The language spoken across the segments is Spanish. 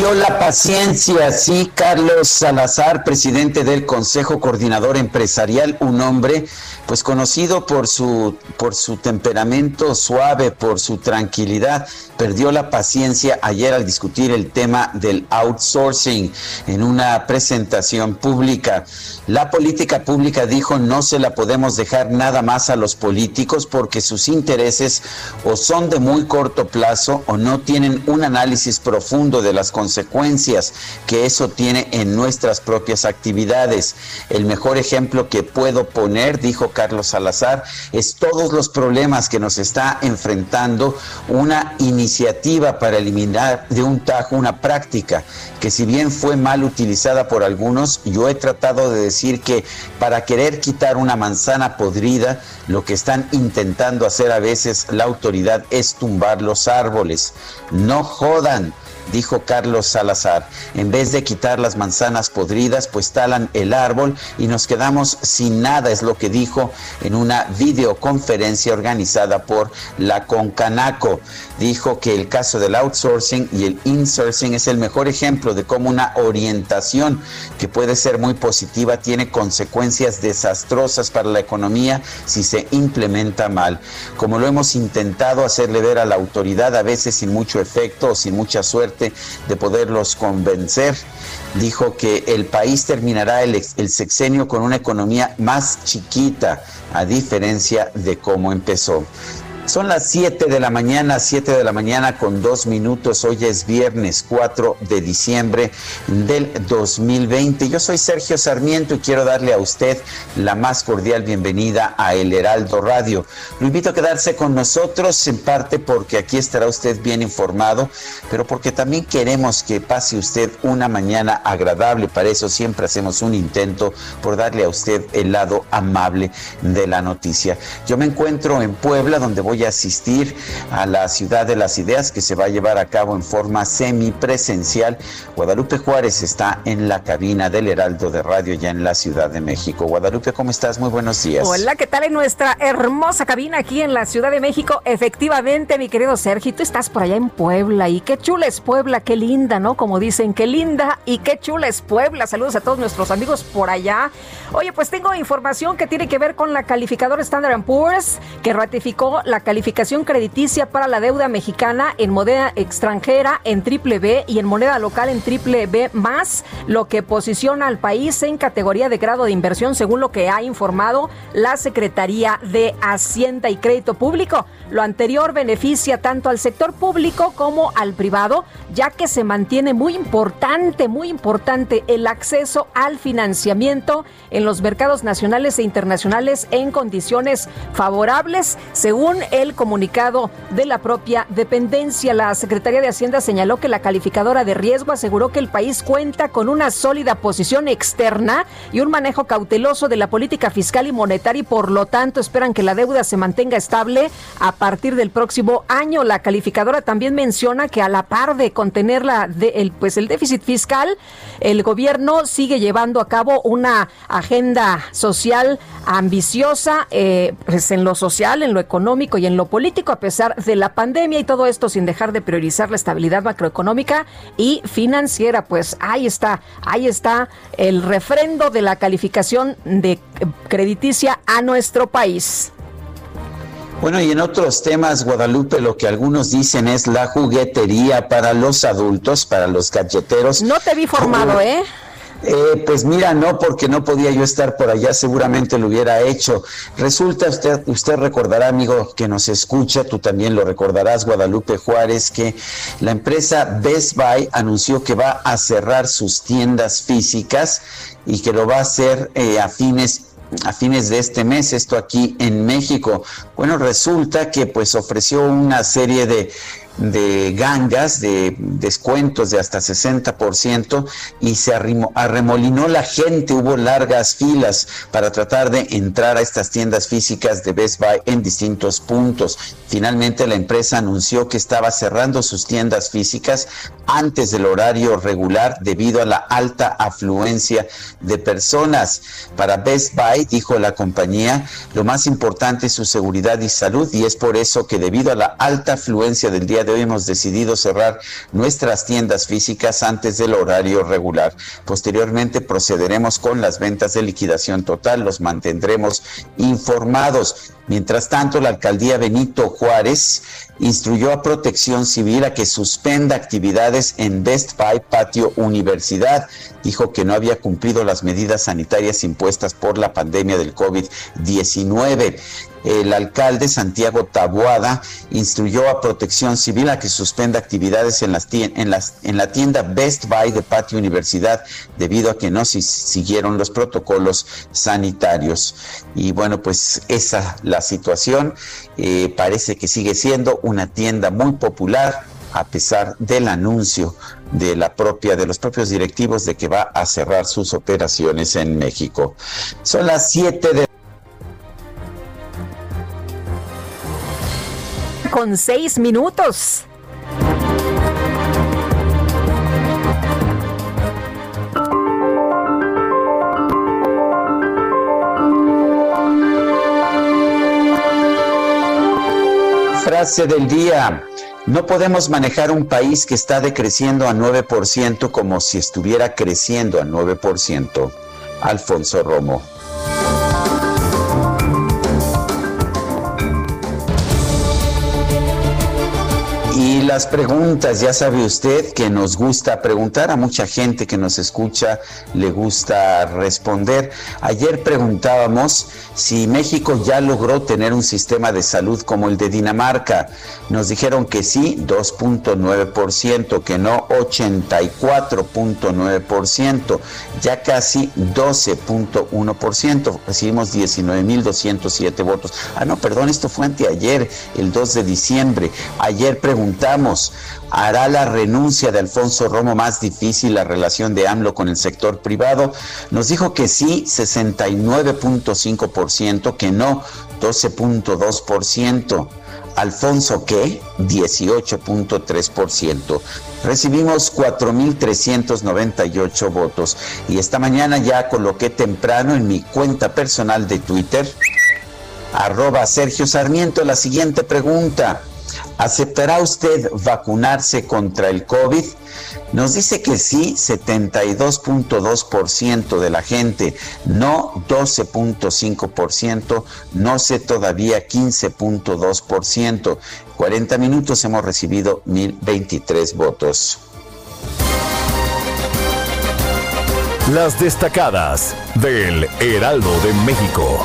Dio la paciencia, sí, Carlos Salazar, presidente del Consejo Coordinador Empresarial, un hombre pues conocido por su por su temperamento suave, por su tranquilidad, perdió la paciencia ayer al discutir el tema del outsourcing en una presentación pública. La política pública dijo no se la podemos dejar nada más a los políticos porque sus intereses o son de muy corto plazo o no tienen un análisis profundo de las consecuencias que eso tiene en nuestras propias actividades. El mejor ejemplo que puedo poner, dijo Carlos Salazar, es todos los problemas que nos está enfrentando una iniciativa para eliminar de un tajo una práctica que si bien fue mal utilizada por algunos, yo he tratado de decir que para querer quitar una manzana podrida, lo que están intentando hacer a veces la autoridad es tumbar los árboles. No jodan dijo Carlos Salazar. En vez de quitar las manzanas podridas, pues talan el árbol y nos quedamos sin nada, es lo que dijo en una videoconferencia organizada por la Concanaco. Dijo que el caso del outsourcing y el insourcing es el mejor ejemplo de cómo una orientación que puede ser muy positiva tiene consecuencias desastrosas para la economía si se implementa mal. Como lo hemos intentado hacerle ver a la autoridad, a veces sin mucho efecto o sin mucha suerte, de poderlos convencer. Dijo que el país terminará el, sexenio con una economía más chiquita, a diferencia de cómo empezó. Son las 7 de la mañana, 7 de la mañana con dos minutos. Hoy es viernes 4 de diciembre del 2020. Yo soy Sergio Sarmiento y quiero darle a usted la más cordial bienvenida a El Heraldo Radio. Lo invito a quedarse con nosotros en parte porque aquí estará usted bien informado, pero porque también queremos que pase usted una mañana agradable. Para eso siempre hacemos un intento por darle a usted el lado amable de la noticia. Yo me encuentro en Puebla donde voy asistir a la Ciudad de las Ideas que se va a llevar a cabo en forma semipresencial. Guadalupe Juárez está en la cabina del Heraldo de Radio ya en la Ciudad de México. Guadalupe, ¿cómo estás? Muy buenos días. Hola, ¿qué tal en nuestra hermosa cabina aquí en la Ciudad de México? Efectivamente, mi querido Sergio, tú estás por allá en Puebla y qué chula es Puebla, qué linda, ¿no? Como dicen, qué linda y qué chula es Puebla. Saludos a todos nuestros amigos por allá. Oye, pues tengo información que tiene que ver con la calificadora Standard Poor's que ratificó la calificación crediticia para la deuda mexicana en moneda extranjera en triple B y en moneda local en triple B más, lo que posiciona al país en categoría de grado de inversión según lo que ha informado la Secretaría de Hacienda y Crédito Público. Lo anterior beneficia tanto al sector público como al privado, ya que se mantiene muy importante, muy importante el acceso al financiamiento en los mercados nacionales e internacionales en condiciones favorables, según el comunicado de la propia dependencia. La Secretaría de Hacienda señaló que la calificadora de riesgo aseguró que el país cuenta con una sólida posición externa y un manejo cauteloso de la política fiscal y monetaria y por lo tanto esperan que la deuda se mantenga estable a partir del próximo año. La calificadora también menciona que a la par de contener la de, el, pues el déficit fiscal, el gobierno sigue llevando a cabo una agenda social ambiciosa eh, pues en lo social, en lo económico y en lo político a pesar de la pandemia y todo esto sin dejar de priorizar la estabilidad macroeconómica y financiera. Pues ahí está, ahí está el refrendo de la calificación de crediticia a nuestro país. Bueno, y en otros temas, Guadalupe, lo que algunos dicen es la juguetería para los adultos, para los galleteros. No te vi formado, ¿eh? Eh, pues mira, no, porque no podía yo estar por allá, seguramente lo hubiera hecho. Resulta, usted, usted recordará, amigo, que nos escucha, tú también lo recordarás, Guadalupe Juárez, que la empresa Best Buy anunció que va a cerrar sus tiendas físicas y que lo va a hacer eh, a fines a fines de este mes, esto aquí en México. Bueno, resulta que pues ofreció una serie de de gangas, de descuentos de hasta 60% y se arremolinó la gente, hubo largas filas para tratar de entrar a estas tiendas físicas de Best Buy en distintos puntos. Finalmente la empresa anunció que estaba cerrando sus tiendas físicas antes del horario regular debido a la alta afluencia de personas. Para Best Buy, dijo la compañía, lo más importante es su seguridad y salud y es por eso que debido a la alta afluencia del día de hoy hemos decidido cerrar nuestras tiendas físicas antes del horario regular. Posteriormente procederemos con las ventas de liquidación total, los mantendremos informados. Mientras tanto, la alcaldía Benito Juárez instruyó a Protección Civil a que suspenda actividades en Best Buy Patio Universidad. Dijo que no había cumplido las medidas sanitarias impuestas por la pandemia del COVID-19 el alcalde Santiago Taboada instruyó a Protección Civil a que suspenda actividades en, la tienda Best Buy de Patio Universidad debido a que no siguieron los protocolos sanitarios. Y bueno, pues esa la situación. Eh, parece que sigue siendo una tienda muy popular a pesar del anuncio de la propia de los propios directivos de que va a cerrar sus operaciones en México. Son las 7 de con seis minutos. Frase del día. No podemos manejar un país que está decreciendo a 9% como si estuviera creciendo a 9%. Alfonso Romo. las preguntas, ya sabe usted que nos gusta preguntar, a mucha gente que nos escucha le gusta responder. Ayer preguntábamos si México ya logró tener un sistema de salud como el de Dinamarca. Nos dijeron que sí, 2.9%, que no, 84.9%, ya casi 12.1%. Recibimos 19.207 votos. Ah, no, perdón, esto fue anteayer, el 2 de diciembre. Ayer preguntamos ¿Hará la renuncia de Alfonso Romo más difícil la relación de AMLO con el sector privado? Nos dijo que sí, 69.5%, que no, 12.2%. Alfonso, ¿qué? 18.3%. Recibimos 4.398 votos y esta mañana ya coloqué temprano en mi cuenta personal de Twitter, arroba Sergio Sarmiento, la siguiente pregunta. ¿Aceptará usted vacunarse contra el COVID? Nos dice que sí, 72.2% de la gente, no 12.5%, no sé todavía 15.2%. 40 minutos hemos recibido 1023 votos. Las destacadas del Heraldo de México.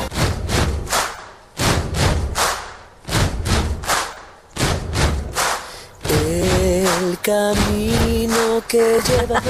Camino que lleva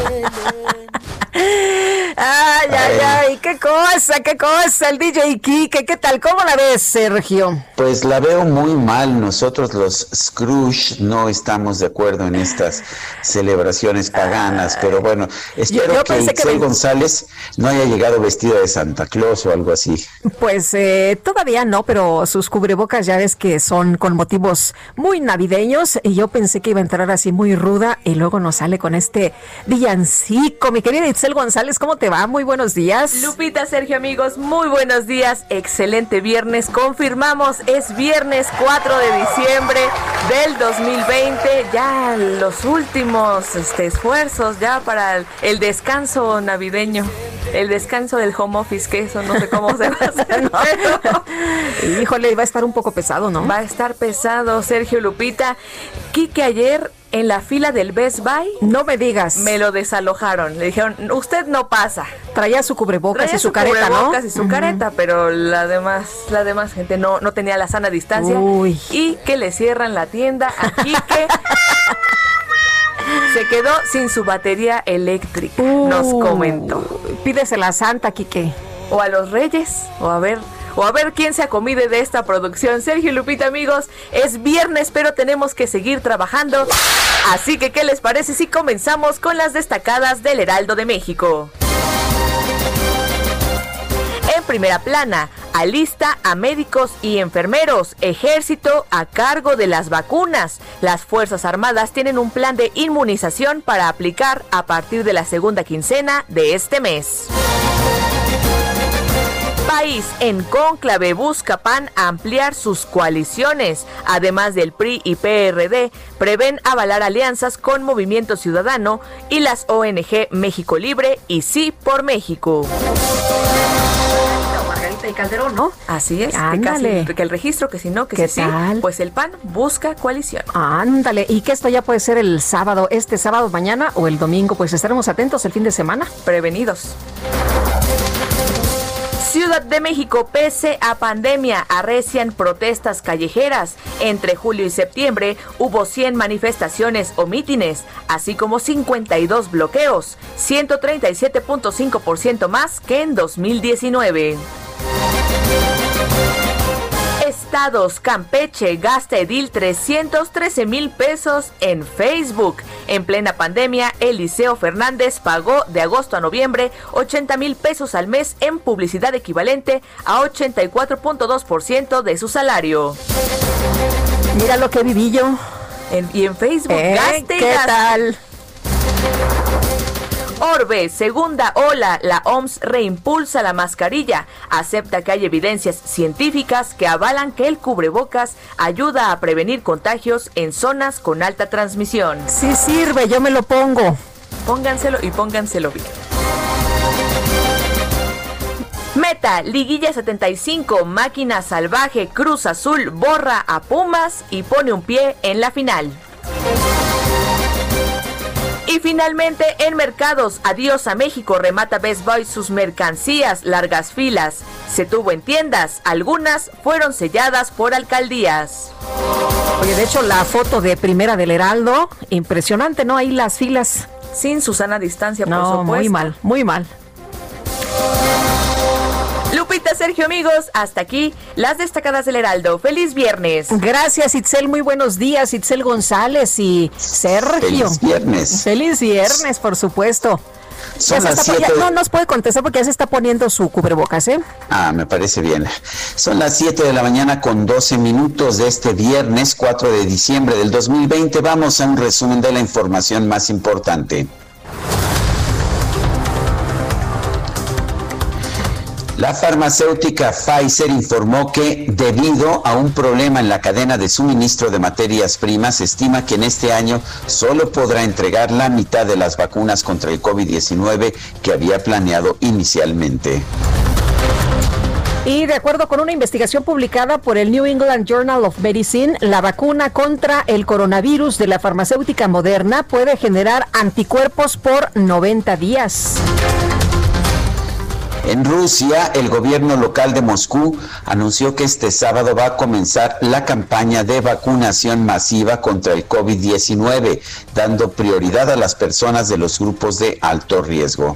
Ay, ay, ay, qué cosa, qué cosa, el DJ Kike, ¿qué tal? ¿Cómo la ves, Sergio? Pues la veo muy mal. Nosotros los Scrooge no estamos de acuerdo en estas celebraciones paganas, pero bueno, espero que Itzel González no haya llegado vestida de Santa Claus o algo así. Pues eh, todavía no, pero sus cubrebocas ya ves que son con motivos muy navideños y yo pensé que iba a entrar así muy ruda y luego nos sale con este villancico. Mi querida Itzel González, ¿cómo te va? Muy buenos días. Lupita, Sergio, amigos, muy buenos días. Excelente viernes. Confirmamos, es viernes 4 de diciembre del 2020. Ya los últimos este, esfuerzos ya para el, el descanso navideño. el descanso del home office, que eso no sé cómo se va a hacer. Híjole, va a estar un poco pesado, ¿no? Va a estar pesado, Sergio Lupita. Quique ayer en la fila del Best Buy. No me digas. Me lo desalojaron. Le dijeron, usted no pasa. Traía su cubrebocas y su, careta, ¿no? y su careta, pero la demás, la demás gente no, no tenía la sana distancia. Uy. Y que le cierran la tienda a Quique. Se quedó sin su batería eléctrica, nos comentó. Pídese la santa, Quique. O a los reyes, o a ver o a ver quién se acomide de esta producción. Sergio Lupita, amigos, es viernes, pero tenemos que seguir trabajando. Así que, ¿qué les parece si comenzamos con las destacadas del Heraldo de México? En primera plana, alista a médicos y enfermeros, ejército a cargo de las vacunas. Las Fuerzas Armadas tienen un plan de inmunización para aplicar a partir de la segunda quincena de este mes país en cónclave busca PAN ampliar sus coaliciones. Además del PRI y PRD, prevén avalar alianzas con Movimiento Ciudadano y las ONG México Libre y Sí por México. Margarita y Calderón, ¿no? Así es. Ándale. Que, el registro, que si no, que si sí, pues el PAN busca coalición. Ándale. Y que esto ya puede ser el sábado, este sábado, mañana o el domingo. Pues estaremos atentos el fin de semana. Prevenidos. Ciudad de México, pese a pandemia, arrecian protestas callejeras. Entre julio y septiembre hubo 100 manifestaciones o mítines, así como 52 bloqueos, 137.5% más que en 2019. Estados, Campeche gasta Edil 313 mil pesos en Facebook. En plena pandemia, Eliseo Fernández pagó de agosto a noviembre 80 mil pesos al mes en publicidad equivalente a 84.2% de su salario. Mira lo que viví yo. y en Facebook, ¿Eh? gaste ¿Qué tal? Orbe, segunda ola, la OMS reimpulsa la mascarilla, acepta que hay evidencias científicas que avalan que el cubrebocas ayuda a prevenir contagios en zonas con alta transmisión. Sí sirve, yo me lo pongo. Pónganselo y pónganselo bien. Meta, Liguilla 75, Máquina Salvaje, Cruz Azul, borra a Pumas y pone un pie en la final. Y finalmente, en mercados, adiós a México, remata Best Buy sus mercancías, largas filas. Se tuvo en tiendas, algunas fueron selladas por alcaldías. Oye, de hecho, la foto de primera del Heraldo, impresionante, ¿no? Ahí las filas. Sin Susana distancia, por no, Muy mal, muy mal. Lupita, Sergio, amigos, hasta aquí las destacadas del Heraldo. Feliz viernes. Gracias, Itzel. Muy buenos días, Itzel González y Sergio. Feliz viernes. Feliz viernes, por supuesto. no nos puede contestar porque ya se está poniendo su cubrebocas, ¿eh? Ah, me parece bien. Son las 7 de la mañana con 12 minutos de este viernes 4 de diciembre del 2020. Vamos a un resumen de la información más importante. La farmacéutica Pfizer informó que debido a un problema en la cadena de suministro de materias primas, estima que en este año solo podrá entregar la mitad de las vacunas contra el COVID-19 que había planeado inicialmente. Y de acuerdo con una investigación publicada por el New England Journal of Medicine, la vacuna contra el coronavirus de la farmacéutica moderna puede generar anticuerpos por 90 días. En Rusia, el gobierno local de Moscú anunció que este sábado va a comenzar la campaña de vacunación masiva contra el COVID-19, dando prioridad a las personas de los grupos de alto riesgo.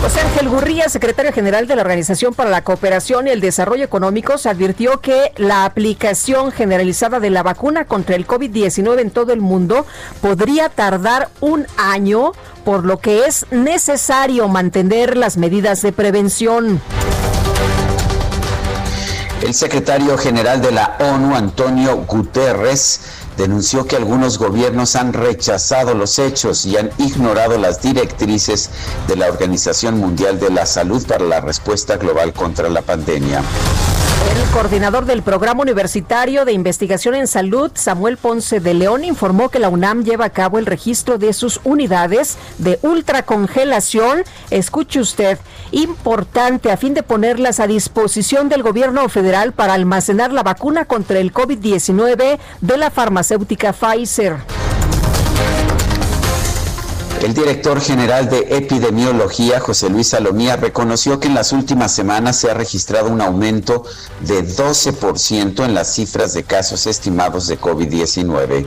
José Ángel Gurría, secretario general de la Organización para la Cooperación y el Desarrollo Económicos, advirtió que la aplicación generalizada de la vacuna contra el COVID-19 en todo el mundo podría tardar un año por lo que es necesario mantener las medidas de prevención. El secretario general de la ONU, Antonio Guterres, denunció que algunos gobiernos han rechazado los hechos y han ignorado las directrices de la Organización Mundial de la Salud para la respuesta global contra la pandemia. El coordinador del Programa Universitario de Investigación en Salud, Samuel Ponce de León, informó que la UNAM lleva a cabo el registro de sus unidades de ultracongelación. Escuche usted, importante a fin de ponerlas a disposición del gobierno federal para almacenar la vacuna contra el COVID-19 de la farmacéutica Pfizer. El director general de epidemiología, José Luis Salomía, reconoció que en las últimas semanas se ha registrado un aumento de 12% en las cifras de casos estimados de COVID-19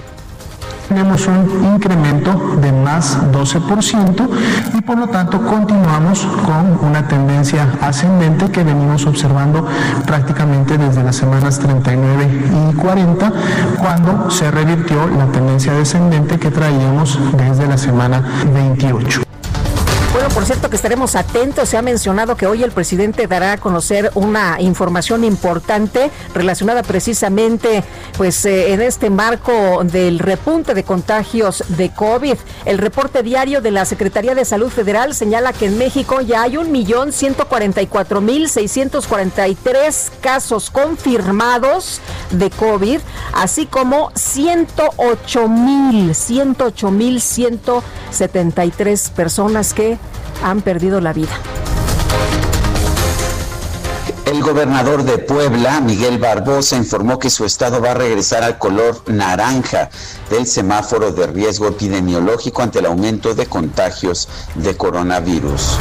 tenemos un incremento de más 12% y por lo tanto continuamos con una tendencia ascendente que venimos observando prácticamente desde las semanas 39 y 40 cuando se revirtió la tendencia descendente que traíamos desde la semana 28. Bueno, por cierto que estaremos atentos. Se ha mencionado que hoy el presidente dará a conocer una información importante relacionada precisamente pues eh, en este marco del repunte de contagios de COVID. El reporte diario de la Secretaría de Salud Federal señala que en México ya hay un millón ciento cuarenta y cuatro mil seiscientos cuarenta y tres casos confirmados de COVID, así como ciento ocho mil ciento ocho mil ciento setenta y tres personas que han perdido la vida. El gobernador de Puebla, Miguel Barbosa, informó que su estado va a regresar al color naranja del semáforo de riesgo epidemiológico ante el aumento de contagios de coronavirus.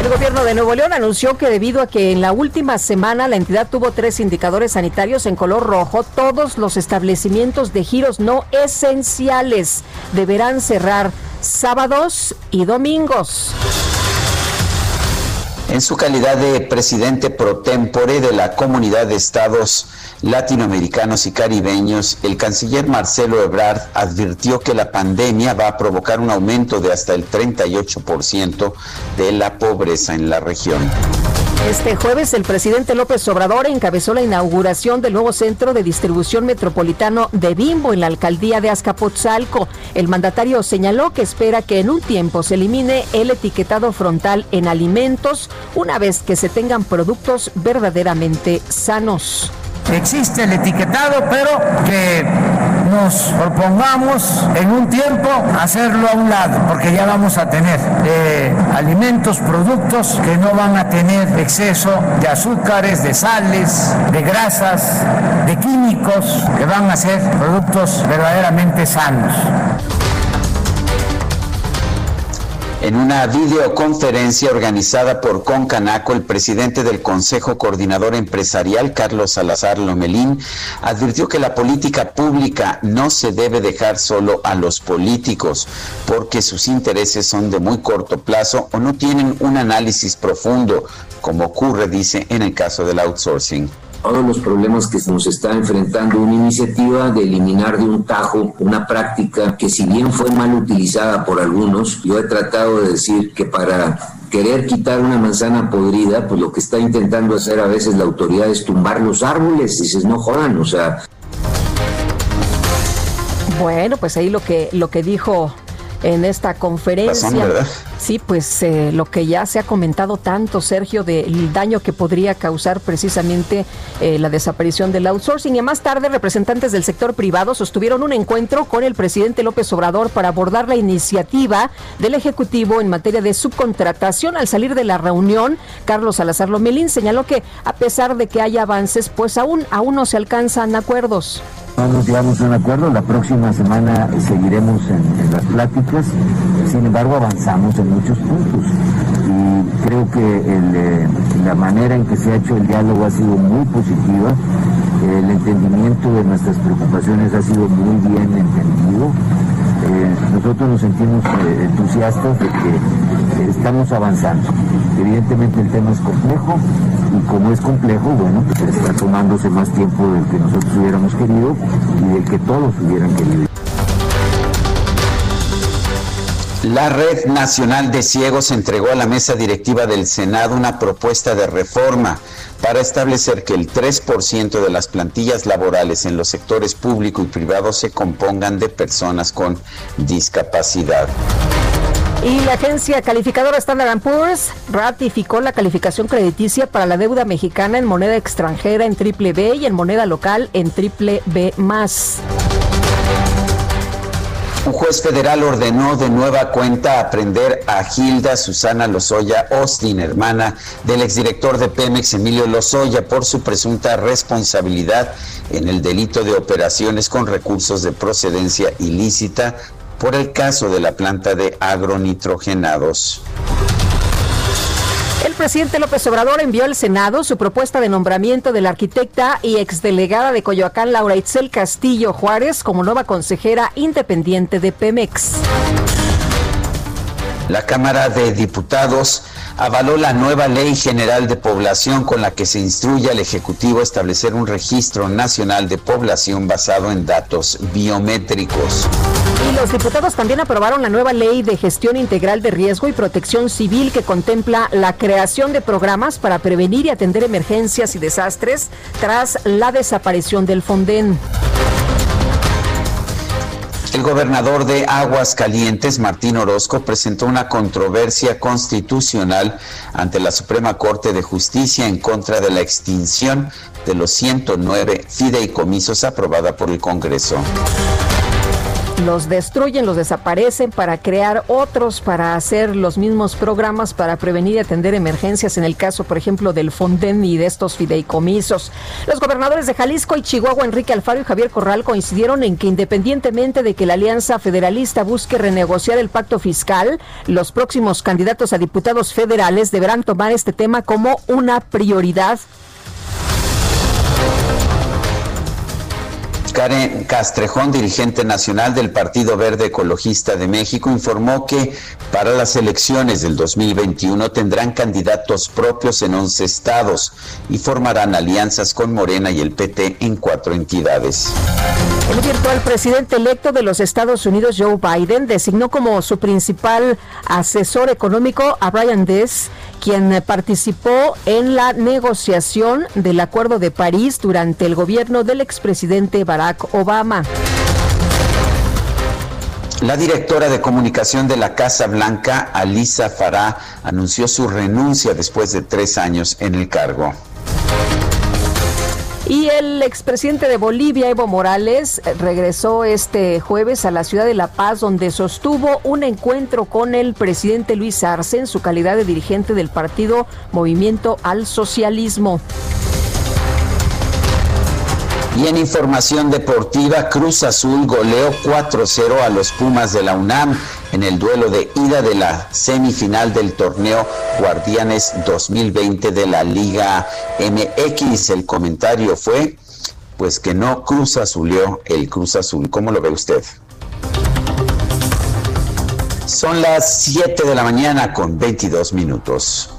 El gobierno de Nuevo León anunció que debido a que en la última semana la entidad tuvo tres indicadores sanitarios en color rojo, todos los establecimientos de giros no esenciales deberán cerrar sábados y domingos. En su calidad de presidente pro tempore de la Comunidad de Estados Latinoamericanos y Caribeños, el canciller Marcelo Ebrard advirtió que la pandemia va a provocar un aumento de hasta el 38% de la pobreza en la región. Este jueves el presidente López Obrador encabezó la inauguración del nuevo centro de distribución metropolitano de Bimbo en la alcaldía de Azcapotzalco. El mandatario señaló que espera que en un tiempo se elimine el etiquetado frontal en alimentos una vez que se tengan productos verdaderamente sanos. Existe el etiquetado, pero que nos propongamos en un tiempo hacerlo a un lado, porque ya vamos a tener eh, alimentos, productos que no van a tener exceso de azúcares, de sales, de grasas, de químicos, que van a ser productos verdaderamente sanos. En una videoconferencia organizada por Concanaco, el presidente del Consejo Coordinador Empresarial, Carlos Salazar Lomelín, advirtió que la política pública no se debe dejar solo a los políticos, porque sus intereses son de muy corto plazo o no tienen un análisis profundo, como ocurre, dice, en el caso del outsourcing todos los problemas que nos está enfrentando una iniciativa de eliminar de un tajo una práctica que si bien fue mal utilizada por algunos, yo he tratado de decir que para querer quitar una manzana podrida, pues lo que está intentando hacer a veces la autoridad es tumbar los árboles, dices, no jodan, o sea... Bueno, pues ahí lo que, lo que dijo en esta conferencia. Sí, pues eh, lo que ya se ha comentado tanto, Sergio, del daño que podría causar precisamente eh, la desaparición del outsourcing. Y más tarde, representantes del sector privado sostuvieron un encuentro con el presidente López Obrador para abordar la iniciativa del Ejecutivo en materia de subcontratación. Al salir de la reunión, Carlos Salazar Lomelín señaló que a pesar de que hay avances, pues aún, aún no se alcanzan acuerdos. No nos llegamos a un acuerdo, la próxima semana seguiremos en, las pláticas, sin embargo avanzamos en muchos puntos y creo que eh, la manera en que se ha hecho el diálogo ha sido muy positiva, el entendimiento de nuestras preocupaciones ha sido muy bien entendido. Eh, nosotros nos sentimos eh, entusiastas de que estamos avanzando. Evidentemente el tema es complejo y como es complejo, bueno, pues está tomándose más tiempo del que nosotros hubiéramos querido y del que todos hubieran querido. La Red Nacional de Ciegos entregó a la mesa directiva del Senado una propuesta de reforma para establecer que el 3% de las plantillas laborales en los sectores público y privado se compongan de personas con discapacidad. Y la agencia calificadora Standard Poor's ratificó la calificación crediticia para la deuda mexicana en moneda extranjera en triple B y en moneda local en triple B más. Un juez federal ordenó de nueva cuenta aprender a Gilda Susana Lozoya Austin, hermana del exdirector de Pemex Emilio Lozoya, por su presunta responsabilidad en el delito de operaciones con recursos de procedencia ilícita por el caso de la planta de agronitrogenados. El presidente López Obrador envió al Senado su propuesta de nombramiento de la arquitecta y exdelegada de Coyoacán, Laura Itzel Castillo Juárez, como nueva consejera independiente de Pemex. La Cámara de Diputados avaló la nueva Ley General de Población con la que se instruye al Ejecutivo a establecer un registro nacional de población basado en datos biométricos. Y los diputados también aprobaron la nueva Ley de Gestión Integral de Riesgo y Protección Civil que contempla la creación de programas para prevenir y atender emergencias y desastres tras la desaparición del Fonden. El gobernador de Aguascalientes, Martín Orozco, presentó una controversia constitucional ante la Suprema Corte de Justicia en contra de la extinción de los 109 fideicomisos aprobada por el Congreso los destruyen, los desaparecen para crear otros, para hacer los mismos programas para prevenir y atender emergencias en el caso, por ejemplo, del Fonden y de estos fideicomisos. Los gobernadores de Jalisco y Chihuahua, Enrique Alfaro y Javier Corral, coincidieron en que independientemente de que la Alianza Federalista busque renegociar el pacto fiscal, los próximos candidatos a diputados federales deberán tomar este tema como una prioridad Karen Castrejón, dirigente nacional del Partido Verde Ecologista de México, informó que para las elecciones del 2021 tendrán candidatos propios en 11 estados y formarán alianzas con Morena y el PT en cuatro entidades. El virtual presidente electo de los Estados Unidos, Joe Biden, designó como su principal asesor económico a Brian Dess, quien participó en la negociación del Acuerdo de París durante el gobierno del expresidente Barack Obama. La directora de comunicación de la Casa Blanca, Alisa Farah, anunció su renuncia después de tres años en el cargo. Y el expresidente de Bolivia, Evo Morales, regresó este jueves a la ciudad de La Paz, donde sostuvo un encuentro con el presidente Luis Arce en su calidad de dirigente del partido Movimiento al Socialismo. Y en información deportiva, Cruz Azul goleó 4-0 a los Pumas de la UNAM en el duelo de ida de la semifinal del torneo Guardianes 2020 de la Liga MX. El comentario fue pues que no Cruz Azulió el Cruz Azul. ¿Cómo lo ve usted? Son las 7 de la mañana con 22 minutos.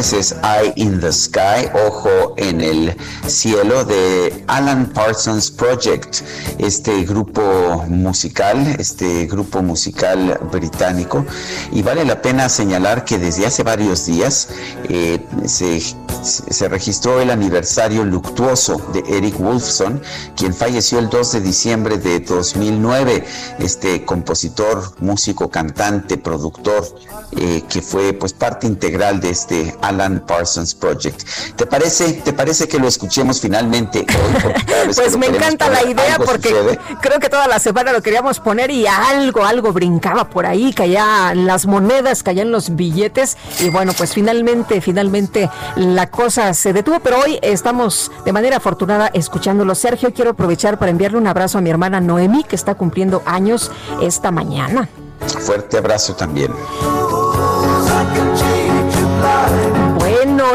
Es Eye in the Sky, Ojo en el Cielo de Alan Parsons Project, este grupo musical, este grupo musical británico. Y vale la pena señalar que desde hace varios días eh, se, se registró el aniversario luctuoso de Eric Wolfson, quien falleció el 2 de diciembre de 2009, este compositor, músico, cantante, productor, eh, que fue pues parte integral de este Alan Parsons Project. ¿Te parece, te parece que lo escuchemos finalmente hoy? pues me encanta la idea porque creo que toda la semana lo queríamos poner y algo, algo brincaba por ahí, caían las monedas, caían los billetes y bueno, pues finalmente, finalmente la cosa se detuvo, pero hoy estamos de manera afortunada escuchándolo. Sergio, quiero aprovechar para enviarle un abrazo a mi hermana Noemi que está cumpliendo años esta mañana. Fuerte abrazo también.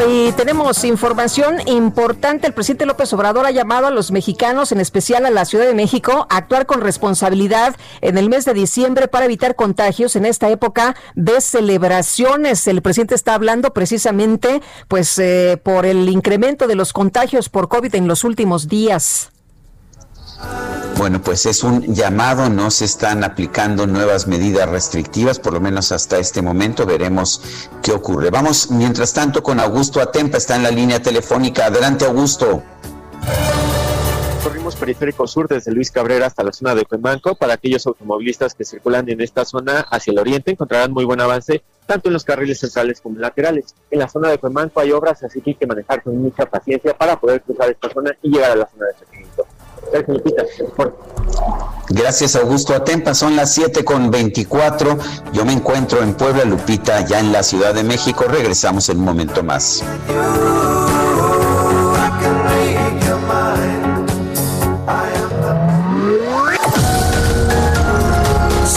Y tenemos información importante. El presidente López Obrador ha llamado a los mexicanos, en especial a la Ciudad de México, a actuar con responsabilidad en el mes de diciembre para evitar contagios en esta época de celebraciones. El presidente está hablando precisamente, pues, eh, por el incremento de los contagios por COVID en los últimos días. Bueno, pues es un llamado, no se están aplicando nuevas medidas restrictivas, por lo menos hasta este momento, veremos qué ocurre. Vamos, mientras tanto, con Augusto Atempa, está en la línea telefónica. Adelante, Augusto. Corrimos periférico sur desde Luis Cabrera hasta la zona de Cuemanco. Para aquellos automovilistas que circulan en esta zona hacia el oriente, encontrarán muy buen avance tanto en los carriles centrales como laterales. En la zona de Cuemanco hay obras, así que hay que manejar con mucha paciencia para poder cruzar esta zona y llegar a la zona de Sergio. Gracias, Augusto Atempa. Son las 7 con 24. Yo me encuentro en Puebla, Lupita, ya en la Ciudad de México. Regresamos en un momento más.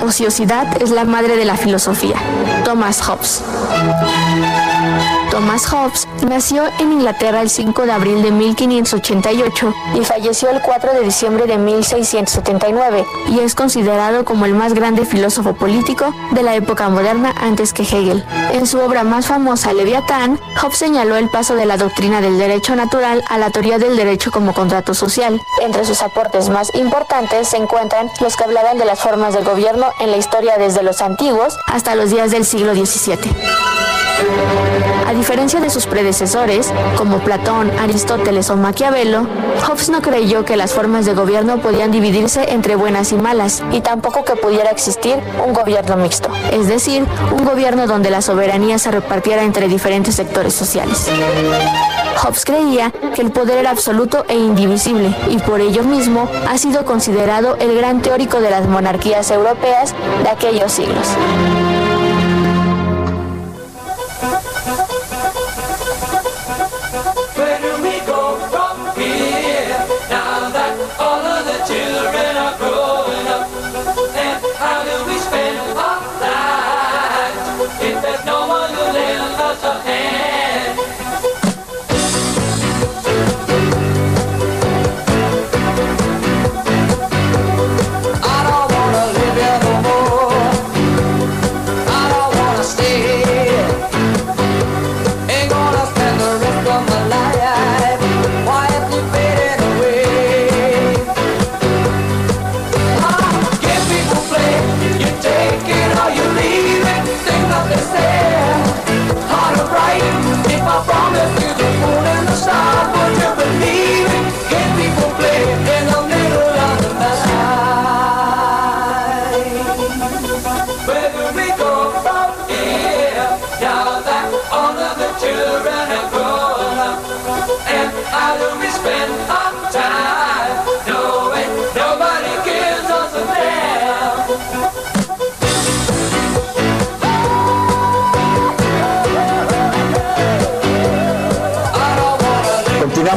Ociosidad es la madre de la filosofía. Thomas Hobbes. Thomas Hobbes nació en Inglaterra el 5 de abril de 1588 y falleció el 4 de diciembre de 1679 y es considerado como el más grande filósofo político de la época moderna antes que Hegel. En su obra más famosa, Leviatán, Hobbes señaló el paso de la doctrina del derecho natural a la teoría del derecho como contrato social. Entre sus aportes más importantes se encuentran los que hablaban de las formas del gobierno en la historia desde los antiguos hasta los días del siglo XVII. Diferencia de sus predecesores, como Platón, Aristóteles o Maquiavelo, Hobbes no creyó que las formas de gobierno podían dividirse entre buenas y malas, y tampoco que pudiera existir un gobierno mixto, es decir, un gobierno donde la soberanía se repartiera entre diferentes sectores sociales. Hobbes creía que el poder era absoluto e indivisible, y por ello mismo ha sido considerado el gran teórico de las monarquías europeas de aquellos siglos.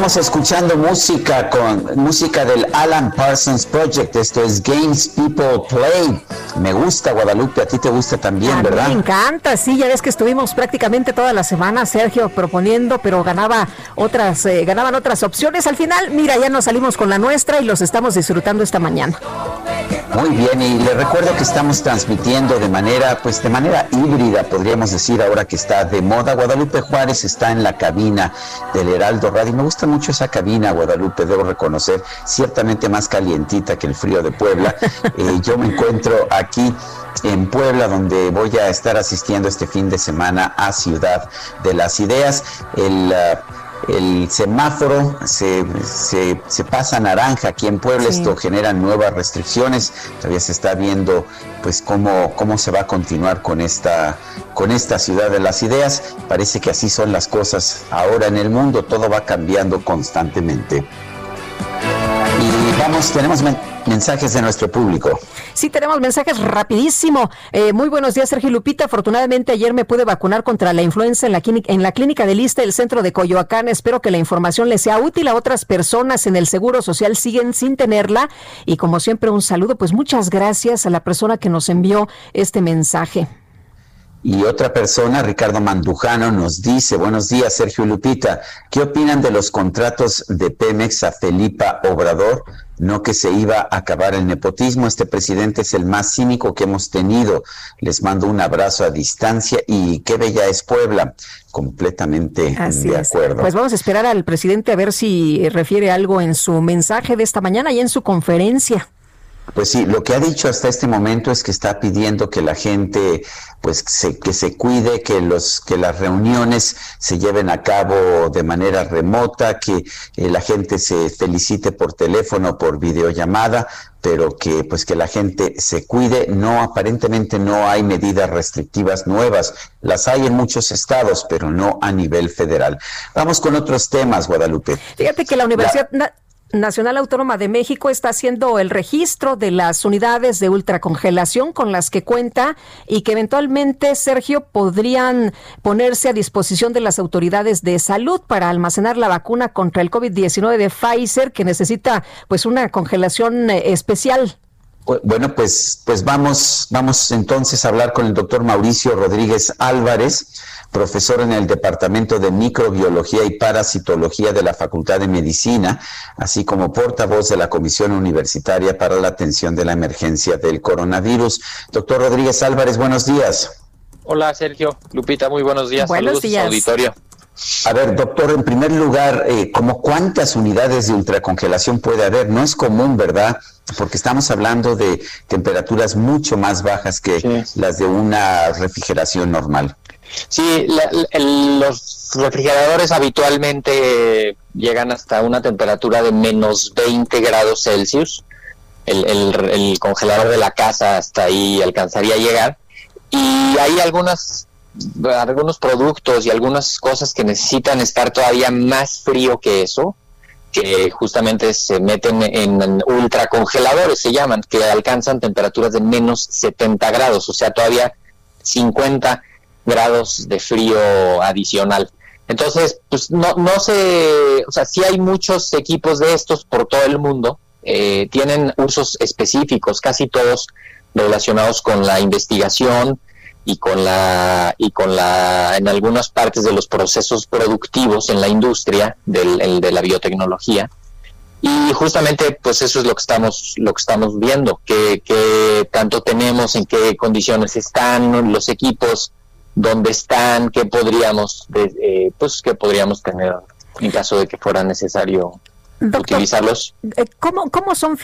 Continuamos escuchando música con música del Alan Parsons Project. Esto es Games People Play. Me gusta Guadalupe, a ti te gusta también, ¿verdad? Me encanta, sí, ya ves que estuvimos prácticamente toda la semana, Sergio, proponiendo, pero ganaba otras, eh, ganaban otras opciones. Al final, mira, ya nos salimos con la nuestra y los estamos disfrutando esta mañana. Muy bien, y le recuerdo que estamos transmitiendo de manera, pues de manera híbrida, podríamos decir, ahora que está de moda. Guadalupe Juárez está en la cabina del Heraldo Radio. Me gusta mucho esa cabina, Guadalupe, debo reconocer, ciertamente más calientita que el frío de Puebla. Eh, yo me encuentro aquí en Puebla, donde voy a estar asistiendo este fin de semana a Ciudad de las Ideas. El el semáforo se, se, pasa naranja aquí en Puebla, esto genera nuevas restricciones, todavía se está viendo pues cómo, cómo se va a continuar con esta, con esta ciudad de las ideas, parece que así son las cosas ahora en el mundo, todo va cambiando constantemente. Y vamos, tenemos mensajes de nuestro público. Sí, tenemos mensajes rapidísimo. Eh, muy buenos días, Sergio Lupita. Afortunadamente ayer me pude vacunar contra la influenza en la, en la clínica de Lista del centro de Coyoacán. Espero que la información les sea útil a otras personas en el Seguro Social. Siguen sin tenerla. Y como siempre, un saludo. Pues muchas gracias a la persona que nos envió este mensaje. Y otra persona, Ricardo Mandujano, nos dice, buenos días, Sergio Lupita, ¿qué opinan de los contratos de Pemex a Felipa Obrador? No que se iba a acabar el nepotismo, este presidente es el más cínico que hemos tenido. Les mando un abrazo a distancia y qué bella es Puebla, completamente de acuerdo. Pues vamos a esperar al presidente a ver si refiere algo en su mensaje de esta mañana y en su conferencia. Pues sí, lo que ha dicho hasta este momento es que está pidiendo que la gente pues se, que se cuide, que los que las reuniones se lleven a cabo de manera remota, que eh, la gente se felicite por teléfono, por videollamada, pero que pues que la gente se cuide. No aparentemente no hay medidas restrictivas nuevas. Las hay en muchos estados, pero no a nivel federal. Vamos con otros temas, Guadalupe. Fíjate que la Universidad Nacional Autónoma de México está haciendo el registro de las unidades de ultracongelación con las que cuenta y que eventualmente, Sergio, podrían ponerse a disposición de las autoridades de salud para almacenar la vacuna contra el COVID-19 de Pfizer, que necesita pues una congelación eh, especial. Bueno, pues, pues vamos, vamos entonces a hablar con el doctor Mauricio Rodríguez Álvarez profesor en el Departamento de Microbiología y Parasitología de la Facultad de Medicina, así como portavoz de la Comisión Universitaria para la Atención de la Emergencia del Coronavirus. Doctor Rodríguez Álvarez, buenos días. Hola, Sergio. Lupita, muy buenos días. Buenos días. Auditorio. A ver, doctor, en primer lugar, eh, ¿cómo cuántas unidades de ultracongelación puede haber? No es común, ¿verdad? Porque estamos hablando de temperaturas mucho más bajas que las de una refrigeración normal. Sí, los refrigeradores habitualmente llegan hasta una temperatura de menos 20 grados Celsius. El, congelador de la casa hasta ahí alcanzaría a llegar. Y hay algunas algunos productos y algunas cosas que necesitan estar todavía más frío que eso, que justamente se meten en ultracongeladores, se llaman, que alcanzan temperaturas de menos 70 grados, o sea, todavía 50 grados de frío adicional. Entonces, pues no, no sé, o sea, sí hay muchos equipos de estos por todo el mundo, eh, tienen usos específicos, casi todos relacionados con la investigación y con la y con la en algunas partes de los procesos productivos en la industria del, de la biotecnología y justamente pues eso es lo que estamos lo que estamos viendo que, que tanto tenemos en qué condiciones están los equipos dónde están, qué podríamos, eh, pues, qué podríamos tener en caso de que fuera necesario utilizarlos. Eh, ¿cómo, cómo, son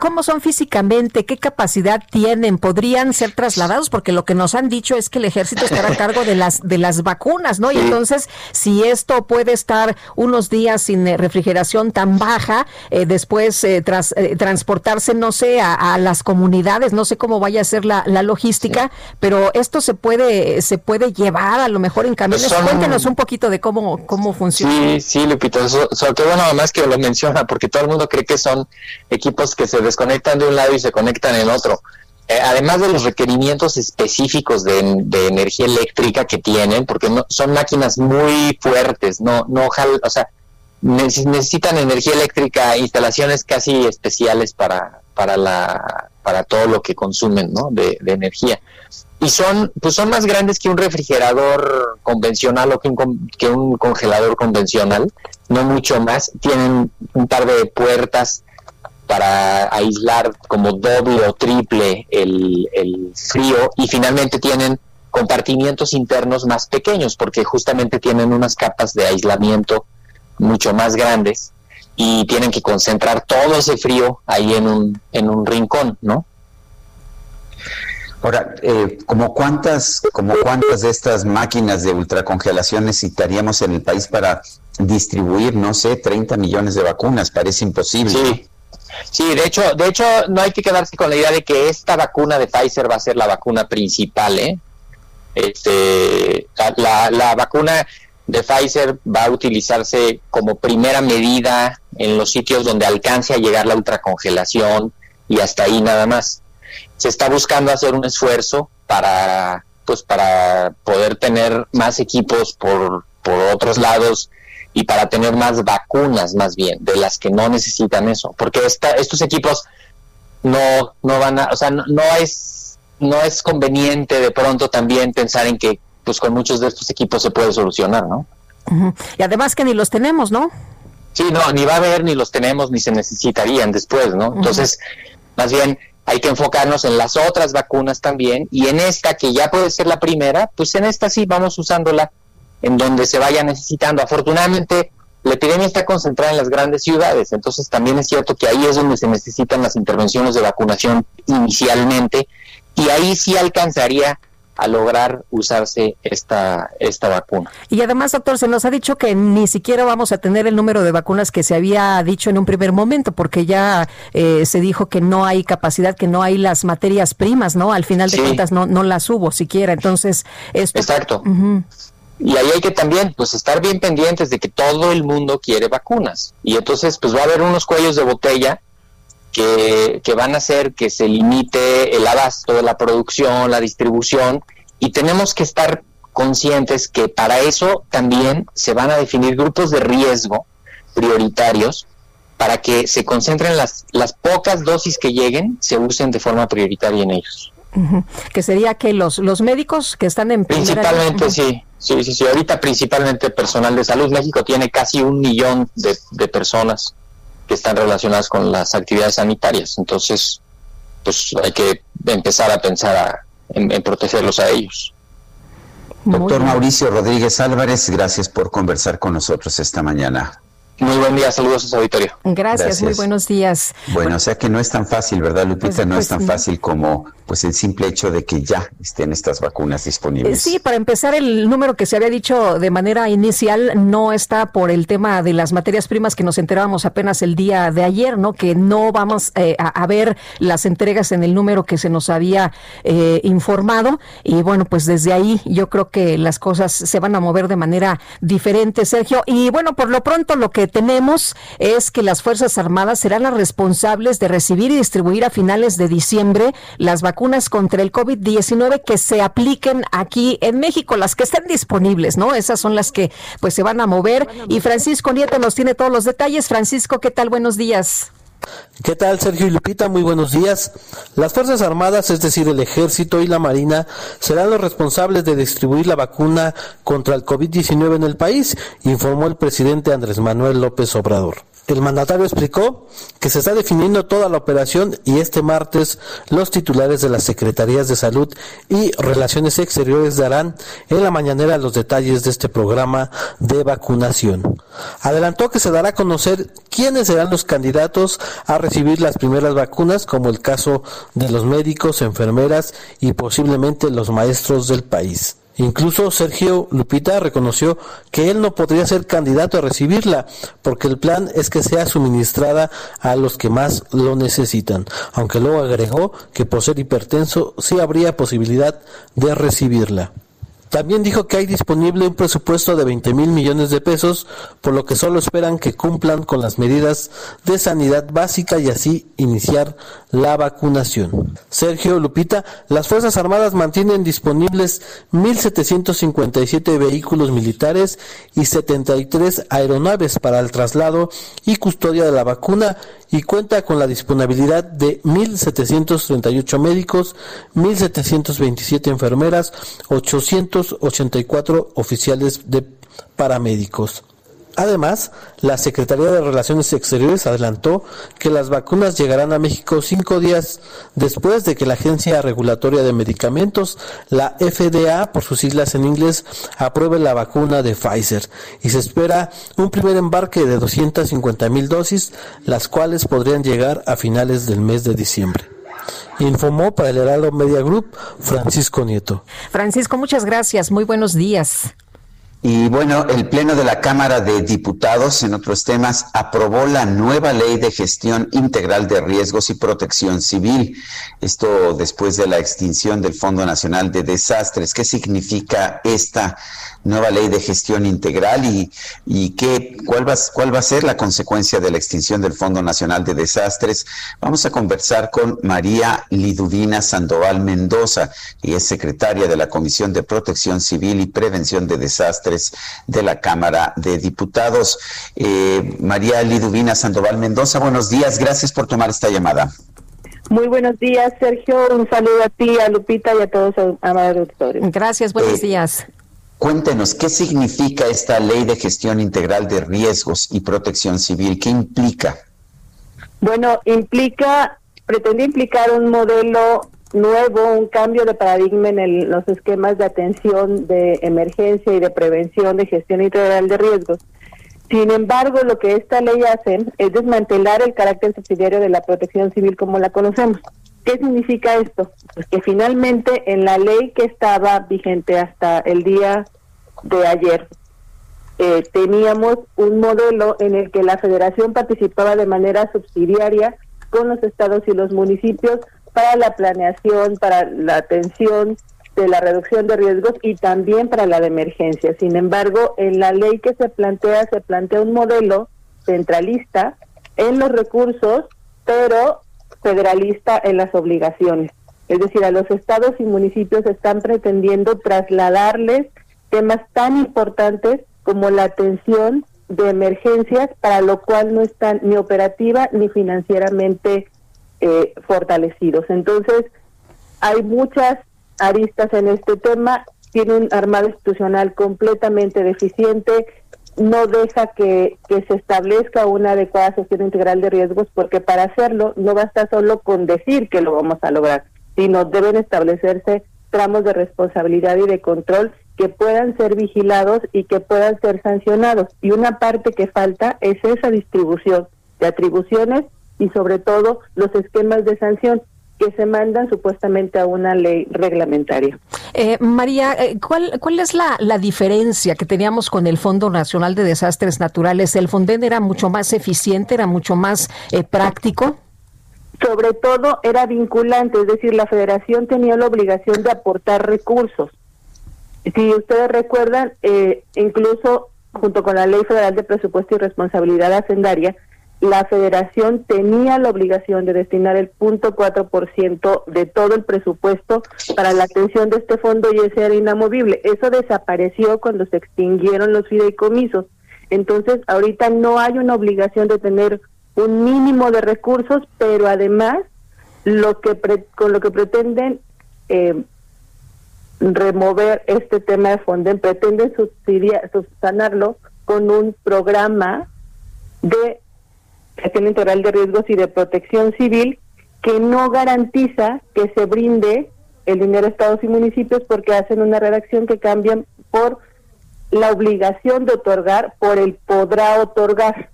¿Cómo son físicamente? ¿Qué capacidad tienen? ¿Podrían ser trasladados? Porque lo que nos han dicho es que el ejército estará a cargo de las, de las vacunas, ¿no? Y entonces, si esto puede estar unos días sin eh, refrigeración tan baja, eh, después tras, transportarse, no sé, a, las comunidades, no sé cómo vaya a ser la, logística, pero esto se puede, se puede llevar a lo mejor en camiones. Cuéntenos un poquito de cómo, cómo funciona. Sí, sí, Lupita, eso, que bueno, además que lo menciona, porque todo el mundo cree que son equipos que se desconectan de un lado y se conectan en otro. Eh, además de los requerimientos específicos de, energía eléctrica que tienen, porque no, son máquinas muy fuertes, no, no, o sea, necesitan energía eléctrica, instalaciones casi especiales para, para la, para todo lo que consumen, ¿no? De, de energía y son pues son más grandes que un refrigerador convencional o que un, que un congelador convencional, no mucho más. Tienen un par de puertas para aislar como doble o triple el, el frío y finalmente tienen compartimientos internos más pequeños porque justamente tienen unas capas de aislamiento mucho más grandes y tienen que concentrar todo ese frío ahí en un, en un rincón, ¿no? Ahora, eh, ¿como cuántas, como cuántas de estas máquinas de ultracongelación necesitaríamos en el país para distribuir, no sé, 30 millones de vacunas, parece imposible. Sí. Sí, de hecho, de hecho no hay que quedarse con la idea de que esta vacuna de Pfizer va a ser la vacuna principal, ¿eh? Este, la, la vacuna de Pfizer va a utilizarse como primera medida en los sitios donde alcance a llegar la ultracongelación y hasta ahí nada más. Se está buscando hacer un esfuerzo para pues para poder tener más equipos por, por otros lados y para tener más vacunas más bien de las que no necesitan eso porque esta, estos equipos no no van a o sea no, no es no es conveniente de pronto también pensar en que pues con muchos de estos equipos se puede solucionar no y además que ni los tenemos no sí no ni va a haber ni los tenemos ni se necesitarían después no entonces más bien hay que enfocarnos en las otras vacunas también y en esta que ya puede ser la primera, pues en esta sí vamos usándola en donde se vaya necesitando. Afortunadamente, la epidemia está concentrada en las grandes ciudades, entonces también es cierto que ahí es donde se necesitan las intervenciones de vacunación inicialmente y ahí sí alcanzaría a lograr usarse esta, esta vacuna. Y además, doctor, se nos ha dicho que ni siquiera vamos a tener el número de vacunas que se había dicho en un primer momento, porque ya eh, se dijo que no hay capacidad, que no hay las materias primas, ¿no? Al final de cuentas no, no las hubo siquiera. Entonces, esto... Exacto. Y ahí hay que también, pues, estar bien pendientes de que todo el mundo quiere vacunas. Y entonces, pues, va a haber unos cuellos de botella que, van a hacer que se limite el abasto de la producción, la distribución, y tenemos que estar conscientes que para eso también se van a definir grupos de riesgo prioritarios para que se concentren las, las pocas dosis que lleguen, se usen de forma prioritaria en ellos. Que sería que los, los médicos que están en... Principalmente, sí. Sí, sí, sí. Ahorita principalmente personal de salud. México tiene casi un millón de, de personas que están relacionadas con las actividades sanitarias. Entonces, pues hay que empezar a pensar en, protegerlos a ellos. Doctor Mauricio Rodríguez Álvarez, gracias por conversar con nosotros esta mañana. Muy buen día, saludos a su auditorio. Gracias, muy buenos días. Bueno, o sea que no es tan fácil, ¿verdad, Lupita? Pues, no es pues, tan fácil como pues el simple hecho de que ya estén estas vacunas disponibles. Sí, para empezar, el número que se había dicho de manera inicial no está por el tema de las materias primas que nos enterábamos apenas el día de ayer, ¿no? Que no vamos eh, a, ver las entregas en el número que se nos había eh, informado. Y bueno, pues desde ahí yo creo que las cosas se van a mover de manera diferente, Sergio. Y bueno, por lo pronto lo que tenemos es que las Fuerzas Armadas serán las responsables de recibir y distribuir a finales de diciembre las vacunas contra el COVID-19 que se apliquen aquí en México, las que estén disponibles, ¿no? Esas son las que pues se van a mover. Y Francisco Nieto nos tiene todos los detalles. Francisco, ¿qué tal? Buenos días. ¿Qué tal, Sergio y Lupita? Muy buenos días. Las Fuerzas Armadas, es decir, el Ejército y la Marina, serán los responsables de distribuir la vacuna contra el COVID-19 en el país, informó el presidente Andrés Manuel López Obrador. El mandatario explicó que se está definiendo toda la operación y este martes los titulares de las Secretarías de Salud y Relaciones Exteriores darán en la mañanera los detalles de este programa de vacunación. Adelantó que se dará a conocer quiénes serán los candidatos a recibir las primeras vacunas, como el caso de los médicos, enfermeras y posiblemente los maestros del país. Incluso Sergio Lupita reconoció que él no podría ser candidato a recibirla, porque el plan es que sea suministrada a los que más lo necesitan, aunque luego agregó que por ser hipertenso sí habría posibilidad de recibirla. También dijo que hay disponible un presupuesto de 20 mil millones de pesos, por lo que solo esperan que cumplan con las medidas de sanidad básica y así iniciar la vacunación. Sergio Lupita, las Fuerzas Armadas mantienen disponibles 1.757 vehículos militares y 73 aeronaves para el traslado y custodia de la vacuna y cuenta con la disponibilidad de 1.738 médicos, 1.727 enfermeras, 884 oficiales de paramédicos. Además, la Secretaría de Relaciones Exteriores adelantó que las vacunas llegarán a México cinco días después de que la Agencia Regulatoria de Medicamentos, la FDA, por sus siglas en inglés, apruebe la vacuna de Pfizer y se espera un primer embarque de 250 mil dosis, las cuales podrían llegar a finales del mes de diciembre. Informó para el Heraldo Media Group Francisco Nieto. Francisco, muchas gracias. Muy buenos días. Y bueno, el Pleno de la Cámara de Diputados, en otros temas, aprobó la nueva ley de gestión integral de riesgos y protección civil. Esto después de la extinción del Fondo Nacional de Desastres. ¿Qué significa esta nueva ley de gestión integral y, y qué, cuál, va, cuál va a ser la consecuencia de la extinción del Fondo Nacional de Desastres? Vamos a conversar con María Liduvina Sandoval Mendoza, y es secretaria de la Comisión de Protección Civil y Prevención de Desastres de la Cámara de Diputados. Eh, María Liduvina Sandoval Mendoza, buenos días, gracias por tomar esta llamada. Muy buenos días, Sergio. Un saludo a ti, a Lupita y a todos los amados auditores. Gracias, buenos eh, días. Cuéntenos, ¿qué significa esta ley de gestión integral de riesgos y protección civil? ¿Qué implica? Bueno, implica, pretende implicar un modelo nuevo, un cambio de paradigma en los esquemas de atención de emergencia y de prevención de gestión integral de riesgos. Sin embargo, lo que esta ley hace es desmantelar el carácter subsidiario de la protección civil como la conocemos. ¿Qué significa esto? Pues que finalmente en la ley que estaba vigente hasta el día de ayer, eh, teníamos un modelo en el que la federación participaba de manera subsidiaria con los estados y los municipios para la planeación, para la atención de la reducción de riesgos y también para la de emergencia. Sin embargo, en la ley que se plantea, se plantea un modelo centralista en los recursos, pero federalista en las obligaciones. Es decir, a los estados y municipios están pretendiendo trasladarles temas tan importantes como la atención de emergencias, para lo cual no están ni operativa ni financieramente eh, fortalecidos. Entonces, hay muchas aristas en este tema, tiene un armado institucional completamente deficiente, no deja que, se establezca una adecuada gestión integral de riesgos, porque para hacerlo no basta solo con decir que lo vamos a lograr, sino deben establecerse tramos de responsabilidad y de control que puedan ser vigilados y que puedan ser sancionados. Y una parte que falta es esa distribución de atribuciones y sobre todo los esquemas de sanción que se mandan supuestamente a una ley reglamentaria. Eh, María, eh, ¿cuál, ¿cuál es la, la, diferencia que teníamos con el Fondo Nacional de Desastres Naturales? ¿El FONDEN era mucho más eficiente, era mucho más eh, práctico? Sobre todo era vinculante, es decir, la federación tenía la obligación de aportar recursos. Si ustedes recuerdan, incluso junto con la Ley Federal de Presupuesto y Responsabilidad Hacendaria, la federación tenía la obligación de destinar el punto cuatro por ciento de todo el presupuesto para la atención de este fondo y ese era inamovible. Eso desapareció cuando se extinguieron los fideicomisos. Entonces, ahorita no hay una obligación de tener un mínimo de recursos, pero además lo que con lo que pretenden eh, remover este tema de Fonden, pretenden subsidiar, subsanarlo con un programa de gestión integral de riesgos y de protección civil que no garantiza que se brinde el dinero a estados y municipios porque hacen una redacción que cambian por la obligación de otorgar por el podrá otorgar.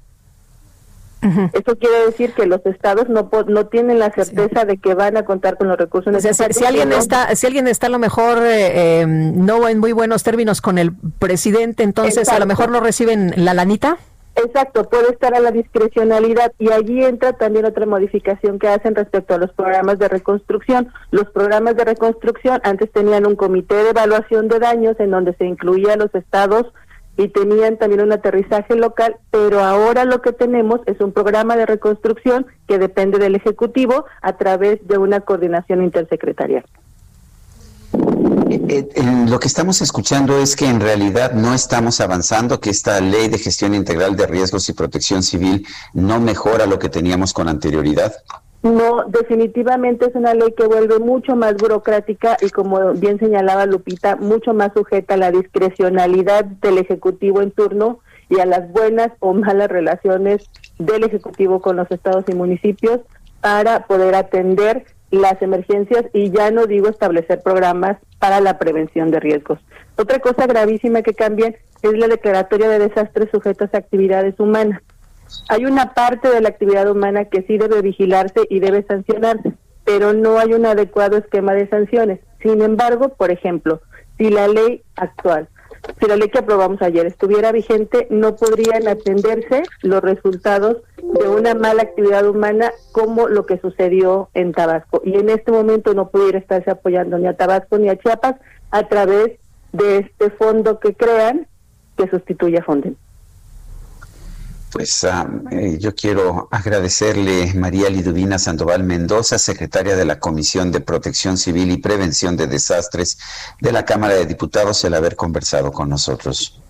Eso quiere decir que los estados no no tienen la certeza de que van a contar con los recursos necesarios. si alguien está, si alguien está a lo mejor eh, eh, no en muy buenos términos con el presidente, entonces a lo mejor no reciben la lanita. Exacto, puede estar a la discrecionalidad y allí entra también otra modificación que hacen respecto a los programas de reconstrucción. Los programas de reconstrucción antes tenían un comité de evaluación de daños en donde se incluía los estados y tenían también un aterrizaje local, pero ahora lo que tenemos es un programa de reconstrucción que depende del Ejecutivo a través de una coordinación intersecretarial. Eh, eh, lo que estamos escuchando es que en realidad no estamos avanzando, que esta ley de gestión integral de riesgos y protección civil no mejora lo que teníamos con anterioridad. No, definitivamente es una ley que vuelve mucho más burocrática y como bien señalaba Lupita, mucho más sujeta a la discrecionalidad del Ejecutivo en turno y a las buenas o malas relaciones del Ejecutivo con los estados y municipios para poder atender las emergencias y ya no digo establecer programas para la prevención de riesgos. Otra cosa gravísima que cambia es la declaratoria de desastres sujetos a actividades humanas. Hay una parte de la actividad humana que sí debe vigilarse y debe sancionarse, pero no hay un adecuado esquema de sanciones. Sin embargo, por ejemplo, si la ley actual si la ley que aprobamos ayer estuviera vigente, no podrían atenderse los resultados de una mala actividad humana como lo que sucedió en Tabasco. Y en este momento no pudiera estarse apoyando ni a Tabasco ni a Chiapas a través de este fondo que crean que sustituye a Fonden. Pues ah, eh, yo quiero agradecerle María Liduvina Sandoval Mendoza, secretaria de la Comisión de Protección Civil y Prevención de Desastres de la Cámara de Diputados, el haber conversado con nosotros.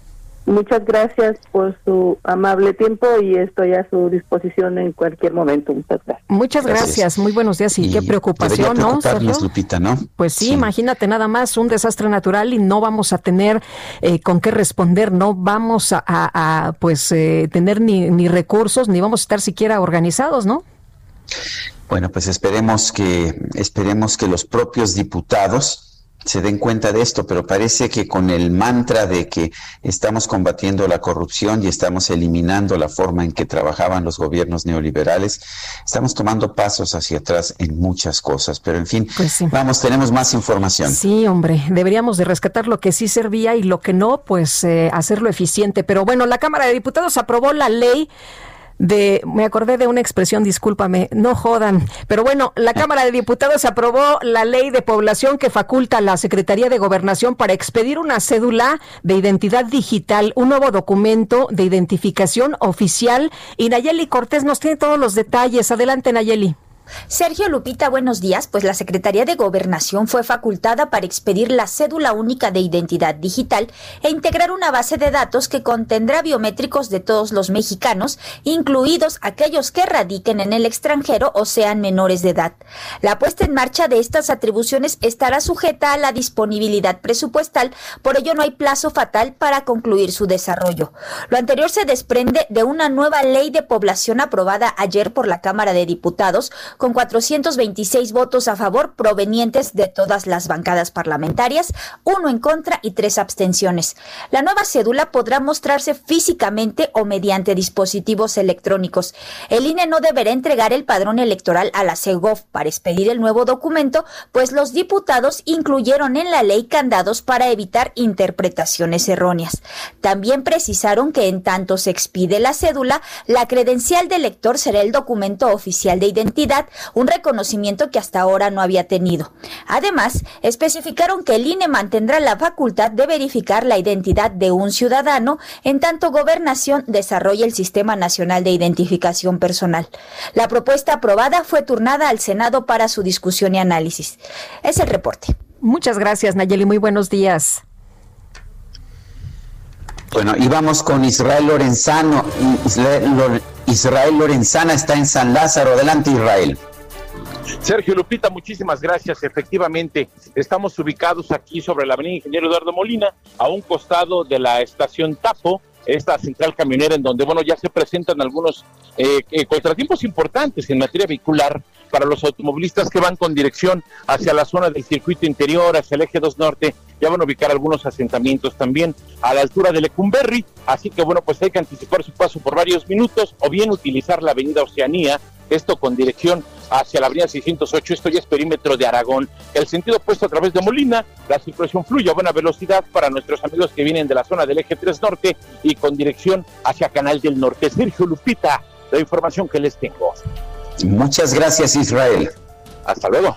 Muchas gracias por su amable tiempo y estoy a su disposición en cualquier momento. Muchas gracias. Muchas gracias. Muy buenos días y, qué preocupación, ¿no? Lupita, ¿no? Pues sí, imagínate nada más un desastre natural y no vamos a tener eh, con qué responder, no vamos a, pues eh, tener ni, ni recursos ni vamos a estar siquiera organizados, ¿no? Bueno, pues esperemos que esperemos que los propios diputados se den cuenta de esto, pero parece que con el mantra de que estamos combatiendo la corrupción y estamos eliminando la forma en que trabajaban los gobiernos neoliberales, estamos tomando pasos hacia atrás en muchas cosas. Pero en fin, pues vamos, tenemos más información. Sí, hombre, deberíamos de rescatar lo que sí servía y lo que no, pues eh, hacerlo eficiente. Pero bueno, la Cámara de Diputados aprobó la ley de, me acordé de una expresión, discúlpame, no jodan, pero bueno, la Cámara de Diputados aprobó la ley de población que faculta a la Secretaría de Gobernación para expedir una cédula de identidad digital, un nuevo documento de identificación oficial. Y Nayeli Cortés nos tiene todos los detalles. Adelante, Nayeli. Sergio Lupita, buenos días. Pues la Secretaría de Gobernación fue facultada para expedir la cédula única de identidad digital e integrar una base de datos que contendrá biométricos de todos los mexicanos, incluidos aquellos que radiquen en el extranjero o sean menores de edad. La puesta en marcha de estas atribuciones estará sujeta a la disponibilidad presupuestal, por ello no hay plazo fatal para concluir su desarrollo. Lo anterior se desprende de una nueva ley de población aprobada ayer por la Cámara de Diputados, con 426 votos a favor provenientes de todas las bancadas parlamentarias, uno en contra y tres abstenciones. La nueva cédula podrá mostrarse físicamente o mediante dispositivos electrónicos. El INE no deberá entregar el padrón electoral a la CEGOV para expedir el nuevo documento, pues los diputados incluyeron en la ley candados para evitar interpretaciones erróneas. También precisaron que en tanto se expide la cédula, la credencial del elector será el documento oficial de identidad un reconocimiento que hasta ahora no había tenido. Además, especificaron que el INE mantendrá la facultad de verificar la identidad de un ciudadano en tanto gobernación desarrolle el Sistema Nacional de Identificación Personal. La propuesta aprobada fue turnada al Senado para su discusión y análisis. Es el reporte. Muchas gracias, Nayeli. Muy buenos días. Bueno, y vamos con Israel Lorenzano. Israel, Lorenzana está en San Lázaro. Adelante, Israel. Sergio Lupita, muchísimas gracias. Efectivamente, estamos ubicados aquí sobre la avenida Ingeniero Eduardo Molina, a un costado de la estación Tapo, esta central camionera en donde, bueno, ya se presentan algunos eh, eh, contratiempos importantes en materia vehicular para los automovilistas que van con dirección hacia la zona del circuito interior, hacia el eje 2 norte, ya van a ubicar algunos asentamientos también a la altura de Lecumberri, así que bueno, pues hay que anticipar su paso por varios minutos o bien utilizar la avenida Oceanía, esto con dirección hacia la avenida 608, esto ya es perímetro de Aragón. El sentido opuesto a través de Molina, la circulación fluye a buena velocidad para nuestros amigos que vienen de la zona del eje 3 norte y con dirección hacia Canal del Norte. Sergio Lupita, la información que les tengo. Muchas gracias, Israel. Hasta luego.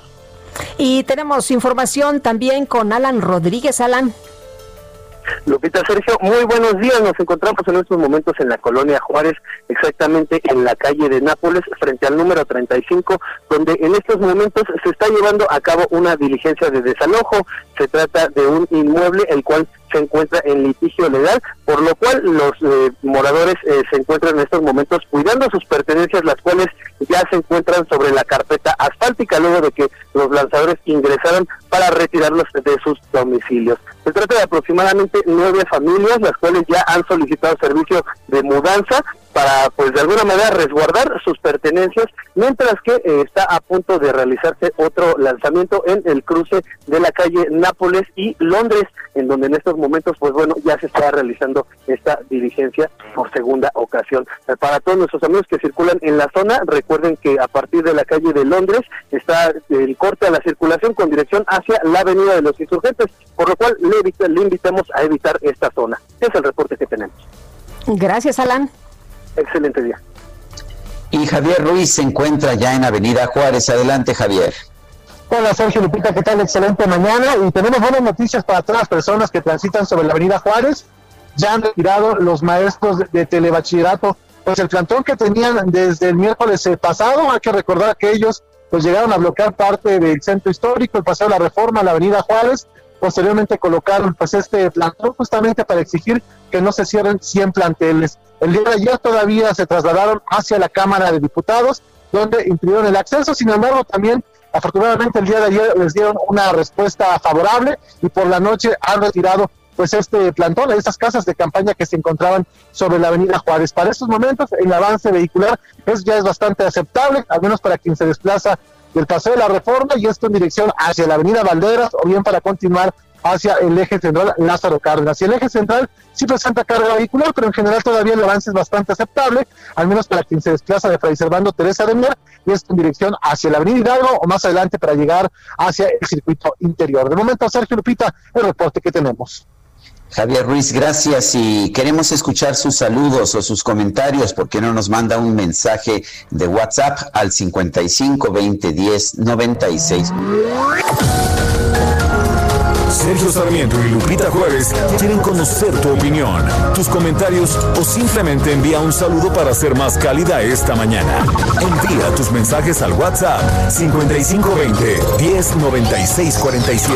Y tenemos información también con Alan Rodríguez. Alan. Lupita Sergio, muy buenos días. Nos encontramos en estos momentos en la colonia Juárez, exactamente en la calle de Nápoles, frente al número 35, donde en estos momentos se está llevando a cabo una diligencia de desalojo. Se trata de un inmueble el cual se encuentra en litigio legal, por lo cual los eh, moradores eh, se encuentran en estos momentos cuidando sus pertenencias, las cuales ya se encuentran sobre la carpeta asfáltica luego de que los lanzadores ingresaron para retirarlos de sus domicilios. Se trata de aproximadamente nueve familias, las cuales ya han solicitado servicio de mudanza para, pues de alguna manera, resguardar sus pertenencias, mientras que eh, está a punto de realizarse otro lanzamiento en el cruce de la calle Nápoles y Londres, en donde en estos momentos, pues bueno, ya se está realizando esta diligencia por segunda ocasión. Eh, para todos nuestros amigos que circulan en la zona, recuerden que a partir de la calle de Londres está el corte a la circulación con dirección hacia la avenida de los insurgentes, por lo cual le, le invitamos a evitar esta zona. Es el reporte que tenemos. Gracias, Alan. Excelente día. Y Javier Ruiz se encuentra ya en Avenida Juárez. Adelante, Javier. Hola Sergio Lupita, ¿qué tal? Excelente mañana y tenemos buenas noticias para todas las personas que transitan sobre la Avenida Juárez. Ya han retirado los maestros de, telebachillerato, pues el plantón que tenían desde el miércoles pasado, hay que recordar que ellos pues llegaron a bloquear parte del centro histórico, el Paseo de la Reforma, la Avenida Juárez, posteriormente colocaron pues este plantón justamente para exigir que no se cierren 100 planteles. El día de ayer todavía se trasladaron hacia la Cámara de Diputados, donde impidieron el acceso, sin embargo también afortunadamente el día de ayer les dieron una respuesta favorable y por la noche han retirado pues este plantón, estas casas de campaña que se encontraban sobre la avenida Juárez. Para estos momentos el avance vehicular es, ya es bastante aceptable, al menos para quien se desplaza del Paseo de la Reforma y esto en dirección hacia la avenida Valderas o bien para continuar hacia el eje central Lázaro Cárdenas. Y el eje central sí presenta carga vehicular, pero en general todavía el avance es bastante aceptable, al menos para quien se desplaza de Fray Servando Teresa de Mier, y esto en dirección hacia la avenida Hidalgo o más adelante para llegar hacia el circuito interior. De momento, Sergio Lupita, el reporte que tenemos. Javier Ruiz, gracias y queremos escuchar sus saludos o sus comentarios, porque no nos manda un mensaje de WhatsApp al 55 20 10 96. Sergio Sarmiento y Lupita Juárez quieren conocer tu opinión, tus comentarios o simplemente envía un saludo para ser más cálida esta mañana. Envía tus mensajes al WhatsApp 5520 109647.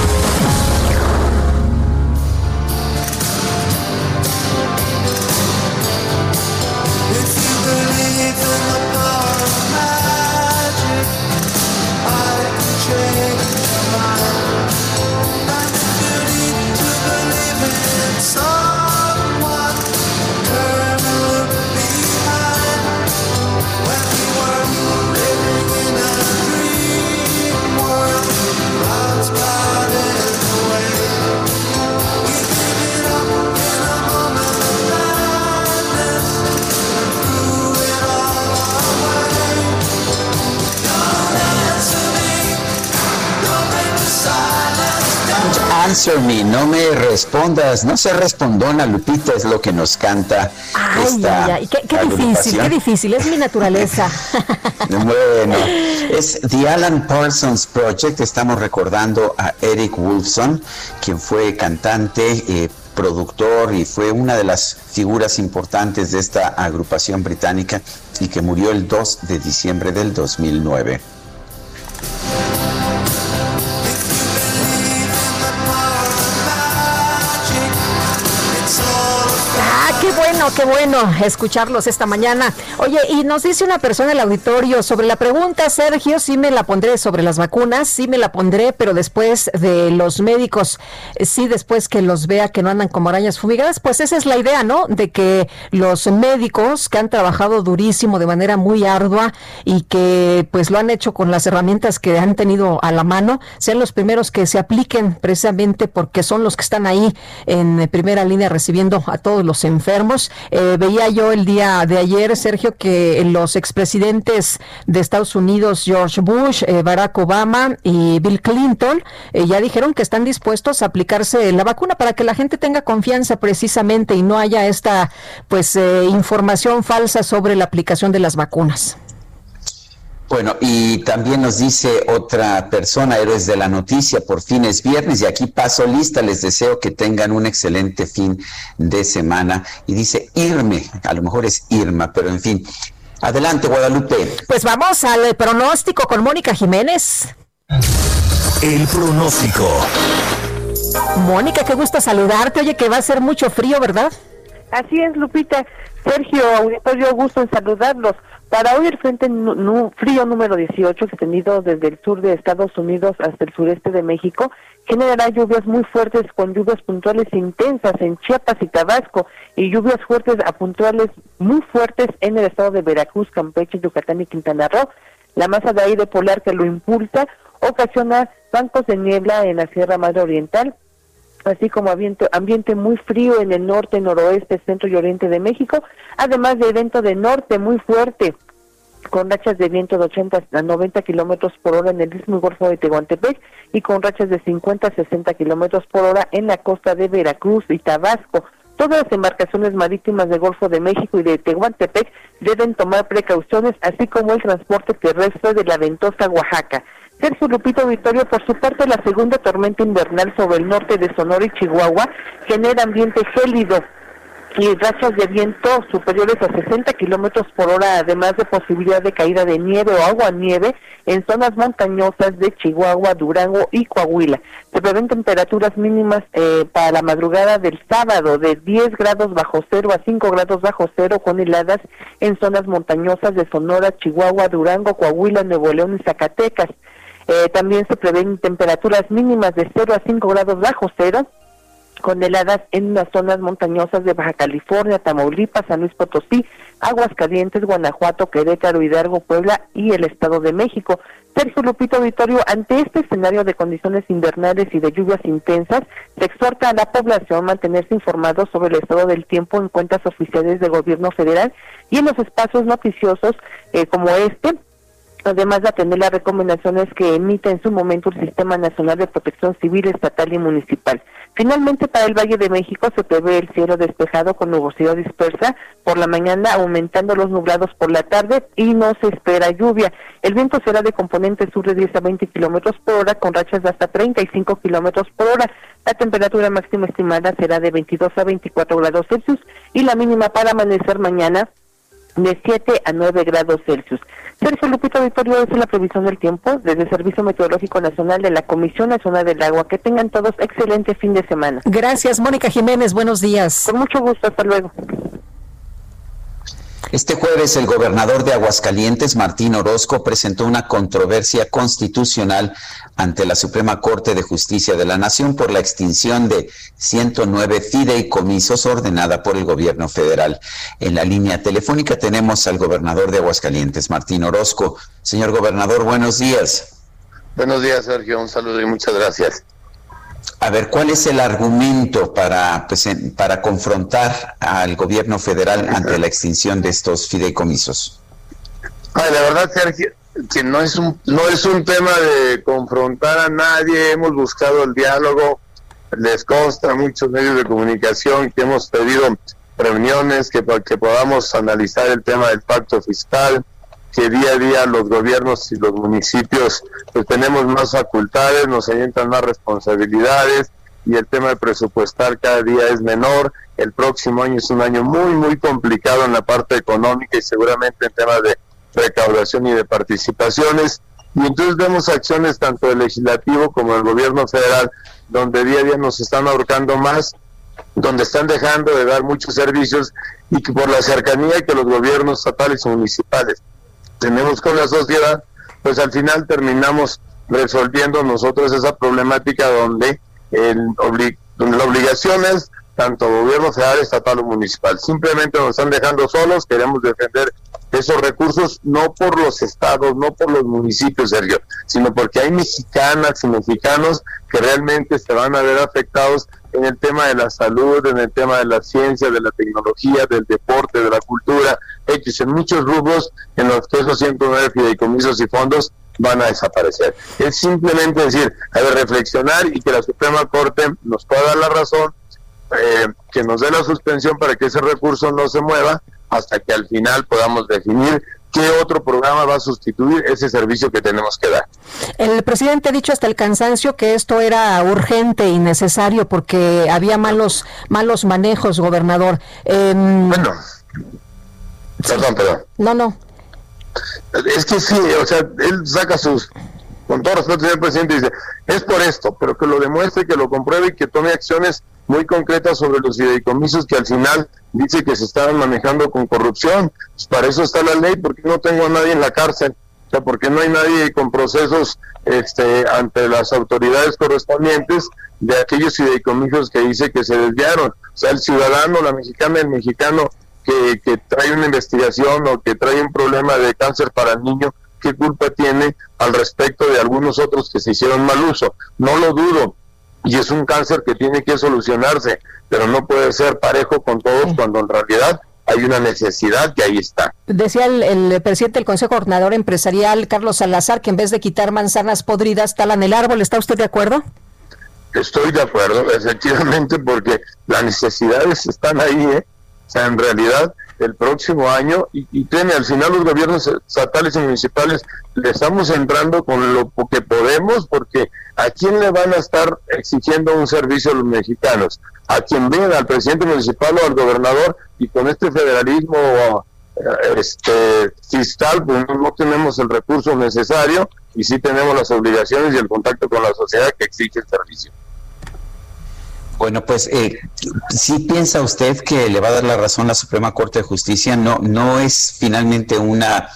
Answer me, no me respondas, no se respondona, Lupita, es lo que nos canta. Ay, ay, ay. Qué, difícil, qué difícil, es mi naturaleza. bueno, es The Alan Parsons Project, estamos recordando a Eric Wolfson, quien fue cantante, eh, productor y fue una de las figuras importantes de esta agrupación británica y que murió el 2 de diciembre del 2009. Qué bueno escucharlos esta mañana. Oye, y nos dice una persona en el auditorio sobre la pregunta, Sergio, sí me la pondré sobre las vacunas, sí me la pondré, pero después de los médicos, eh, sí después que los vea que no andan como arañas fumigadas, pues esa es la idea, ¿no? De que los médicos que han trabajado durísimo de manera muy ardua y que pues lo han hecho con las herramientas que han tenido a la mano, sean los primeros que se apliquen precisamente porque son los que están ahí en primera línea recibiendo a todos los enfermos eh, veía yo el día de ayer, Sergio, que los expresidentes de Estados Unidos, George Bush, eh, Barack Obama y Bill Clinton, eh, ya dijeron que están dispuestos a aplicarse la vacuna para que la gente tenga confianza precisamente y no haya esta pues información falsa sobre la aplicación de las vacunas. Bueno, y también nos dice otra persona, héroes de la noticia, por fin es viernes y aquí paso lista, les deseo que tengan un excelente fin de semana. Y dice Irme, a lo mejor es Irma, pero en fin. Adelante, Guadalupe. Pues vamos al pronóstico con Mónica Jiménez. El pronóstico. Mónica, qué gusto saludarte. Oye, que va a ser mucho frío, ¿verdad? Así es, Lupita. Sergio, auditorio, gusto en saludarlos Para hoy el frente frío número 18, extendido desde el sur de Estados Unidos hasta el sureste de México, generará lluvias muy fuertes con lluvias puntuales intensas en Chiapas y Tabasco y lluvias fuertes a puntuales muy fuertes en el estado de Veracruz, Campeche, Yucatán y Quintana Roo. La masa de aire polar que lo impulsa ocasiona bancos de niebla en la Sierra Madre Oriental, así como ambiente, muy frío en el norte, noroeste, centro y oriente de México, además de evento de norte muy fuerte, con rachas de viento de 80 a 90 kilómetros por hora en el Istmo y Golfo de Tehuantepec y con rachas de 50 a 60 kilómetros por hora en la costa de Veracruz y Tabasco. Todas las embarcaciones marítimas del Golfo de México y de Tehuantepec deben tomar precauciones, así como el transporte terrestre de la ventosa Oaxaca. Sergio Lupito Victorio, por su parte, la segunda tormenta invernal sobre el norte de Sonora y Chihuahua genera ambiente gélido y rachas de viento superiores a 60 kilómetros por hora, además de posibilidad de caída de nieve o agua nieve en zonas montañosas de Chihuahua, Durango y Coahuila. Se prevén temperaturas mínimas eh, para la madrugada del sábado de 10 grados bajo cero a 5 grados bajo cero con heladas en zonas montañosas de Sonora, Chihuahua, Durango, Coahuila, Nuevo León y Zacatecas. Eh, también se prevén temperaturas mínimas de 0 a 5 grados bajo cero, con heladas en las zonas montañosas de Baja California, Tamaulipas, San Luis Potosí, Aguascalientes, Guanajuato, Querétaro, Hidalgo, Puebla y el Estado de México. Sergio Lupito Vitorio, ante este escenario de condiciones invernales y de lluvias intensas, se exhorta a la población a mantenerse informados sobre el estado del tiempo en cuentas oficiales del gobierno federal y en los espacios noticiosos eh, como este, además de atender las recomendaciones que emite en su momento el Sistema Nacional de Protección Civil, Estatal y Municipal. Finalmente, para el Valle de México se prevé el cielo despejado con nubosidad dispersa por la mañana, aumentando los nublados por la tarde y no se espera lluvia. El viento será de componente sur de 10 a 20 kilómetros por hora, con rachas de hasta 35 kilómetros por hora. La temperatura máxima estimada será de 22 a 24 grados Celsius y la mínima para amanecer mañana de 7 a 9 grados Celsius. Sergio Lupito Victorio, es la previsión del tiempo desde el Servicio Meteorológico Nacional de la Comisión Nacional del Agua. Que tengan todos excelente fin de semana. Gracias, Mónica Jiménez. Buenos días. Con mucho gusto. Hasta luego. Este jueves el gobernador de Aguascalientes, Martín Orozco, presentó una controversia constitucional ante la Suprema Corte de Justicia de la Nación por la extinción de 109 fideicomisos ordenada por el gobierno federal. En la línea telefónica tenemos al gobernador de Aguascalientes, Martín Orozco. Señor gobernador, buenos días. Buenos días, Sergio. Un saludo y muchas gracias. A ver, ¿cuál es el argumento para, pues, para confrontar al gobierno federal ante la extinción de estos fideicomisos? Ay, la verdad, Sergio, que no es un no es un tema de confrontar a nadie. Hemos buscado el diálogo. Les consta a muchos medios de comunicación que hemos pedido reuniones que, que podamos analizar el tema del pacto fiscal que día a día los gobiernos y los municipios pues tenemos más facultades, nos alientan más responsabilidades y el tema de presupuestar cada día es menor. El próximo año es un año muy, muy complicado en la parte económica y seguramente en temas de recaudación y de participaciones. Y entonces vemos acciones tanto del legislativo como del gobierno federal, donde día a día nos están ahorcando más, donde están dejando de dar muchos servicios y que por la cercanía que los gobiernos estatales y municipales tenemos con la sociedad, pues al final terminamos resolviendo nosotros esa problemática donde, el donde la obligación es tanto gobierno federal, estatal o municipal. Simplemente nos están dejando solos, queremos defender esos recursos no por los estados, no por los municipios, Sergio, sino porque hay mexicanas y mexicanos que realmente se van a ver afectados en el tema de la salud, en el tema de la ciencia, de la tecnología, del deporte, de la cultura, hechos en muchos rubros en los que esos 109 fideicomisos y fondos van a desaparecer. Es simplemente decir, hay que reflexionar y que la Suprema Corte nos pueda dar la razón, eh, que nos dé la suspensión para que ese recurso no se mueva hasta que al final podamos definir qué otro programa va a sustituir ese servicio que tenemos que dar. El presidente ha dicho hasta el cansancio que esto era urgente y necesario porque había malos malos manejos, gobernador. Em, bueno, perdón, perdón. No, no. Es que sí, o sea, él saca sus, con todo respeto, señor presidente, dice, es por esto, pero que lo demuestre, que lo compruebe y que tome acciones muy concretas sobre los fideicomisos que al final dice que se estaban manejando con corrupción. Pues para eso está la ley, porque no tengo a nadie en la cárcel, o sea, porque no hay nadie con procesos este, ante las autoridades correspondientes de aquellos fideicomisos que dice que se desviaron. O sea, el ciudadano, la mexicana, el mexicano que, que trae una investigación o que trae un problema de cáncer para el niño, ¿qué culpa tiene al respecto de algunos otros que se hicieron mal uso? No lo dudo, y es un cáncer que tiene que solucionarse, pero no puede ser parejo con todos cuando en realidad hay una necesidad que ahí está. Decía el, presidente del Consejo Coordinador Empresarial, Carlos Salazar, que en vez de quitar manzanas podridas, talan el árbol. ¿Está usted de acuerdo? Estoy de acuerdo, efectivamente, porque las necesidades están ahí, ¿eh? O sea, en realidad el próximo año, y, y al final los gobiernos estatales y municipales le estamos entrando con lo que podemos, porque ¿a quién le van a estar exigiendo un servicio a los mexicanos? A quien venga, al presidente municipal o al gobernador, y con este federalismo eh, este fiscal, pues no tenemos el recurso necesario y sí tenemos las obligaciones y el contacto con la sociedad que exige el servicio. Bueno, pues eh, si piensa usted que le va a dar la razón la Suprema Corte de Justicia, no, no es finalmente una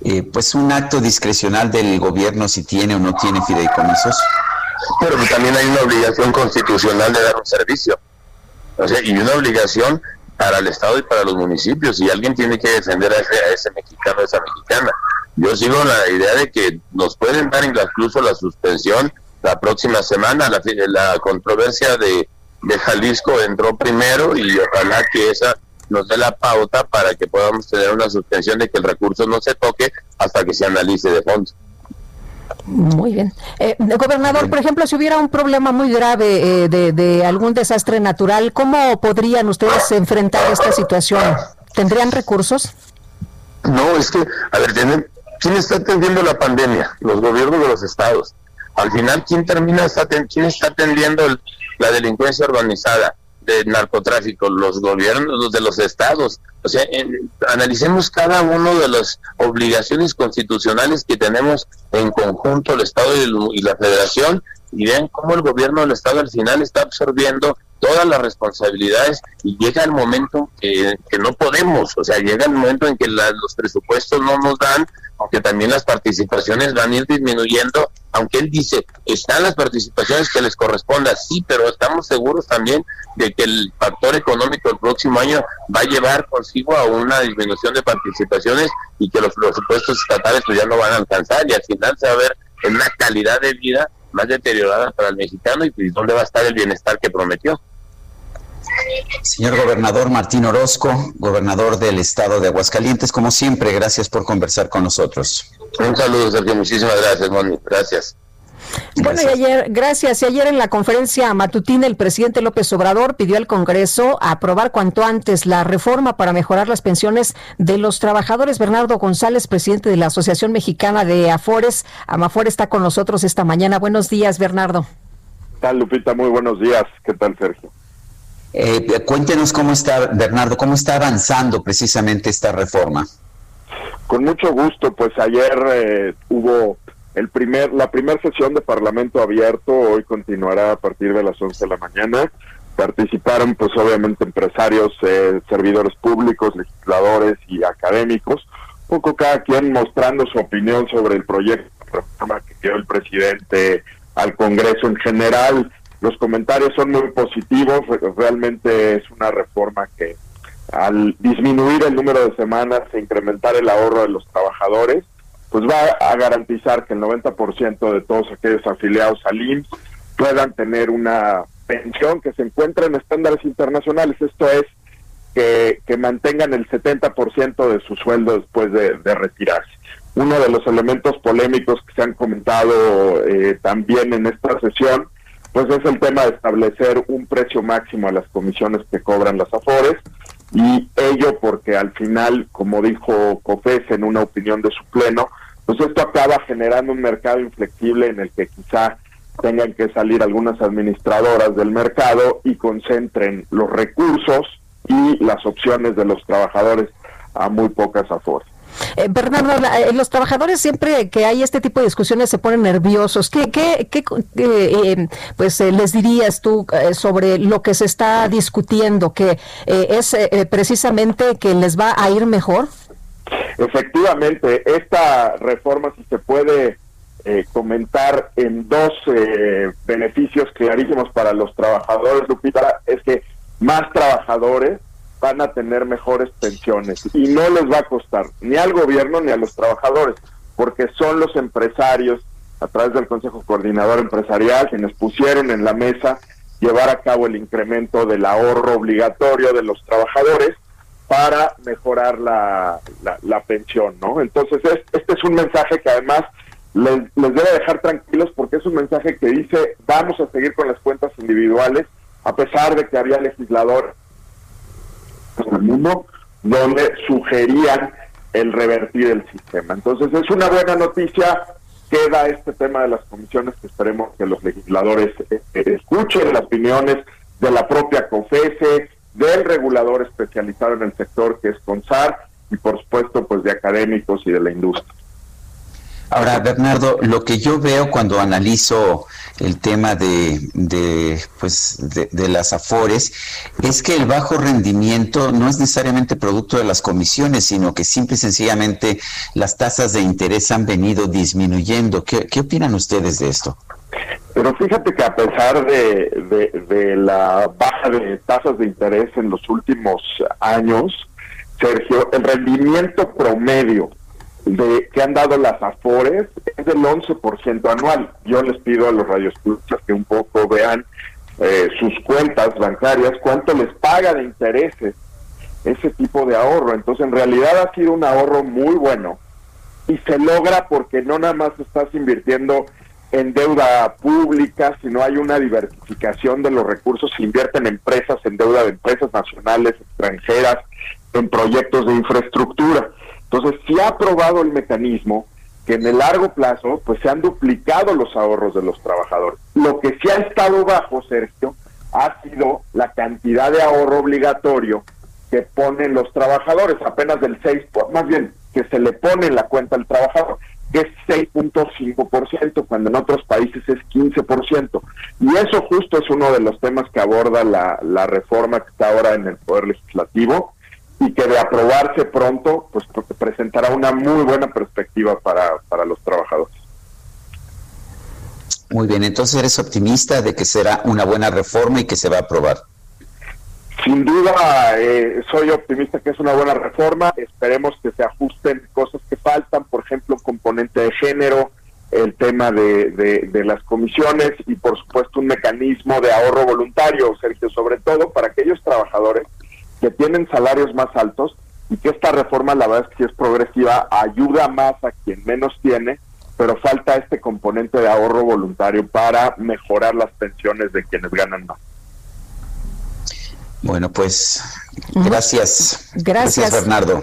eh, pues un acto discrecional del gobierno si tiene o no tiene fideicomisos. Pero también hay una obligación constitucional de dar un servicio. O sea, y una obligación para el Estado y para los municipios. Y alguien tiene que defender a ese, a ese mexicano, a esa mexicana. Yo sigo la idea de que nos pueden dar incluso la suspensión la próxima semana. La, la controversia de, de Jalisco entró primero y ojalá que esa nos dé la pauta para que podamos tener una suspensión de que el recurso no se toque hasta que se analice de fondo. Muy bien. Eh, gobernador, por ejemplo, si hubiera un problema muy grave eh, de, de, algún desastre natural, ¿cómo podrían ustedes enfrentar esta situación? ¿Tendrían recursos? No, es que, a ver, ¿quién está atendiendo la pandemia? Los gobiernos de los estados. Al final, ¿quién termina, está, quién está atendiendo la delincuencia organizada? de narcotráfico, los gobiernos de los estados. O sea, analicemos cada uno de las obligaciones constitucionales que tenemos en conjunto el Estado y, y, la Federación y vean cómo el gobierno del Estado al final está absorbiendo todas las responsabilidades y llega el momento que, que no podemos, o sea, llega el momento en que los presupuestos no nos dan, aunque también las participaciones van a ir disminuyendo, aunque él dice, están las participaciones que les corresponda, sí, pero estamos seguros también de que el factor económico el próximo año va a llevar consigo a una disminución de participaciones y que los presupuestos estatales pues ya no van a alcanzar y al final se va a ver en una calidad de vida más deteriorada para el mexicano y pues, dónde va a estar el bienestar que prometió. Señor gobernador Martín Orozco, gobernador del estado de Aguascalientes, como siempre, gracias por conversar con nosotros. Un saludo, Sergio. Muchísimas gracias, Moni. Gracias. Bueno, y ayer, gracias. Y ayer en la conferencia matutina, el presidente López Obrador pidió al Congreso aprobar cuanto antes la reforma para mejorar las pensiones de los trabajadores. Bernardo González, presidente de la Asociación Mexicana de Afores, Amafor, está con nosotros esta mañana. Buenos días, Bernardo. ¿Qué tal, Lupita? Muy buenos días. ¿Qué tal, Sergio? Eh, cuéntenos cómo está, Bernardo, cómo está avanzando precisamente esta reforma. Con mucho gusto, pues ayer eh, hubo el primer, la primera sesión de Parlamento abierto, hoy continuará a partir de las 11 de la mañana. Participaron pues obviamente empresarios, eh, servidores públicos, legisladores y académicos, un poco cada quien mostrando su opinión sobre el proyecto de reforma que dio el presidente al Congreso en general los comentarios son muy positivos, realmente es una reforma que al disminuir el número de semanas e incrementar el ahorro de los trabajadores, pues va a garantizar que el 90% de todos aquellos afiliados al IMSS puedan tener una pensión que se encuentre en estándares internacionales. Esto es que, mantengan el 70% de su sueldo después de, retirarse. Uno de los elementos polémicos que se han comentado eh, también en esta sesión pues es el tema de establecer un precio máximo a las comisiones que cobran las AFORES y ello porque al final, como dijo COFES en una opinión de su pleno, pues esto acaba generando un mercado inflexible en el que quizá tengan que salir algunas administradoras del mercado y concentren los recursos y las opciones de los trabajadores a muy pocas AFORES. Eh, Bernardo, eh, los trabajadores siempre que hay este tipo de discusiones se ponen nerviosos. ¿Qué, qué, qué eh, pues les dirías tú sobre lo que se está discutiendo, que es precisamente que les va a ir mejor? Efectivamente, esta reforma, si se puede comentar en dos beneficios clarísimos para los trabajadores, Lupita, es que más trabajadores van a tener mejores pensiones y no les va a costar ni al gobierno ni a los trabajadores, porque son los empresarios a través del Consejo Coordinador Empresarial quienes pusieron en la mesa llevar a cabo el incremento del ahorro obligatorio de los trabajadores para mejorar la, la, pensión, ¿no? Entonces, este es un mensaje que además les, les debe dejar tranquilos porque es un mensaje que dice, vamos a seguir con las cuentas individuales, a pesar de que había legisladores en el mundo donde sugerían el revertir el sistema. Entonces es una buena noticia, queda este tema de las comisiones que esperemos que los legisladores eh, eh, escuchen las opiniones de la propia COFESE, del regulador especializado en el sector que es CONSAR y por supuesto pues de académicos y de la industria. Ahora, Bernardo, lo que yo veo cuando analizo el tema de, de pues, de, las afores es que el bajo rendimiento no es necesariamente producto de las comisiones, sino que simple y sencillamente las tasas de interés han venido disminuyendo. ¿Qué, opinan ustedes de esto? Pero fíjate que a pesar de, de la baja de tasas de interés en los últimos años, Sergio, el rendimiento promedio de que han dado las Afores es del 11% anual. Yo les pido a los radioescuchas que un poco vean eh, sus cuentas bancarias, cuánto les paga de intereses ese tipo de ahorro. Entonces, en realidad ha sido un ahorro muy bueno y se logra porque no nada más estás invirtiendo en deuda pública, sino hay una diversificación de los recursos, se invierten en empresas, en deuda de empresas nacionales, extranjeras, en proyectos de infraestructura. Entonces, si ha aprobado el mecanismo que en el largo plazo, pues se han duplicado los ahorros de los trabajadores. Lo que sí ha estado bajo, Sergio, ha sido la cantidad de ahorro obligatorio que ponen los trabajadores, apenas del 6, más bien, que se le pone en la cuenta al trabajador, que es 6.5%, cuando en otros países es 15%. Y eso justo es uno de los temas que aborda la reforma que está ahora en el Poder Legislativo y que de aprobarse pronto, pues presentará una muy buena perspectiva para, para los trabajadores. Muy bien, entonces eres optimista de que será una buena reforma y que se va a aprobar. Sin duda, eh, soy optimista que es una buena reforma. Esperemos que se ajusten cosas que faltan, por ejemplo, componente de género, el tema de, de, de, las comisiones y, por supuesto, un mecanismo de ahorro voluntario, Sergio, sobre todo para aquellos trabajadores que tienen salarios más altos y que esta reforma, la verdad es que si es progresiva, ayuda más a quien menos tiene, pero falta este componente de ahorro voluntario para mejorar las pensiones de quienes ganan más. Bueno, pues gracias. Gracias, gracias Bernardo.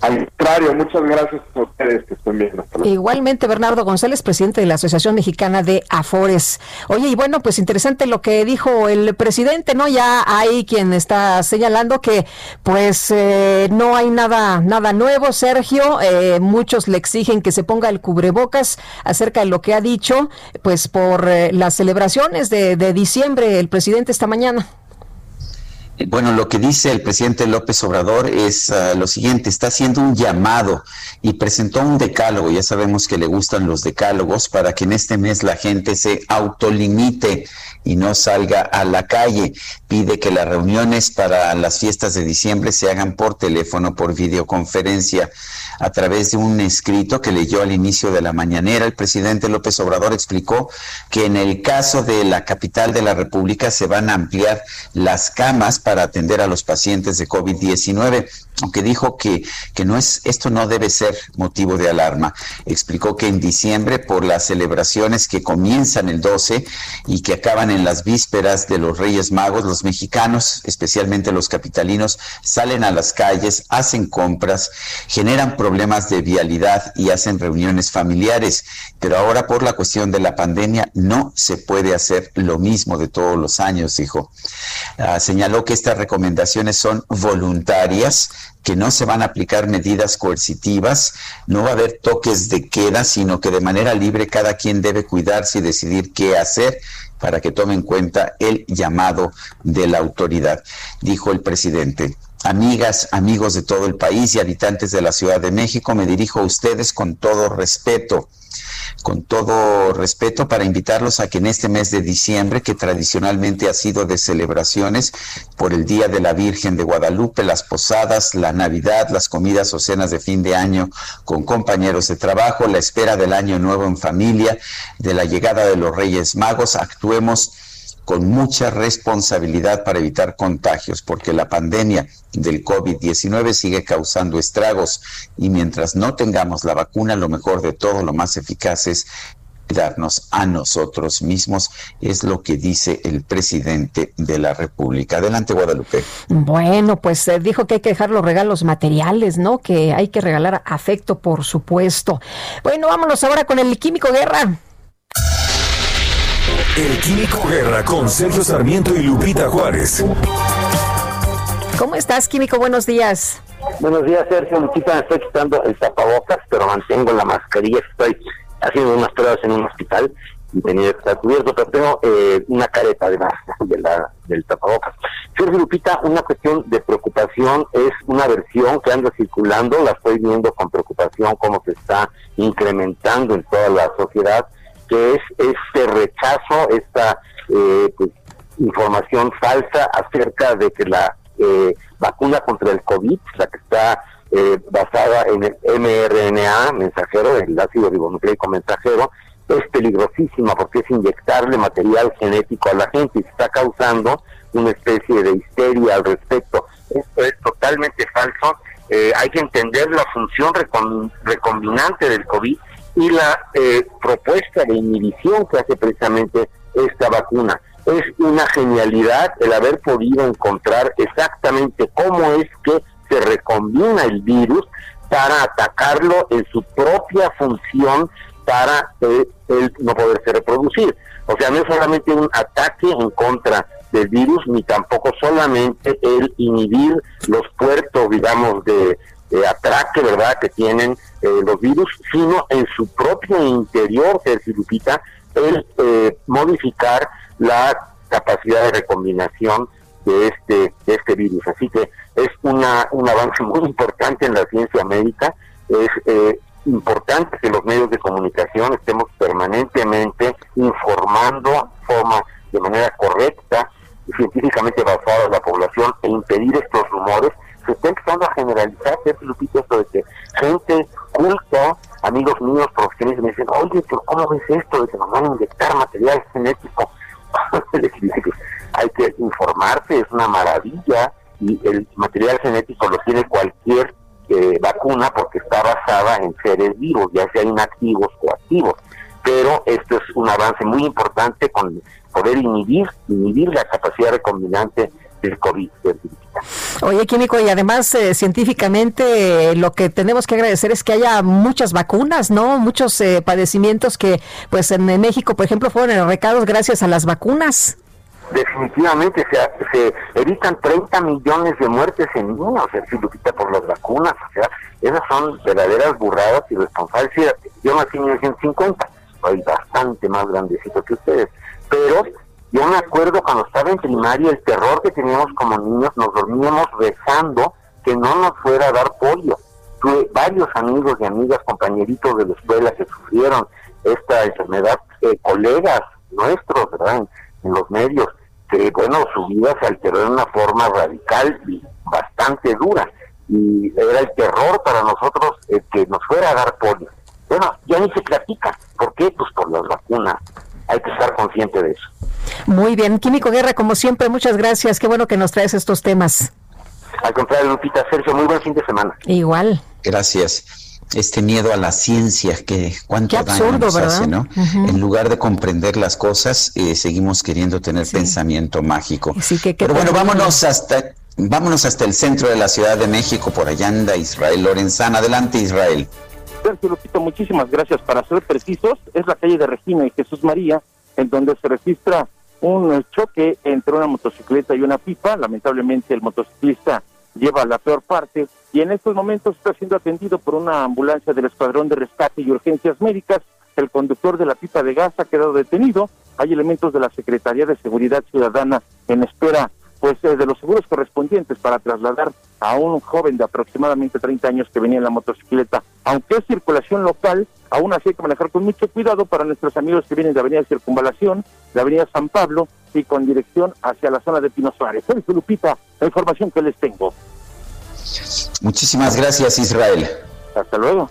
Al contrario, muchas gracias a ustedes que estén viendo. Igualmente, Bernardo González, presidente de la Asociación Mexicana de Afores. Oye, y bueno, pues interesante lo que dijo el presidente, ¿no? Ya hay quien está señalando que pues eh, no hay nada, nada nuevo, Sergio. Eh, muchos le exigen que se ponga el cubrebocas acerca de lo que ha dicho, pues por eh, las celebraciones de, de diciembre, el presidente esta mañana. Bueno, lo que dice el presidente López Obrador es ah, lo siguiente, está haciendo un llamado y presentó un decálogo, ya sabemos que le gustan los decálogos, para que en este mes la gente se autolimite y no salga a la calle. Pide que las reuniones para las fiestas de diciembre se hagan por teléfono, por videoconferencia. A través de un escrito que leyó al inicio de la mañanera, el presidente López Obrador explicó que en el caso de la capital de la República se van a ampliar las camas para atender a los pacientes de COVID-19 aunque dijo que, que no es, esto no debe ser motivo de alarma. Explicó que en diciembre, por las celebraciones que comienzan el 12 y que acaban en las vísperas de los Reyes Magos, los mexicanos, especialmente los capitalinos, salen a las calles, hacen compras, generan problemas de vialidad y hacen reuniones familiares. Pero ahora por la cuestión de la pandemia no se puede hacer lo mismo de todos los años, dijo. Ah, señaló que estas recomendaciones son voluntarias que no se van a aplicar medidas coercitivas, no va a haber toques de queda, sino que de manera libre cada quien debe cuidarse y decidir qué hacer para que tome en cuenta el llamado de la autoridad, dijo el presidente. Amigas, amigos de todo el país y habitantes de la Ciudad de México, me dirijo a ustedes con todo respeto con todo respeto para invitarlos a que en este mes de diciembre, que tradicionalmente ha sido de celebraciones por el Día de la Virgen de Guadalupe, las posadas, la Navidad, las comidas o cenas de fin de año con compañeros de trabajo, la espera del año nuevo en familia, de la llegada de los Reyes Magos, actuemos con mucha responsabilidad para evitar contagios, porque la pandemia del COVID-19 sigue causando estragos y mientras no tengamos la vacuna, lo mejor de todo, lo más eficaz es cuidarnos a nosotros mismos, es lo que dice el presidente de la República. Adelante, Guadalupe. Bueno, pues eh, dijo que hay que dejar los regalos materiales, ¿no? Que hay que regalar afecto, por supuesto. Bueno, vámonos ahora con el químico guerra. El Químico Guerra con Sergio Sarmiento y Lupita Juárez. ¿Cómo estás, Químico? Buenos días. Buenos días, Sergio. Lupita, me estoy quitando el tapabocas, pero mantengo la mascarilla. Estoy haciendo unas pruebas en un hospital y tenía que estar cubierto, pero tengo eh, una careta además de la, del tapabocas. Sergio Lupita, una cuestión de preocupación es una versión que anda circulando, la estoy viendo con preocupación cómo se está incrementando en toda la sociedad que es este rechazo, esta eh, pues, información falsa acerca de que la eh, vacuna contra el COVID, la que está eh, basada en el mRNA mensajero, el ácido ribonucleico mensajero, es peligrosísima porque es inyectarle material genético a la gente y está causando una especie de histeria al respecto. Esto es totalmente falso. hay que entender la función recombinante del COVID y la eh, propuesta de inhibición que hace precisamente esta vacuna. Es una genialidad el haber podido encontrar exactamente cómo es que se recombina el virus para atacarlo en su propia función para eh, no poderse reproducir. O sea, no es solamente un ataque en contra del virus, ni tampoco solamente el inhibir los puertos, digamos, de, de atraque, ¿verdad?, que tienen eh, los virus, sino en su propio interior, Sergio Lupita, el eh, modificar la capacidad de recombinación de este, de este virus. Así que es una, un avance muy importante en la ciencia médica, es eh, importante que los medios de comunicación estemos permanentemente informando forma, de manera correcta y científicamente basada a la población e impedir estos rumores se está empezando a generalizar, Lupita, esto de que gente culta, amigos míos, profesionales, me dicen, oye, pero ¿cómo ves esto de que nos van a inyectar material genético? hay que informarse, es una maravilla, y el material genético lo tiene cualquier eh, vacuna porque está basada en seres vivos, ya sea inactivos o activos. Pero esto es un avance muy importante con poder inhibir, inhibir la capacidad recombinante del COVID. Oye, químico, y además eh, científicamente lo que tenemos que agradecer es que haya muchas vacunas, ¿no? Muchos eh, padecimientos que, pues en México, por ejemplo, fueron erradicados gracias a las vacunas. Definitivamente se, se evitan 30 millones de muertes en niños, si Lupita, por las vacunas. O sea, esas son verdaderas burradas y responsables. Yo nací en 1950, soy bastante más grandecito que ustedes, pero yo me acuerdo cuando estaba en primaria, el terror que teníamos como niños, nos dormíamos rezando que no nos fuera a dar polio. Tuve varios amigos y amigas, compañeritos de la escuela que sufrieron esta enfermedad, eh, colegas nuestros, ¿verdad? En, los medios, que, bueno, su vida se alteró de una forma radical y bastante dura. Y era el terror para nosotros que nos fuera a dar polio. Bueno, ya ni se platica. ¿Por qué? Pues por las vacunas. Hay que estar consciente de eso. Muy bien, Químico Guerra, como siempre, muchas gracias. Qué bueno que nos traes estos temas. Al contrario, Lupita, Sergio, muy buen fin de semana. Igual. Gracias. Este miedo a la ciencia, que cuánto daño nos hace, ¿no? En lugar de comprender las cosas, eh, seguimos queriendo tener pensamiento mágico. Pero bueno, vámonos hasta, vámonos hasta el centro de la Ciudad de México, por allá anda Israel Lorenzana. Adelante, Israel. Sergio Lupita, muchísimas gracias. Para ser precisos, es la calle de Regina y Jesús María, en donde se registra un choque entre una motocicleta y una pipa. Lamentablemente el motociclista lleva la peor parte y en estos momentos está siendo atendido por una ambulancia del Escuadrón de Rescate y Urgencias Médicas. El conductor de la pipa de gas ha quedado detenido. Hay elementos de la Secretaría de Seguridad Ciudadana en espera pues eh, de los seguros correspondientes para trasladar a un joven de aproximadamente 30 años que venía en la motocicleta. Aunque es circulación local, aún así hay que manejar con mucho cuidado para nuestros amigos que vienen de Avenida Circunvalación, de Avenida San Pablo y con dirección hacia la zona de Pino Suárez. Soy Lupita, la información que les tengo. Muchísimas gracias, Israel. Hasta luego.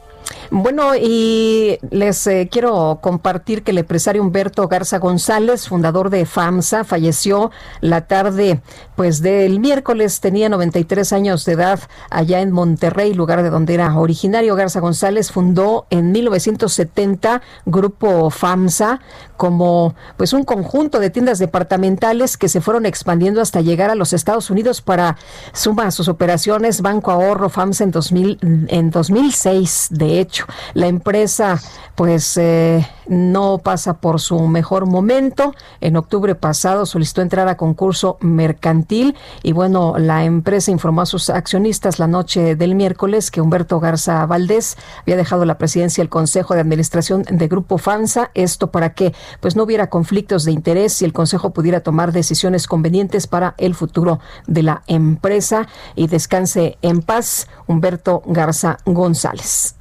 Bueno, y les eh, quiero compartir que el empresario Humberto Garza González, fundador de FAMSA, falleció la tarde pues del miércoles, tenía 93 años de edad allá en Monterrey, lugar de donde era originario. Garza González fundó en 1970 Grupo FAMSA como pues un conjunto de tiendas departamentales que se fueron expandiendo hasta llegar a los Estados Unidos para sumar sus operaciones Banco Ahorro FAMSA en 2000 en 2006 de hecho la empresa pues eh, no pasa por su mejor momento. En octubre pasado solicitó entrar a concurso mercantil y bueno, la empresa informó a sus accionistas la noche del miércoles que Humberto Garza Valdés había dejado la presidencia del Consejo de Administración de Grupo FANSA. Esto para que pues no hubiera conflictos de interés y el Consejo pudiera tomar decisiones convenientes para el futuro de la empresa y descanse en paz Humberto Garza González.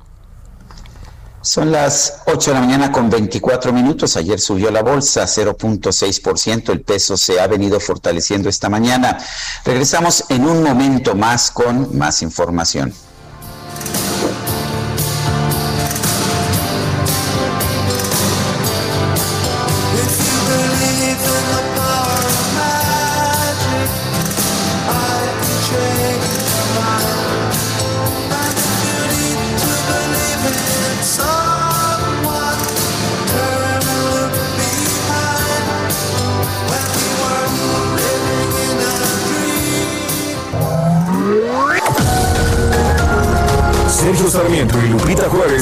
Son las 8 de la mañana con 24 minutos. Ayer subió la bolsa 0.6%. El peso se ha venido fortaleciendo esta mañana. Regresamos en un momento más con más información.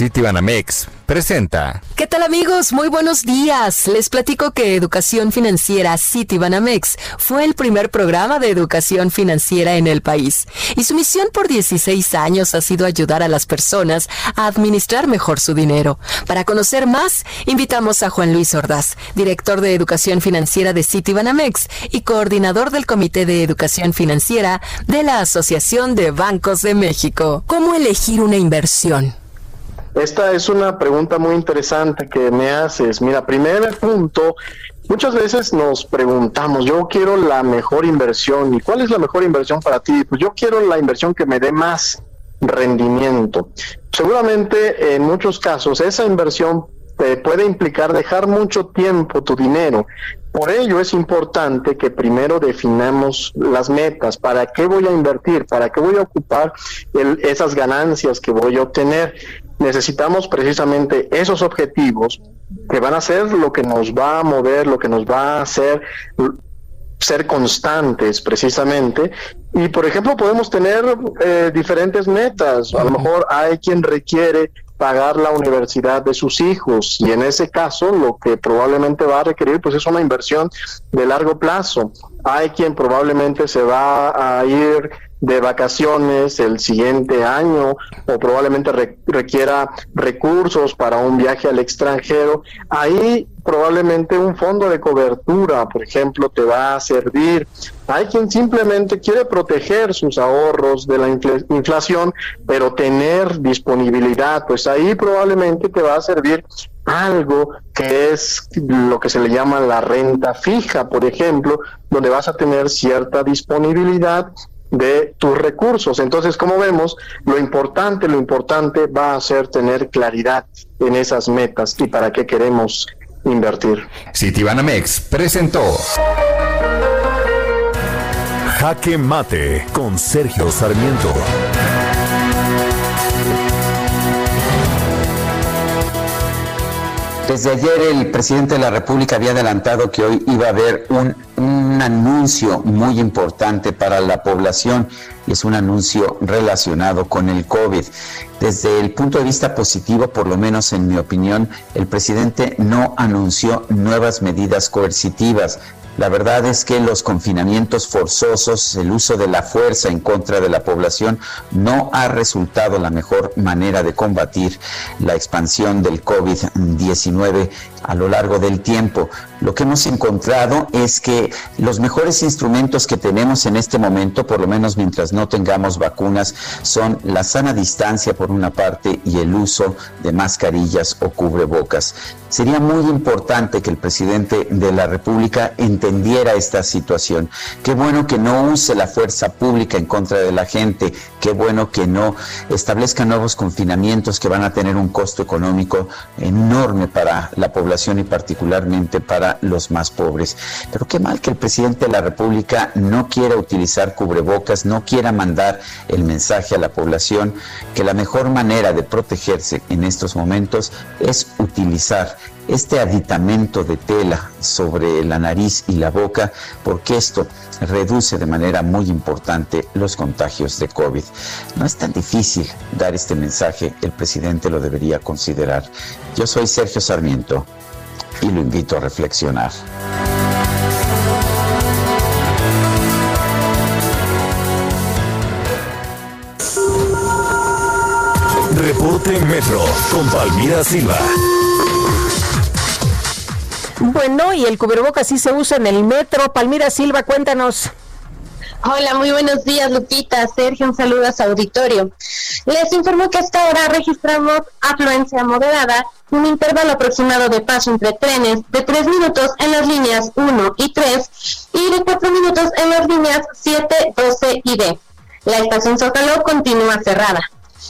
Citibanamex presenta. ¿Qué tal amigos? Muy buenos días. Les platico que Educación Financiera Citibanamex fue el primer programa de educación financiera en el país y su misión por 16 años ha sido ayudar a las personas a administrar mejor su dinero. Para conocer más, invitamos a Juan Luis Ordaz, director de Educación Financiera de Citibanamex y coordinador del Comité de Educación Financiera de la Asociación de Bancos de México. ¿Cómo elegir una inversión? Esta es una pregunta muy interesante que me haces. Mira, primer punto, muchas veces nos preguntamos, yo quiero la mejor inversión. ¿Y cuál es la mejor inversión para ti? Pues yo quiero la inversión que me dé más rendimiento. Seguramente en muchos casos esa inversión te puede implicar dejar mucho tiempo tu dinero. Por ello es importante que primero definamos las metas, para qué voy a invertir, para qué voy a ocupar esas ganancias que voy a obtener. Necesitamos precisamente esos objetivos que van a ser lo que nos va a mover, lo que nos va a hacer ser constantes precisamente. Y por ejemplo podemos tener eh, diferentes metas. A lo mejor hay quien requiere pagar la universidad de sus hijos y en ese caso lo que probablemente va a requerir pues es una inversión de largo plazo. Hay quien probablemente se va a ir de vacaciones el siguiente año o probablemente requiera recursos para un viaje al extranjero, ahí probablemente un fondo de cobertura, por ejemplo, te va a servir. Hay quien simplemente quiere proteger sus ahorros de la inflación, pero tener disponibilidad, pues ahí probablemente te va a servir algo que es lo que se le llama la renta fija, por ejemplo, donde vas a tener cierta disponibilidad de tus recursos. Entonces, como vemos, lo importante, lo importante va a ser tener claridad en esas metas y para qué queremos invertir. Citibanamex presentó Jaque Mate con Sergio Sarmiento. Desde ayer el presidente de la República había adelantado que hoy iba a haber un, un, anuncio muy importante para la población y es un anuncio relacionado con el COVID. Desde el punto de vista positivo, por lo menos en mi opinión, el presidente no anunció nuevas medidas coercitivas. La verdad es que los confinamientos forzosos, el uso de la fuerza en contra de la población, no ha resultado la mejor manera de combatir la expansión del COVID-19 a lo largo del tiempo. Lo que hemos encontrado es que los mejores instrumentos que tenemos en este momento, por lo menos mientras no tengamos vacunas, son la sana distancia por una parte y el uso de mascarillas o cubrebocas. Sería muy importante que el presidente de la República entendiera esta situación. Qué bueno que no use la fuerza pública en contra de la gente, qué bueno que no establezca nuevos confinamientos que van a tener un costo económico enorme para la población y particularmente para los más pobres. Pero qué mal que el presidente de la República no quiera utilizar cubrebocas, no quiera mandar el mensaje a la población que la mejor manera de protegerse en estos momentos es utilizar este aditamento de tela sobre la nariz y la boca, porque esto reduce de manera muy importante los contagios de COVID. No es tan difícil dar este mensaje, el presidente lo debería considerar. Yo soy Sergio Sarmiento y lo invito a reflexionar. Reporte Metro con Palmira Silva. Bueno, y el cubrebocas sí se usa en el metro. Palmira Silva, cuéntanos. Hola, muy buenos días, Lupita. Sergio, un saludo a su auditorio. Les informo que hasta ahora registramos afluencia moderada, un intervalo aproximado de paso entre trenes de 3 minutos en las líneas 1 y 3 y de 4 minutos en las líneas 7, 12 y D. La estación Zócalo continúa cerrada.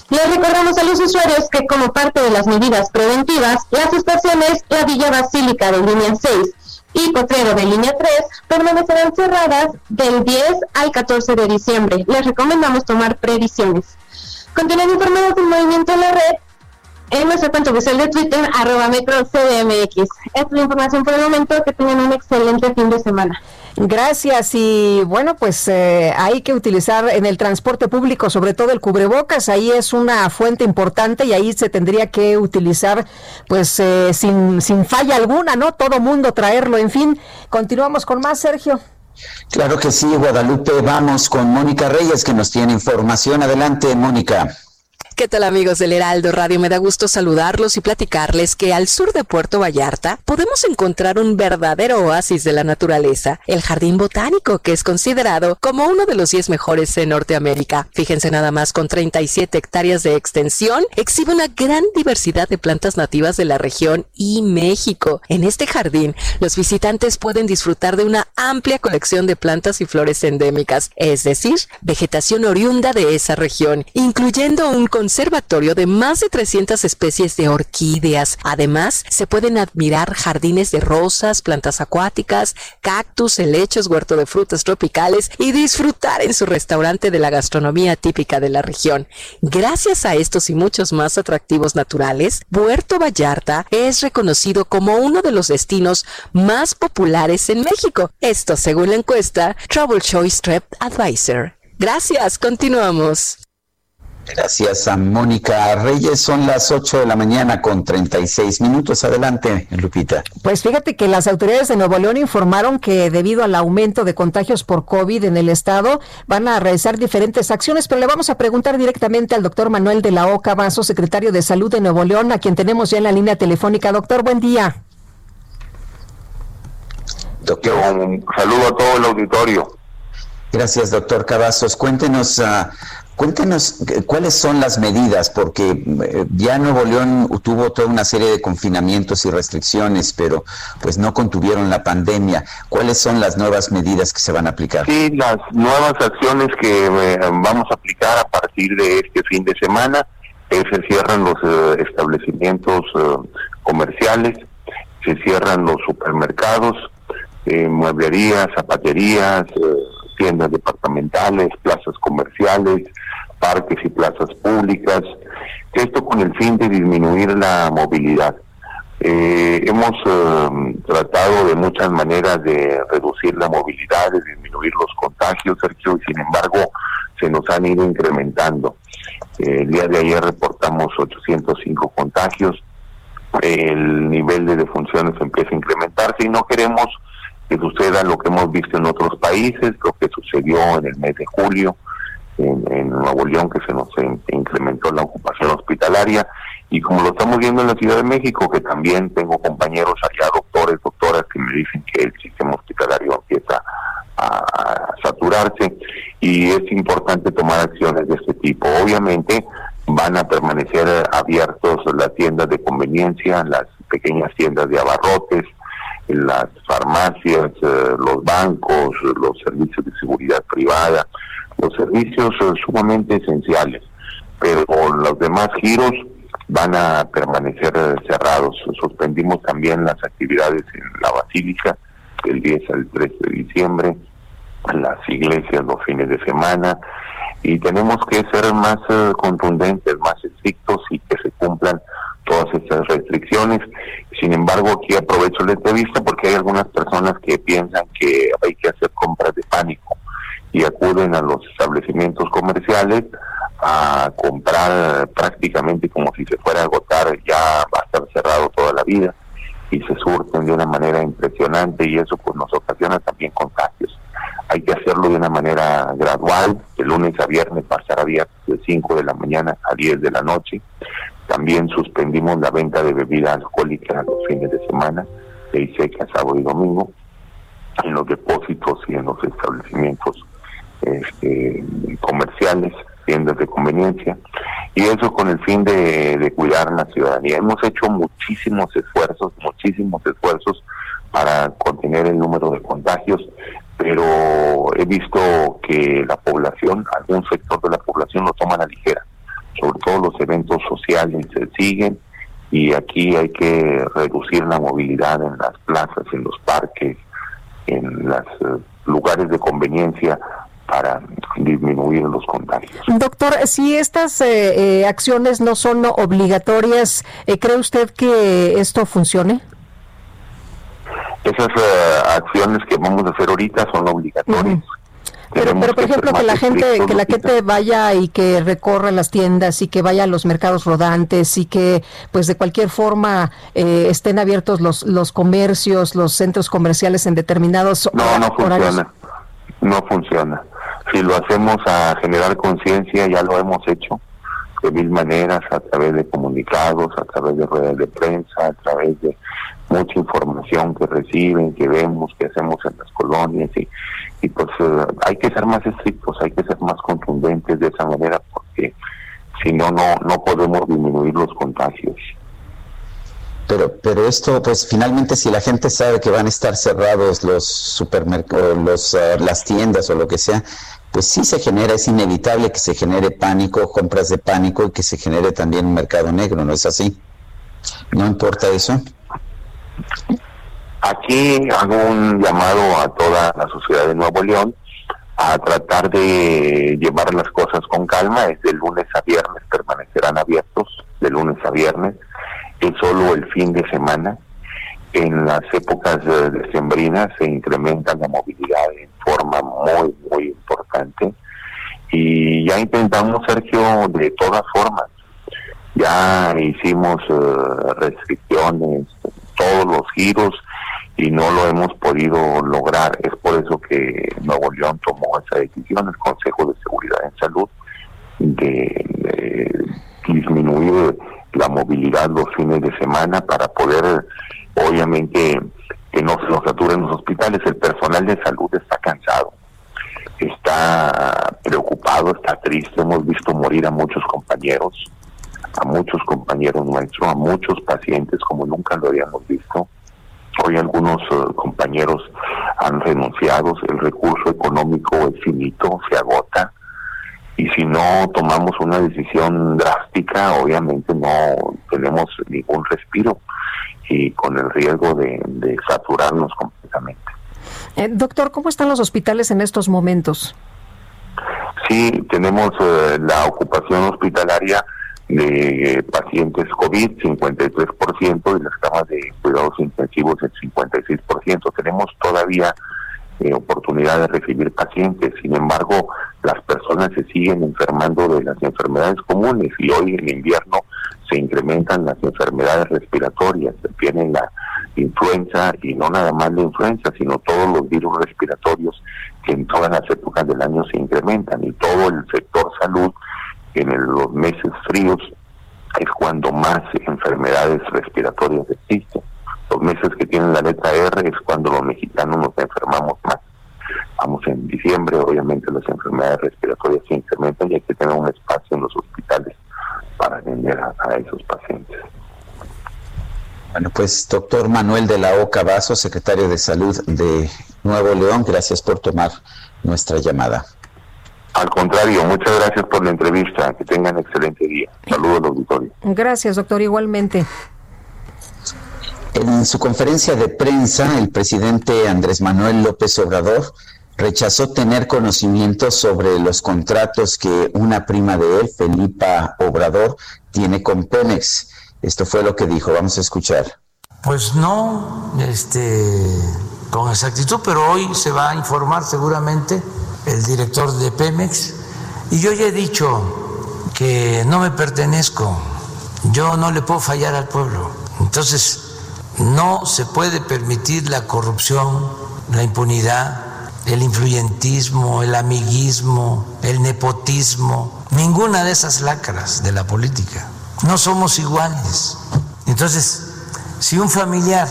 Les recordamos a los usuarios que como parte de las medidas preventivas, las estaciones La Villa Basílica de línea 6 y Potrero de línea 3 permanecerán cerradas del 10 al 14 de diciembre. Les recomendamos tomar previsiones. Continúen informados del movimiento de la red en nuestro cuenta oficial de Twitter, arroba metro CDMX. Esta es la información por el momento. Que tengan un excelente fin de semana. Gracias y bueno, pues eh, hay que utilizar en el transporte público, sobre todo el cubrebocas, ahí es una fuente importante y ahí se tendría que utilizar pues eh, sin, sin falla alguna, ¿no? Todo mundo traerlo, en fin. Continuamos con más, Sergio. Claro que sí, Guadalupe. Vamos con Mónica Reyes que nos tiene información. Adelante, Mónica. ¿Qué tal amigos del Heraldo Radio? Me da gusto saludarlos y platicarles que al sur de Puerto Vallarta podemos encontrar un verdadero oasis de la naturaleza, el Jardín Botánico, que es considerado como uno de los 10 mejores en Norteamérica. Fíjense nada más, con 37 hectáreas de extensión, exhibe una gran diversidad de plantas nativas de la región y México. En este jardín, los visitantes pueden disfrutar de una amplia colección de plantas y flores endémicas, es decir, vegetación oriunda de esa región, incluyendo un conservatorio de más de 300 especies de orquídeas. Además, se pueden admirar jardines de rosas, plantas acuáticas, cactus, helechos, huerto de frutas tropicales y disfrutar en su restaurante de la gastronomía típica de la región. Gracias a estos y muchos más atractivos naturales, Puerto Vallarta es reconocido como uno de los destinos más populares en México. Esto según la encuesta Travel Choice Trip Advisor. Gracias, continuamos. Gracias a Mónica Reyes. Son las 8 de la mañana con 36 minutos. Adelante, Lupita. Pues fíjate que las autoridades de Nuevo León informaron que debido al aumento de contagios por COVID en el estado, van a realizar diferentes acciones, pero le vamos a preguntar directamente al doctor Manuel de la Oca Vaso, secretario de Salud de Nuevo León, a quien tenemos ya en la línea telefónica. Doctor, buen día. Doctor, un saludo a todo el auditorio. Gracias, doctor Cavazos. Cuéntenos uh, Cuéntenos cuáles son las medidas, porque eh, ya Nuevo León tuvo toda una serie de confinamientos y restricciones, pero pues no contuvieron la pandemia. ¿Cuáles son las nuevas medidas que se van a aplicar? Sí, las nuevas acciones que eh, vamos a aplicar a partir de este fin de semana es se cierran los eh, establecimientos comerciales, se cierran los supermercados, eh, mueblerías, zapaterías, eh, tiendas departamentales, plazas comerciales, parques y plazas públicas, esto con el fin de disminuir la movilidad. Eh, hemos eh, tratado de muchas maneras de reducir la movilidad, de disminuir los contagios, Sergio, y sin embargo se nos han ido incrementando. El día de ayer reportamos 805 contagios, el nivel de defunciones empieza a incrementarse y no queremos que suceda lo que hemos visto en otros países, lo que sucedió en el mes de julio en, en Nuevo León, que se nos incrementó la ocupación hospitalaria y como lo estamos viendo en la Ciudad de México, que también tengo compañeros allá, doctores, doctoras, que me dicen que el sistema hospitalario empieza a saturarse y es importante tomar acciones de este tipo. Obviamente van a permanecer abiertos las tiendas de conveniencia, las pequeñas tiendas de abarrotes, las farmacias, eh, los bancos, los servicios de seguridad privada, los servicios eh, sumamente esenciales, pero los demás giros van a permanecer eh, cerrados. Suspendimos también las actividades en la Basílica del 10 al 13 de diciembre, las iglesias los fines de semana y tenemos que ser más eh, contundentes, más estrictos y que se cumplan todas estas restricciones. Sin embargo, aquí aprovecho la entrevista porque hay algunas personas que piensan que hay que hacer compras de pánico y acuden a los establecimientos comerciales a comprar prácticamente como si se fuera a agotar, ya va a estar cerrado toda la vida y se surten de una manera impresionante y eso pues nos ocasiona también contagios. Hay que hacerlo de una manera gradual, de lunes a viernes pasar a días de 5 de la mañana a 10 de la noche. También suspendimos la venta de bebida alcohólica los fines de semana, de seca, sábado y domingo, en los depósitos y en los establecimientos este, comerciales tiendas de conveniencia, y eso con el fin de, cuidar la ciudadanía. Hemos hecho muchísimos esfuerzos, muchísimos esfuerzos para contener el número de contagios, pero he visto que la población, algún sector de la población lo toma a la ligera, sobre todo los eventos sociales se siguen y aquí hay que reducir la movilidad en las plazas, en los parques, en los eh, lugares de conveniencia para disminuir los contagios. Doctor, si estas eh, eh, acciones no son obligatorias, eh, ¿cree usted que esto funcione? Esas acciones que vamos a hacer ahorita son obligatorias. Pero, pero, por ejemplo, que la gente, que la gente vaya y que recorra las tiendas y que vaya a los mercados rodantes y que, pues, de cualquier forma estén abiertos los los comercios, los centros comerciales en determinados no, no funciona, no funciona si lo hacemos a generar conciencia, ya lo hemos hecho de mil maneras, a través de comunicados, a través de ruedas de prensa, a través de mucha información que reciben, que vemos, que hacemos en las colonias y, y pues eh, hay que ser más estrictos, hay que ser más contundentes de esa manera porque si no, no, no podemos disminuir los contagios. Pero, pero esto, pues finalmente si la gente sabe que van a estar cerrados los supermercados, los, eh, las tiendas o lo que sea, pues sí se genera, es inevitable que se genere pánico, compras de pánico y que se genere también un mercado negro, ¿no es así? ¿No importa eso? Aquí hago un llamado a toda la sociedad de Nuevo León a tratar de llevar las cosas con calma. Es de lunes a viernes, permanecerán abiertos de lunes a viernes. Es solo el fin de semana. En las épocas eh, decembrinas se incrementa la movilidad en forma muy, muy importante. Y ya intentamos, Sergio, de todas formas. Ya hicimos eh, restricciones, todos los giros y no lo hemos podido lograr. Es por eso que Nuevo León tomó esa decisión, el Consejo de Seguridad en Salud, de, disminuir la movilidad los fines de semana para poder, obviamente, que no se nos saturen los hospitales. El personal de salud está cansado, está preocupado, está triste. Hemos visto morir a muchos compañeros, a muchos compañeros nuestros, a muchos pacientes como nunca lo habíamos visto. Hoy algunos eh, compañeros han renunciado, el recurso económico es finito, se agota. Y si no tomamos una decisión drástica, obviamente no tenemos ningún respiro y con el riesgo de, de saturarnos completamente. Eh, doctor, ¿cómo están los hospitales en estos momentos? Sí, tenemos eh, la ocupación hospitalaria de pacientes COVID, 53%, y las camas de cuidados intensivos, el 56%. Tenemos todavía eh, oportunidad de recibir pacientes, sin embargo, las personas se siguen enfermando de las enfermedades comunes y hoy en invierno se incrementan las enfermedades respiratorias, tienen la influenza y no nada más la influenza, sino todos los virus respiratorios que en todas las épocas del año se incrementan y todo el sector salud en los meses fríos es cuando más enfermedades respiratorias existen. Los meses que tienen la letra R es cuando los mexicanos nos enfermamos más. Vamos en diciembre, obviamente las enfermedades respiratorias se incrementan y hay que tener un espacio en los hospitales para atender a, esos pacientes. Bueno, pues doctor Manuel de la Oca Vaso, secretario de Salud de Nuevo León, gracias por tomar nuestra llamada. Al contrario, muchas gracias por la entrevista. Que tengan excelente día. Saludos al auditorio. Gracias, doctor, igualmente. En su conferencia de prensa, el presidente Andrés Manuel López Obrador rechazó tener conocimiento sobre los contratos que una prima de él, Felipa Obrador, tiene con Pemex. Esto fue lo que dijo. Vamos a escuchar. Pues no, este, con exactitud, pero hoy se va a informar seguramente el director de Pemex, y yo ya he dicho que no me pertenezco, yo no le puedo fallar al pueblo. Entonces, no se puede permitir la corrupción, la impunidad, el influyentismo, el amiguismo, el nepotismo, ninguna de esas lacras de la política. No somos iguales. Entonces, si un familiar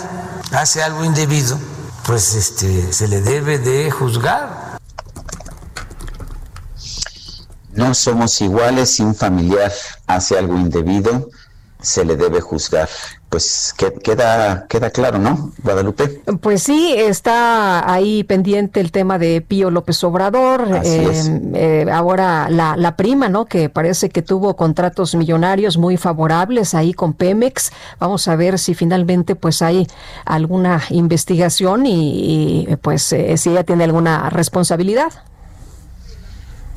hace algo indebido, pues este, se le debe de juzgar No somos iguales si un familiar hace algo indebido, se le debe juzgar. Pues queda, queda claro, ¿no, Guadalupe? Pues sí, está ahí pendiente el tema de Pío López Obrador. Eh, eh, ahora la, la, prima, ¿no? Que parece que tuvo contratos millonarios muy favorables ahí con Pemex. Vamos a ver si finalmente pues hay alguna investigación y, pues eh, si ella tiene alguna responsabilidad.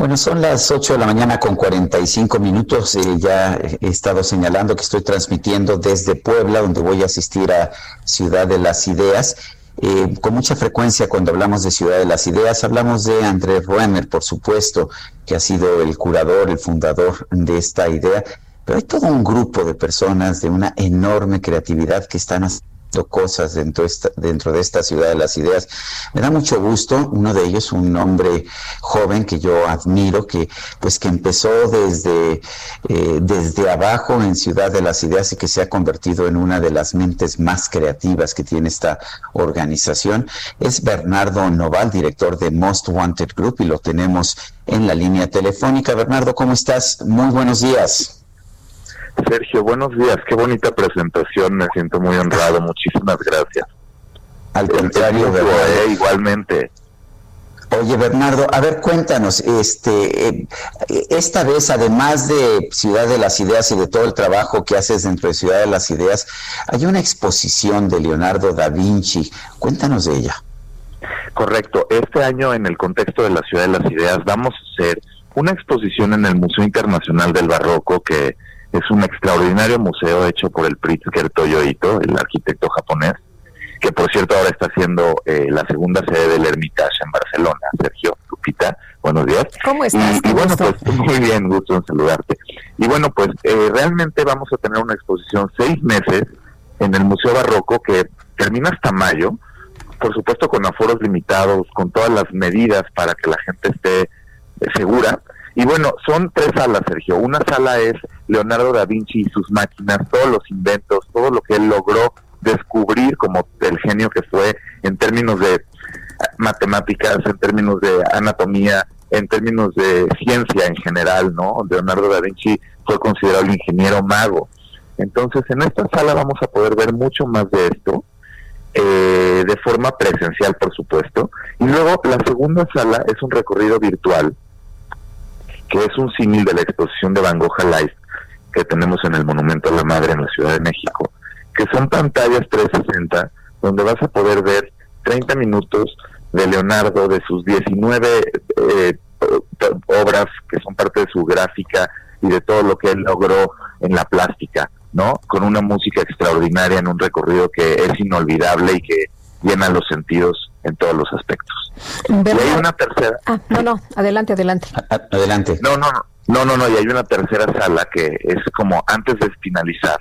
Bueno, son las 8 de la mañana con 45 minutos. Eh, ya he estado señalando que estoy transmitiendo desde Puebla, donde voy a asistir a Ciudad de las Ideas. Eh, con mucha frecuencia cuando hablamos de Ciudad de las Ideas, hablamos de Andrés Ruemer, por supuesto, que ha sido el curador, el fundador de esta idea, pero hay todo un grupo de personas de una enorme creatividad que están haciendo cosas dentro, dentro de esta ciudad de las ideas. Me da mucho gusto, uno de ellos, un hombre joven que yo admiro, que pues que empezó desde, eh, desde abajo en Ciudad de las Ideas y que se ha convertido en una de las mentes más creativas que tiene esta organización. Es Bernardo Noval, director de Most Wanted Group, y lo tenemos en la línea telefónica. Bernardo, ¿cómo estás? Muy buenos días. Sergio, buenos días. Qué bonita presentación. Me siento muy honrado. Muchísimas gracias. Al contrario, eh, igualmente. Oye, Bernardo, a ver, cuéntanos, este, eh, esta vez, además de Ciudad de las Ideas y de todo el trabajo que haces dentro de Ciudad de las Ideas, hay una exposición de Leonardo da Vinci. Cuéntanos de ella. Correcto. Este año, en el contexto de la Ciudad de las Ideas, vamos a hacer una exposición en el Museo Internacional del Barroco que es un extraordinario museo hecho por el Pritzker Toyo Ito, el arquitecto japonés, que por cierto ahora está siendo eh, la segunda sede del Hermitage en Barcelona. Sergio, Lupita, buenos días. ¿Cómo estás? Y, bueno, pues muy bien, gusto en saludarte. Y bueno, pues eh, realmente vamos a tener una exposición seis meses en el Museo Barroco que termina hasta mayo, por supuesto con aforos limitados, con todas las medidas para que la gente esté eh, segura y bueno, son tres salas, Sergio. Una sala es Leonardo da Vinci y sus máquinas, todos los inventos, todo lo que él logró descubrir como el genio que fue en términos de matemáticas, en términos de anatomía, en términos de ciencia en general, ¿no? Leonardo da Vinci fue considerado el ingeniero mago. Entonces, en esta sala vamos a poder ver mucho más de esto, eh, de forma presencial, por supuesto. Y luego, la segunda sala es un recorrido virtual que es un símil de la exposición de Van Gogh Life que tenemos en el Monumento a la Madre en la Ciudad de México. que son pantallas 360, donde vas a poder ver 30 minutos de Leonardo, de sus 19 eh, obras que son parte de su gráfica y de todo lo que él logró en la plástica, ¿no? Con una música extraordinaria en un recorrido que es inolvidable y que llena los sentidos en todos los aspectos. Y hay una tercera. Ah, no, no, adelante, adelante. Adelante. No, no, no, no, no, y hay una tercera sala que es como antes de finalizar,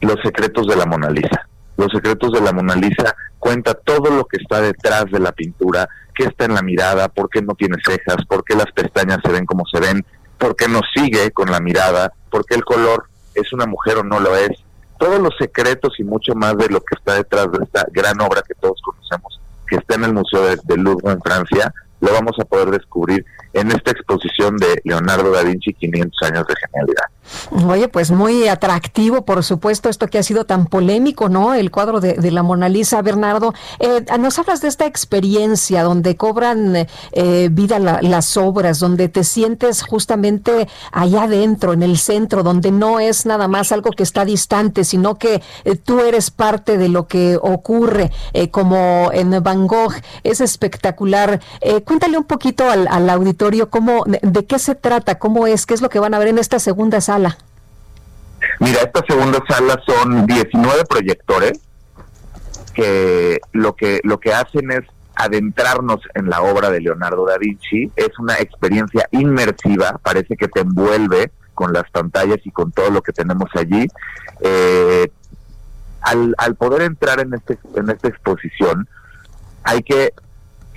Los secretos de la Mona Lisa. Los secretos de la Mona Lisa cuenta todo lo que está detrás de la pintura, qué está en la mirada, por qué no tiene cejas, por qué las pestañas se ven como se ven, por qué nos sigue con la mirada, por qué el color es una mujer o no lo es. Todos los secretos y mucho más de lo que está detrás de esta gran obra que todos conocemos, que está en el Museo de, Louvre en Francia, lo vamos a poder descubrir en esta exposición de Leonardo da Vinci 500 años de genialidad. Oye, pues muy atractivo, por supuesto, esto que ha sido tan polémico, ¿no? El cuadro de, la Mona Lisa, Bernardo. Eh, nos hablas de esta experiencia donde cobran eh, vida las obras, donde te sientes justamente allá adentro, en el centro, donde no es nada más algo que está distante, sino que eh, tú eres parte de lo que ocurre, como en Van Gogh. Es espectacular. Cuéntale un poquito al, al auditorio cómo, de qué se trata, cómo es, qué es lo que van a ver en esta segunda sala. Mira, esta segunda sala son 19 proyectores que lo que lo que hacen es adentrarnos en la obra de Leonardo da Vinci. Es una experiencia inmersiva, parece que te envuelve con las pantallas y con todo lo que tenemos allí. Eh, al, al poder entrar en, este, en esta exposición, hay que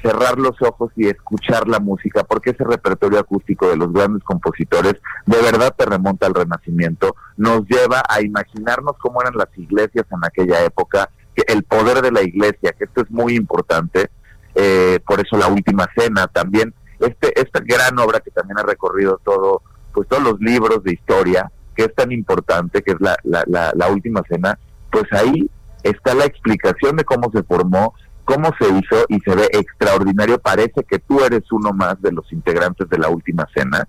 cerrar los ojos y escuchar la música, porque ese repertorio acústico de los grandes compositores de verdad te remonta al Renacimiento, nos lleva a imaginarnos cómo eran las iglesias en aquella época, que el poder de la iglesia, que esto es muy importante, eh, por eso la última cena también, este, esta gran obra que también ha recorrido todo, pues todos los libros de historia, que es tan importante, que es la, la, la, la última cena, pues ahí está la explicación de cómo se formó cómo se hizo y se ve extraordinario. Parece que tú eres uno más de los integrantes de la última cena.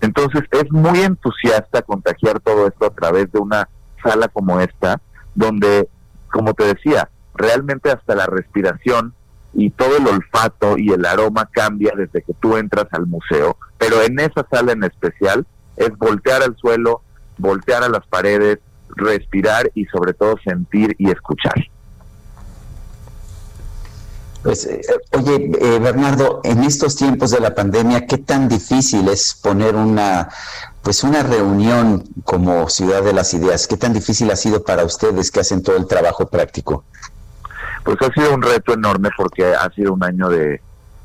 Entonces es muy entusiasta contagiar todo esto a través de una sala como esta, donde, como te decía, realmente hasta la respiración y todo el olfato y el aroma cambia desde que tú entras al museo, pero en esa sala en especial es voltear al suelo, voltear a las paredes, respirar y sobre todo sentir y escuchar. Pues, eh, oye, eh, Bernardo, en estos tiempos de la pandemia, ¿qué tan difícil es poner una, pues una reunión como Ciudad de las Ideas? ¿Qué tan difícil ha sido para ustedes que hacen todo el trabajo práctico? Pues ha sido un reto enorme porque ha sido un año de,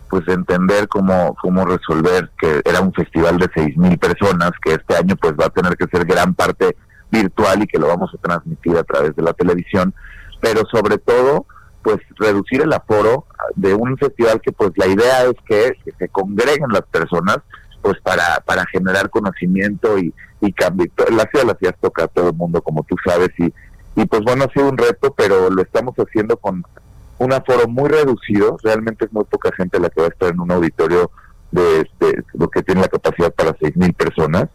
pues de entender cómo, cómo resolver que era un festival de seis mil personas, que este año pues va a tener que ser gran parte virtual y que lo vamos a transmitir a través de la televisión, pero sobre todo pues reducir el aforo de un festival que pues la idea es que, se congreguen las personas pues para, para generar conocimiento y, cambio. La ciudad de las ciudades toca a todo el mundo como tú sabes y, y pues bueno ha sido un reto pero lo estamos haciendo con un aforo muy reducido, realmente es muy poca gente la que va a estar en un auditorio de, este, lo que tiene la capacidad para seis mil personas.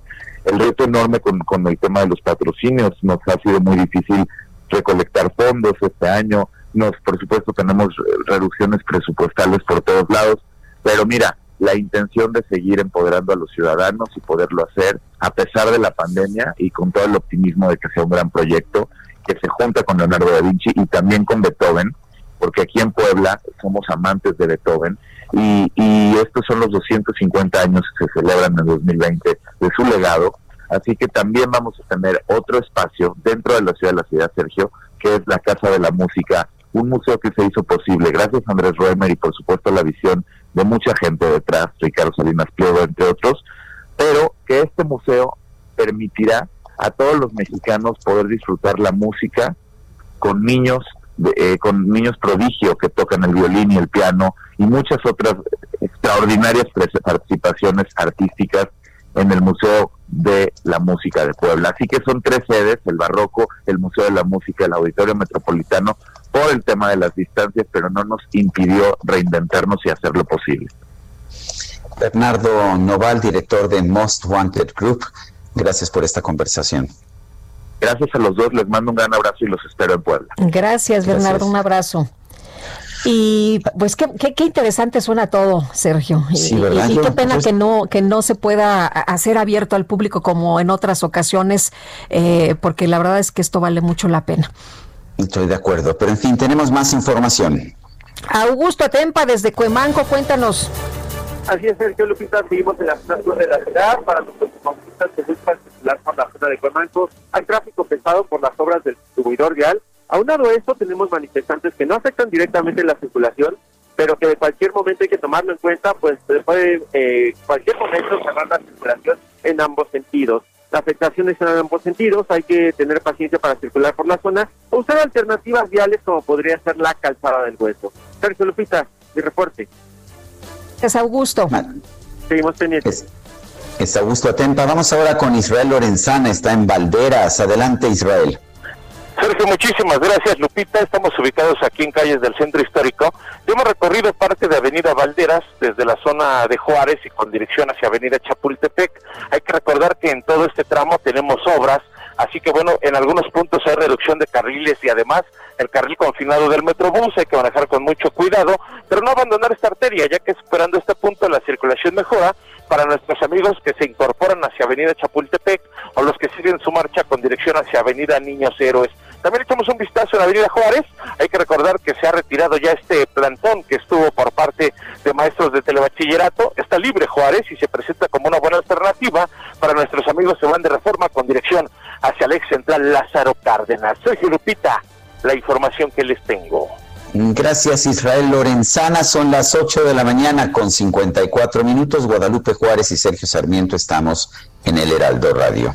El reto enorme con, con el tema de los patrocinios nos ha sido muy difícil recolectar fondos este año, nos, por supuesto, tenemos eh, reducciones presupuestales por todos lados, pero mira, la intención de seguir empoderando a los ciudadanos y poderlo hacer a pesar de la pandemia y con todo el optimismo de que sea un gran proyecto que se junta con Leonardo da Vinci y también con Beethoven, porque aquí en Puebla somos amantes de Beethoven y, y estos son los 250 años que se celebran en 2020 de su legado, así que también vamos a tener otro espacio dentro de la ciudad de la ciudad, Sergio, que es la Casa de la Música un museo que se hizo posible gracias a Andrés Roemer y por supuesto la visión de mucha gente detrás, Ricardo Salinas Pliego, entre otros, pero que este museo permitirá a todos los mexicanos poder disfrutar la música con niños, eh, con niños prodigio que tocan el violín y el piano y muchas otras extraordinarias participaciones artísticas en el Museo de la Música de Puebla. Así que son tres sedes, el Barroco, el Museo de la Música, el Auditorio Metropolitano, por el tema de las distancias, pero no nos impidió reinventarnos y hacerlo posible. Bernardo Noval, director de Most Wanted Group, gracias por esta conversación. Gracias a los dos, les mando un gran abrazo y los espero en Puebla. Gracias, Bernardo, un abrazo. Y pues qué, qué, interesante suena todo, Sergio. y, qué pena pues que no que no se pueda hacer abierto al público como en otras ocasiones, eh, porque la verdad es que esto vale mucho la pena. Estoy de acuerdo, pero en fin, tenemos más información. Augusto Atempa desde Cuemanco, cuéntanos. Así es, Sergio Lupita, seguimos en la zona de la ciudad para los automovilistas que buscan circular por la zona de Cuemanco. Hay tráfico pesado por las obras del distribuidor vial Aunado a esto, tenemos manifestantes que no afectan directamente la circulación, pero que de cualquier momento hay que tomarlo en cuenta, pues puede eh, cualquier momento cerrar la circulación en ambos sentidos. La afectación es en ambos sentidos, hay que tener paciencia para circular por la zona o usar alternativas viales como podría ser la calzada del hueso. Sergio Lupita, mi reporte. Es Augusto. Seguimos pendientes. Es, es Augusto Atenta. Vamos ahora con Israel Lorenzana, está en Valderas. Adelante, Israel. Sergio, muchísimas gracias, Lupita. Estamos ubicados aquí en calles del centro histórico. Hemos recorrido parte de Avenida Valderas desde la zona de Juárez y con dirección hacia Avenida Chapultepec. Hay que recordar que en todo este tramo tenemos obras, así que bueno, en algunos puntos hay reducción de carriles y además el carril confinado del Metrobús, hay que manejar con mucho cuidado, pero no abandonar esta arteria, ya que esperando este punto la circulación mejora para nuestros amigos que se incorporan hacia Avenida Chapultepec o los que siguen su marcha con dirección hacia Avenida Niños Héroes. También echamos un vistazo en Avenida Juárez. Hay que recordar que se ha retirado ya este plantón que estuvo por parte de maestros de telebachillerato. Está libre Juárez y se presenta como una buena alternativa para nuestros amigos que van de reforma con dirección hacia el ex central Lázaro Cárdenas. Soy Lupita, la información que les tengo. Gracias Israel Lorenzana, son las 8 de la mañana con 54 minutos. Guadalupe Juárez y Sergio Sarmiento estamos en el Heraldo Radio.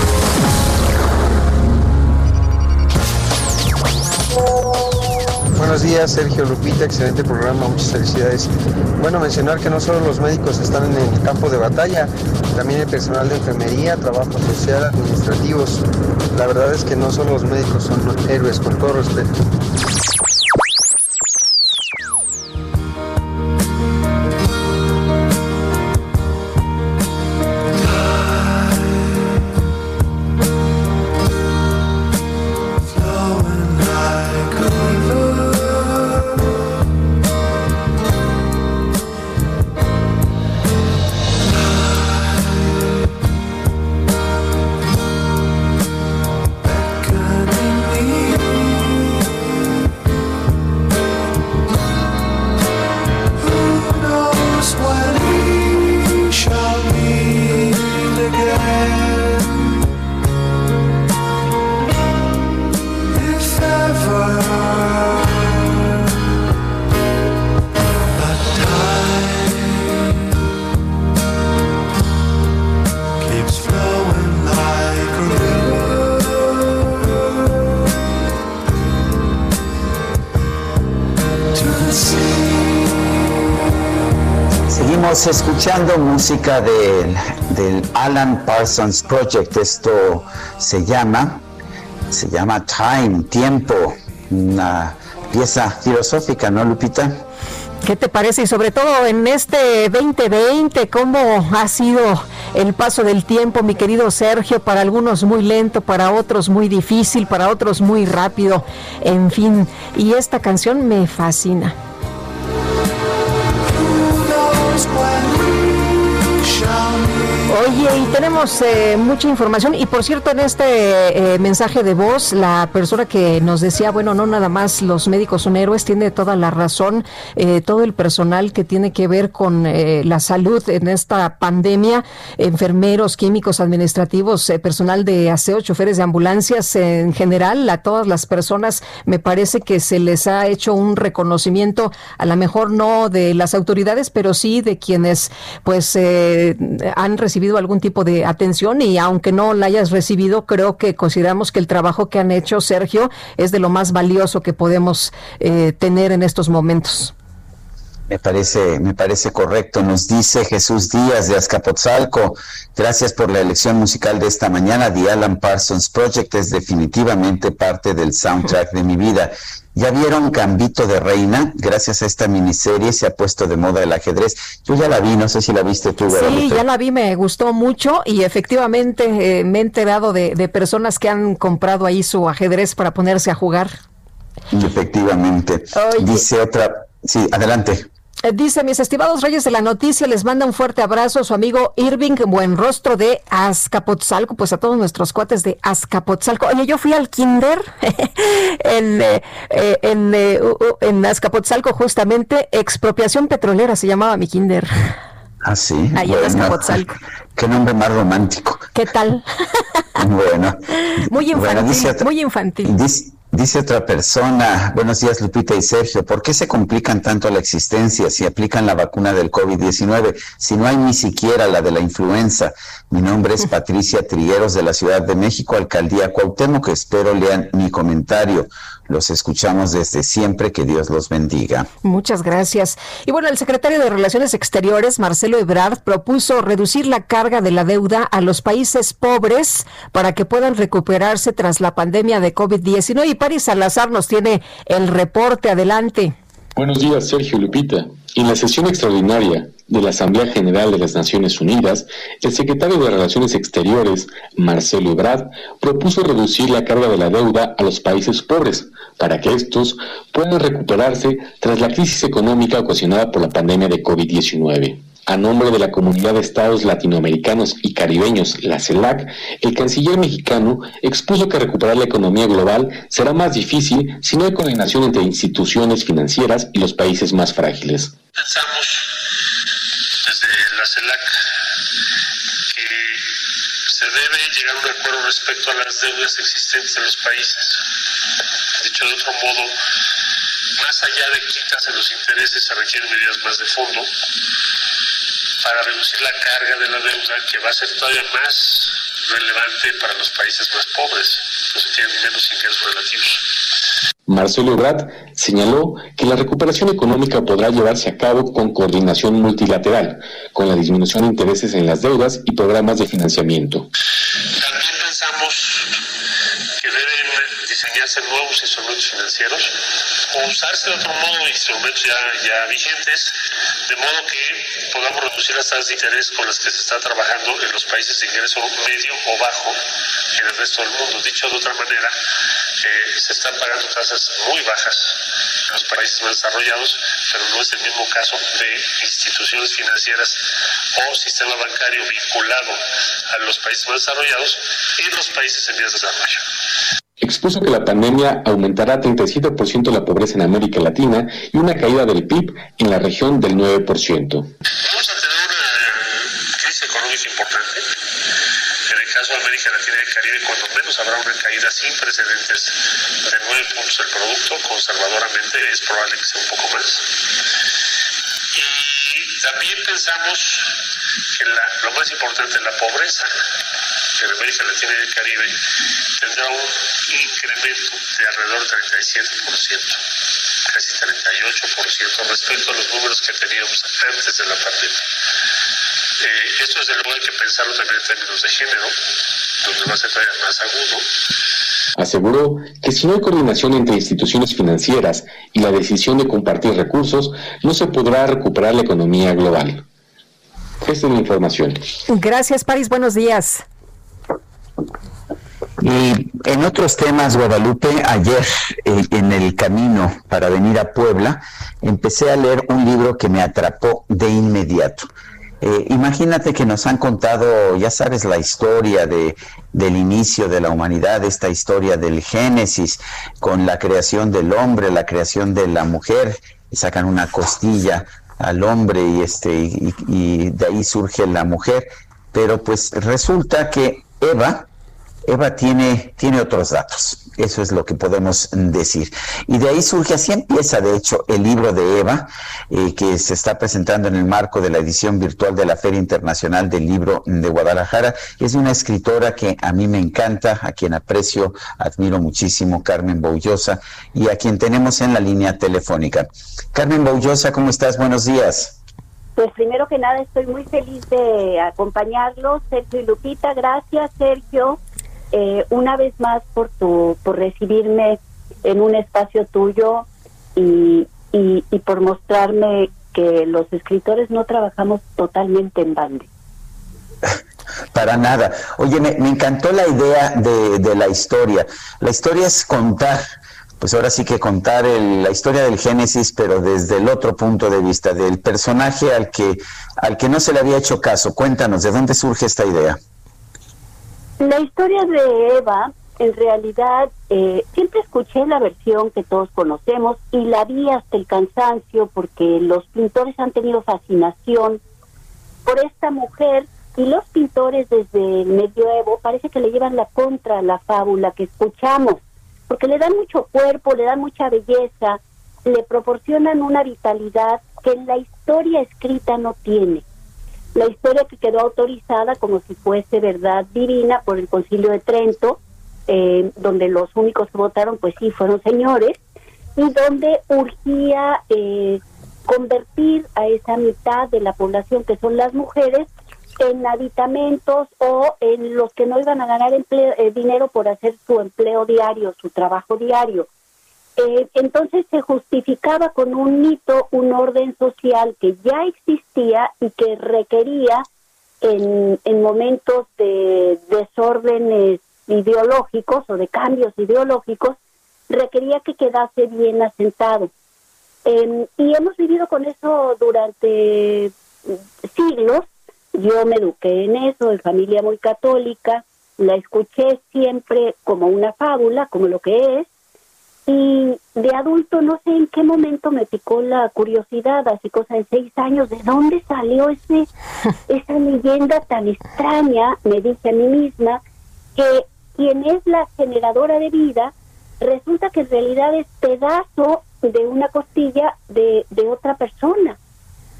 Buenos días, Sergio Lupita, excelente programa, muchas felicidades. Bueno, mencionar que no solo los médicos están en el campo de batalla, también el personal de enfermería, trabajo social, administrativos. La verdad es que no solo los médicos son héroes, con todo respeto. Escuchando música del, del, Alan Parsons Project. Esto se llama, se llama Time, tiempo, una pieza filosófica, ¿no, Lupita? ¿Qué te parece? Y sobre todo en este 2020, ¿cómo ha sido el paso del tiempo, mi querido Sergio? Para algunos muy lento, para otros muy difícil, para otros muy rápido, en fin. Y esta canción me fascina. Oye, y tenemos eh, mucha información. Y por cierto en este eh, mensaje de voz la persona que nos decía, bueno, no nada más los médicos son héroes, tiene toda la razón, eh, todo el personal que tiene que ver con la salud en esta pandemia, enfermeros, químicos, administrativos, personal de aseo, choferes de ambulancias en general, a todas las personas me parece que se les ha hecho un reconocimiento, a lo mejor no de las autoridades, pero sí de quienes pues han recibido algún tipo de atención y aunque no la hayas recibido, creo que consideramos que el trabajo que han hecho, Sergio, es de lo más valioso que podemos eh, tener en estos momentos. Me parece, me parece correcto. Nos dice Jesús Díaz de Azcapotzalco. Gracias por la elección musical de esta mañana. The Alan Parsons Project es definitivamente parte del soundtrack de mi vida. ¿Ya vieron Gambito de Reina? Gracias a esta miniserie se ha puesto de moda el ajedrez. Yo ya la vi, no sé si la viste tú. Sí, ya la vi, me gustó mucho y efectivamente eh, me he enterado de, de personas que han comprado ahí su ajedrez para ponerse a jugar. Efectivamente. Dice otra, sí, adelante. Eh, dice, mis estimados reyes de la noticia, les manda un fuerte abrazo a su amigo Irving Buenrostro de Azcapotzalco, pues a todos nuestros cuates de Azcapotzalco. Oye, yo fui al kinder en, eh, eh, en, en Azcapotzalco justamente, expropiación petrolera se llamaba mi kinder. Ah, sí. Ahí en Azcapotzalco. Qué nombre más romántico. ¿Qué tal? bueno. Muy infantil, muy infantil. Dice otra persona, buenos días Lupita y Sergio, ¿por qué se complican tanto la existencia si aplican la vacuna del COVID-19, si no hay ni siquiera la de la influenza? Mi nombre es Patricia Trigueros de la Ciudad de México, Alcaldía Cuauhtémoc, espero lean mi comentario. Los escuchamos desde siempre, que Dios los bendiga. Muchas gracias. Y bueno, el secretario de Relaciones Exteriores, Marcelo Ebrard, propuso reducir la carga de la deuda a los países pobres para que puedan recuperarse tras la pandemia de COVID-19. Y Paris Salazar nos tiene el reporte. Adelante. Buenos días, Sergio Lupita. En la sesión extraordinaria de la Asamblea General de las Naciones Unidas, el secretario de Relaciones Exteriores, Marcelo Ebrard, propuso reducir la carga de la deuda a los países pobres para que estos puedan recuperarse tras la crisis económica ocasionada por la pandemia de COVID-19. A nombre de la Comunidad de Estados Latinoamericanos y Caribeños, la CELAC, el canciller mexicano expuso que recuperar la economía global será más difícil si no hay coordinación entre instituciones financieras y los países más frágiles. Pensamos desde la CELAC que se debe llegar a un acuerdo respecto a las deudas existentes en los países. Dicho de otro modo, más allá de quitas en los intereses se requieren medidas más de fondo para reducir la carga de la deuda que va a ser todavía más relevante para los países más pobres, los que tienen menos ingresos relativos. Marcelo Ebrard señaló que la recuperación económica podrá llevarse a cabo con coordinación multilateral, con la disminución de intereses en las deudas y programas de financiamiento. También pensamos diseñarse nuevos instrumentos financieros o usarse de otro modo instrumentos ya, ya vigentes, de modo que podamos reducir las tasas de interés con las que se está trabajando en los países de ingreso medio o bajo en el resto del mundo. Dicho de otra manera, eh, se están pagando tasas muy bajas en los países más desarrollados, pero no es el mismo caso de instituciones financieras o sistema bancario vinculado a los países más desarrollados y los países en vías de desarrollo expuso que la pandemia aumentará 37% la pobreza en América Latina y una caída del PIB en la región del 9%. Vamos a tener una crisis económica importante. En el caso de América Latina y el Caribe, cuando menos habrá una caída sin precedentes de 9 puntos del producto, conservadoramente es probable que sea un poco más. Y también pensamos que lo más importante es la pobreza en América Latina y el Caribe tendrá un incremento de alrededor del 37%, casi 38% respecto a los números que teníamos antes de la pandemia. Eh, esto desde luego hay que pensarlo también en términos de género, donde va a ser todavía más agudo. Aseguró que si no hay coordinación entre instituciones financieras y la decisión de compartir recursos, no se podrá recuperar la economía global. Esta es la información. Gracias, París. Buenos días. Y en otros temas, Guadalupe, ayer eh, en el camino para venir a Puebla, empecé a leer un libro que me atrapó de inmediato. Eh, imagínate que nos han contado, ya sabes, la historia de, del inicio de la humanidad, esta historia del Génesis, con la creación del hombre, la creación de la mujer, sacan una costilla al hombre y, este, y de ahí surge la mujer. Pero pues resulta que Eva, Eva tiene, tiene otros datos. Eso es lo que podemos decir. Y de ahí surge, así empieza de hecho el libro de Eva, eh, que se está presentando en el marco de la edición virtual de la Feria Internacional del Libro de Guadalajara. Es una escritora que a mí me encanta, a quien aprecio, admiro muchísimo, Carmen Boullosa, y a quien tenemos en la línea telefónica. Carmen Boullosa, ¿cómo estás? Buenos días. Pues primero que nada estoy muy feliz de acompañarlos, Sergio y Lupita. Gracias, Sergio eh, una vez más por tu por recibirme en un espacio tuyo y, y, por mostrarme que los escritores no trabajamos totalmente en bande. Para nada. Oye, me, encantó la idea de, de, la historia. La historia es contar, pues ahora sí que contar la historia del Génesis, pero desde el otro punto de vista, del personaje al que, al que no se le había hecho caso. Cuéntanos, ¿de dónde surge esta idea? La historia de Eva, en realidad, eh, siempre escuché la versión que todos conocemos y la vi hasta el cansancio porque los pintores han tenido fascinación por esta mujer y los pintores desde el medioevo parece que le llevan la contra a la fábula que escuchamos, porque le dan mucho cuerpo, le dan mucha belleza, le proporcionan una vitalidad que en la historia escrita no tiene la historia que quedó autorizada como si fuese verdad divina por el Concilio de Trento, eh, donde los únicos que votaron, pues sí, fueron señores, y donde urgía eh, convertir a esa mitad de la población que son las mujeres en aditamentos o en los que no iban a ganar empleo, eh, dinero por hacer su empleo diario, su trabajo diario. Eh, entonces se justificaba con un mito un orden social que ya existía y que requería en, en momentos de desórdenes ideológicos o de cambios ideológicos, requería que quedase bien asentado. Em, y hemos vivido con eso durante siglos. Yo me eduqué en eso, en familia muy católica, la escuché siempre como una fábula, como lo que es, y de adulto no sé en qué momento me picó la curiosidad, así cosa de seis años, ¿de dónde salió ese esa leyenda tan extraña? Me dije a mí misma que quien es la generadora de vida resulta que en realidad es pedazo de una costilla de, de otra persona.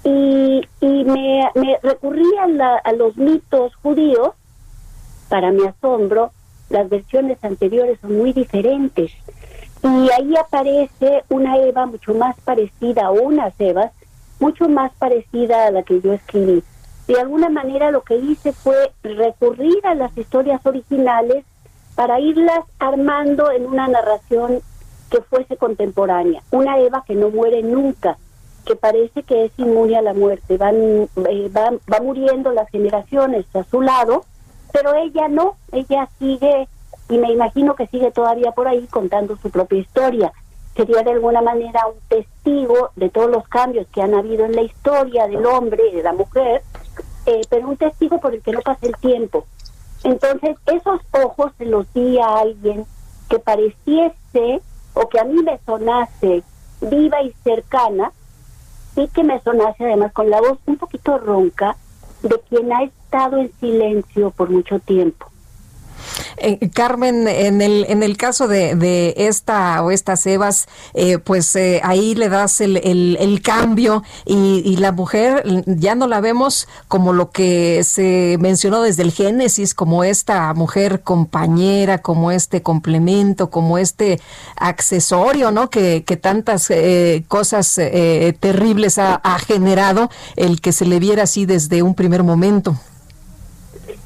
Y, y me, me recurrí a, a los mitos judíos, para mi asombro, las versiones anteriores son muy diferentes. Y ahí aparece una Eva mucho más parecida, o unas Evas, mucho más parecida a la que yo escribí. De alguna manera lo que hice fue recurrir a las historias originales para irlas armando en una narración que fuese contemporánea. Una Eva que no muere nunca, que parece que es inmune a la muerte. Van, eh, va, va muriendo las generaciones a su lado, pero ella no, ella sigue y me imagino que sigue todavía por ahí contando su propia historia. Sería de alguna manera un testigo de todos los cambios que han habido en la historia del hombre y de la mujer, eh, pero un testigo por el que no pasa el tiempo. Entonces, esos ojos se los di a alguien que pareciese o que a mí me sonase viva y cercana y que me sonase además con la voz un poquito ronca de quien ha estado en silencio por mucho tiempo. Eh, Carmen, en el, en el caso de, de esta o estas Evas, eh, pues eh, ahí le das el, el, cambio y, y, la mujer ya no la vemos como lo que se mencionó desde el Génesis, como esta mujer compañera, como este complemento, como este accesorio, ¿no? Que, que tantas cosas terribles ha, ha generado el que se le viera así desde un primer momento.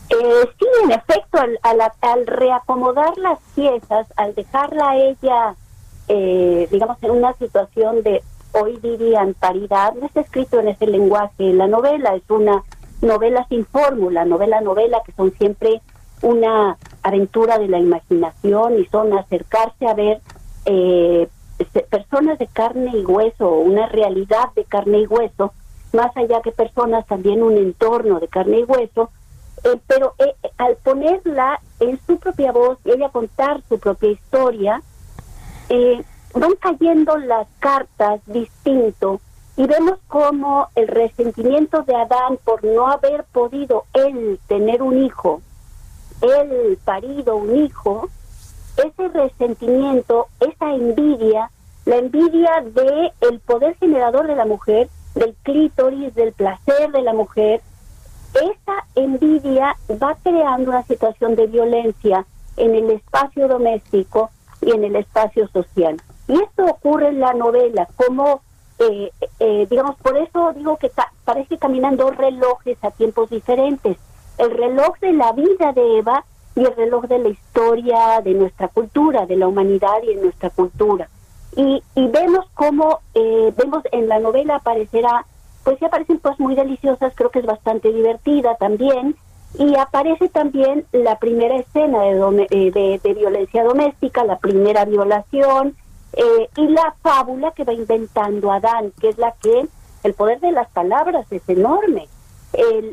Eh, sí, en efecto, al, reacomodar las piezas, al dejarla ella, eh, digamos, en una situación de, hoy dirían, paridad, no está escrito en ese lenguaje. La novela es una novela sin fórmula, novela, novela, que son siempre una aventura de la imaginación y son acercarse a ver eh, personas de carne y hueso, una realidad de carne y hueso, más allá que personas, también un entorno de carne y hueso, eh, pero eh, al ponerla en su propia voz y ella contar su propia historia, eh, van cayendo las cartas distinto y vemos como el resentimiento de Adán por no haber podido él tener un hijo, él parido un hijo, ese resentimiento, esa envidia, la envidia de el poder generador de la mujer, del clítoris, del placer de la mujer, esa envidia va creando una situación de violencia en el espacio doméstico y en el espacio social. Y esto ocurre en la novela, como, eh, eh, digamos, por eso digo que parece caminan dos relojes a tiempos diferentes. El reloj de la vida de Eva y el reloj de la historia de nuestra cultura, de la humanidad y de nuestra cultura. Y, y vemos cómo, eh, vemos en la novela aparecerá, pues sí aparecen cosas muy deliciosas, creo que es bastante divertida también, y aparece también la primera escena de, de, de violencia doméstica, la primera violación, eh, y la fábula que va inventando Adán, que es la que el poder de las palabras es enorme.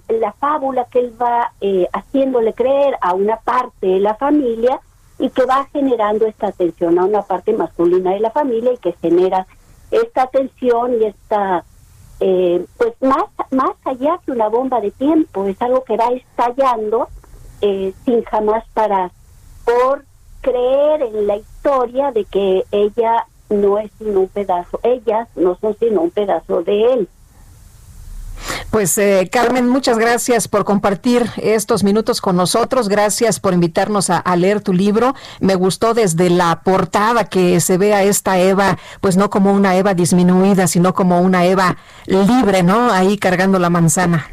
la fábula que él va eh, haciéndole creer a una parte de la familia y que va generando esta atención a una parte masculina de la familia y que genera esta atención y esta, eh, pues más, más allá que una bomba de tiempo, es algo que va estallando sin jamás parar por creer en la historia de que ella no es sino un pedazo, ellas no son sino un pedazo de él. Pues eh, Carmen, muchas gracias por compartir estos minutos con nosotros. Gracias por invitarnos a, leer tu libro. Me gustó desde la portada que se ve a esta Eva, pues no como una Eva disminuida, sino como una Eva libre, ¿no? Ahí cargando la manzana.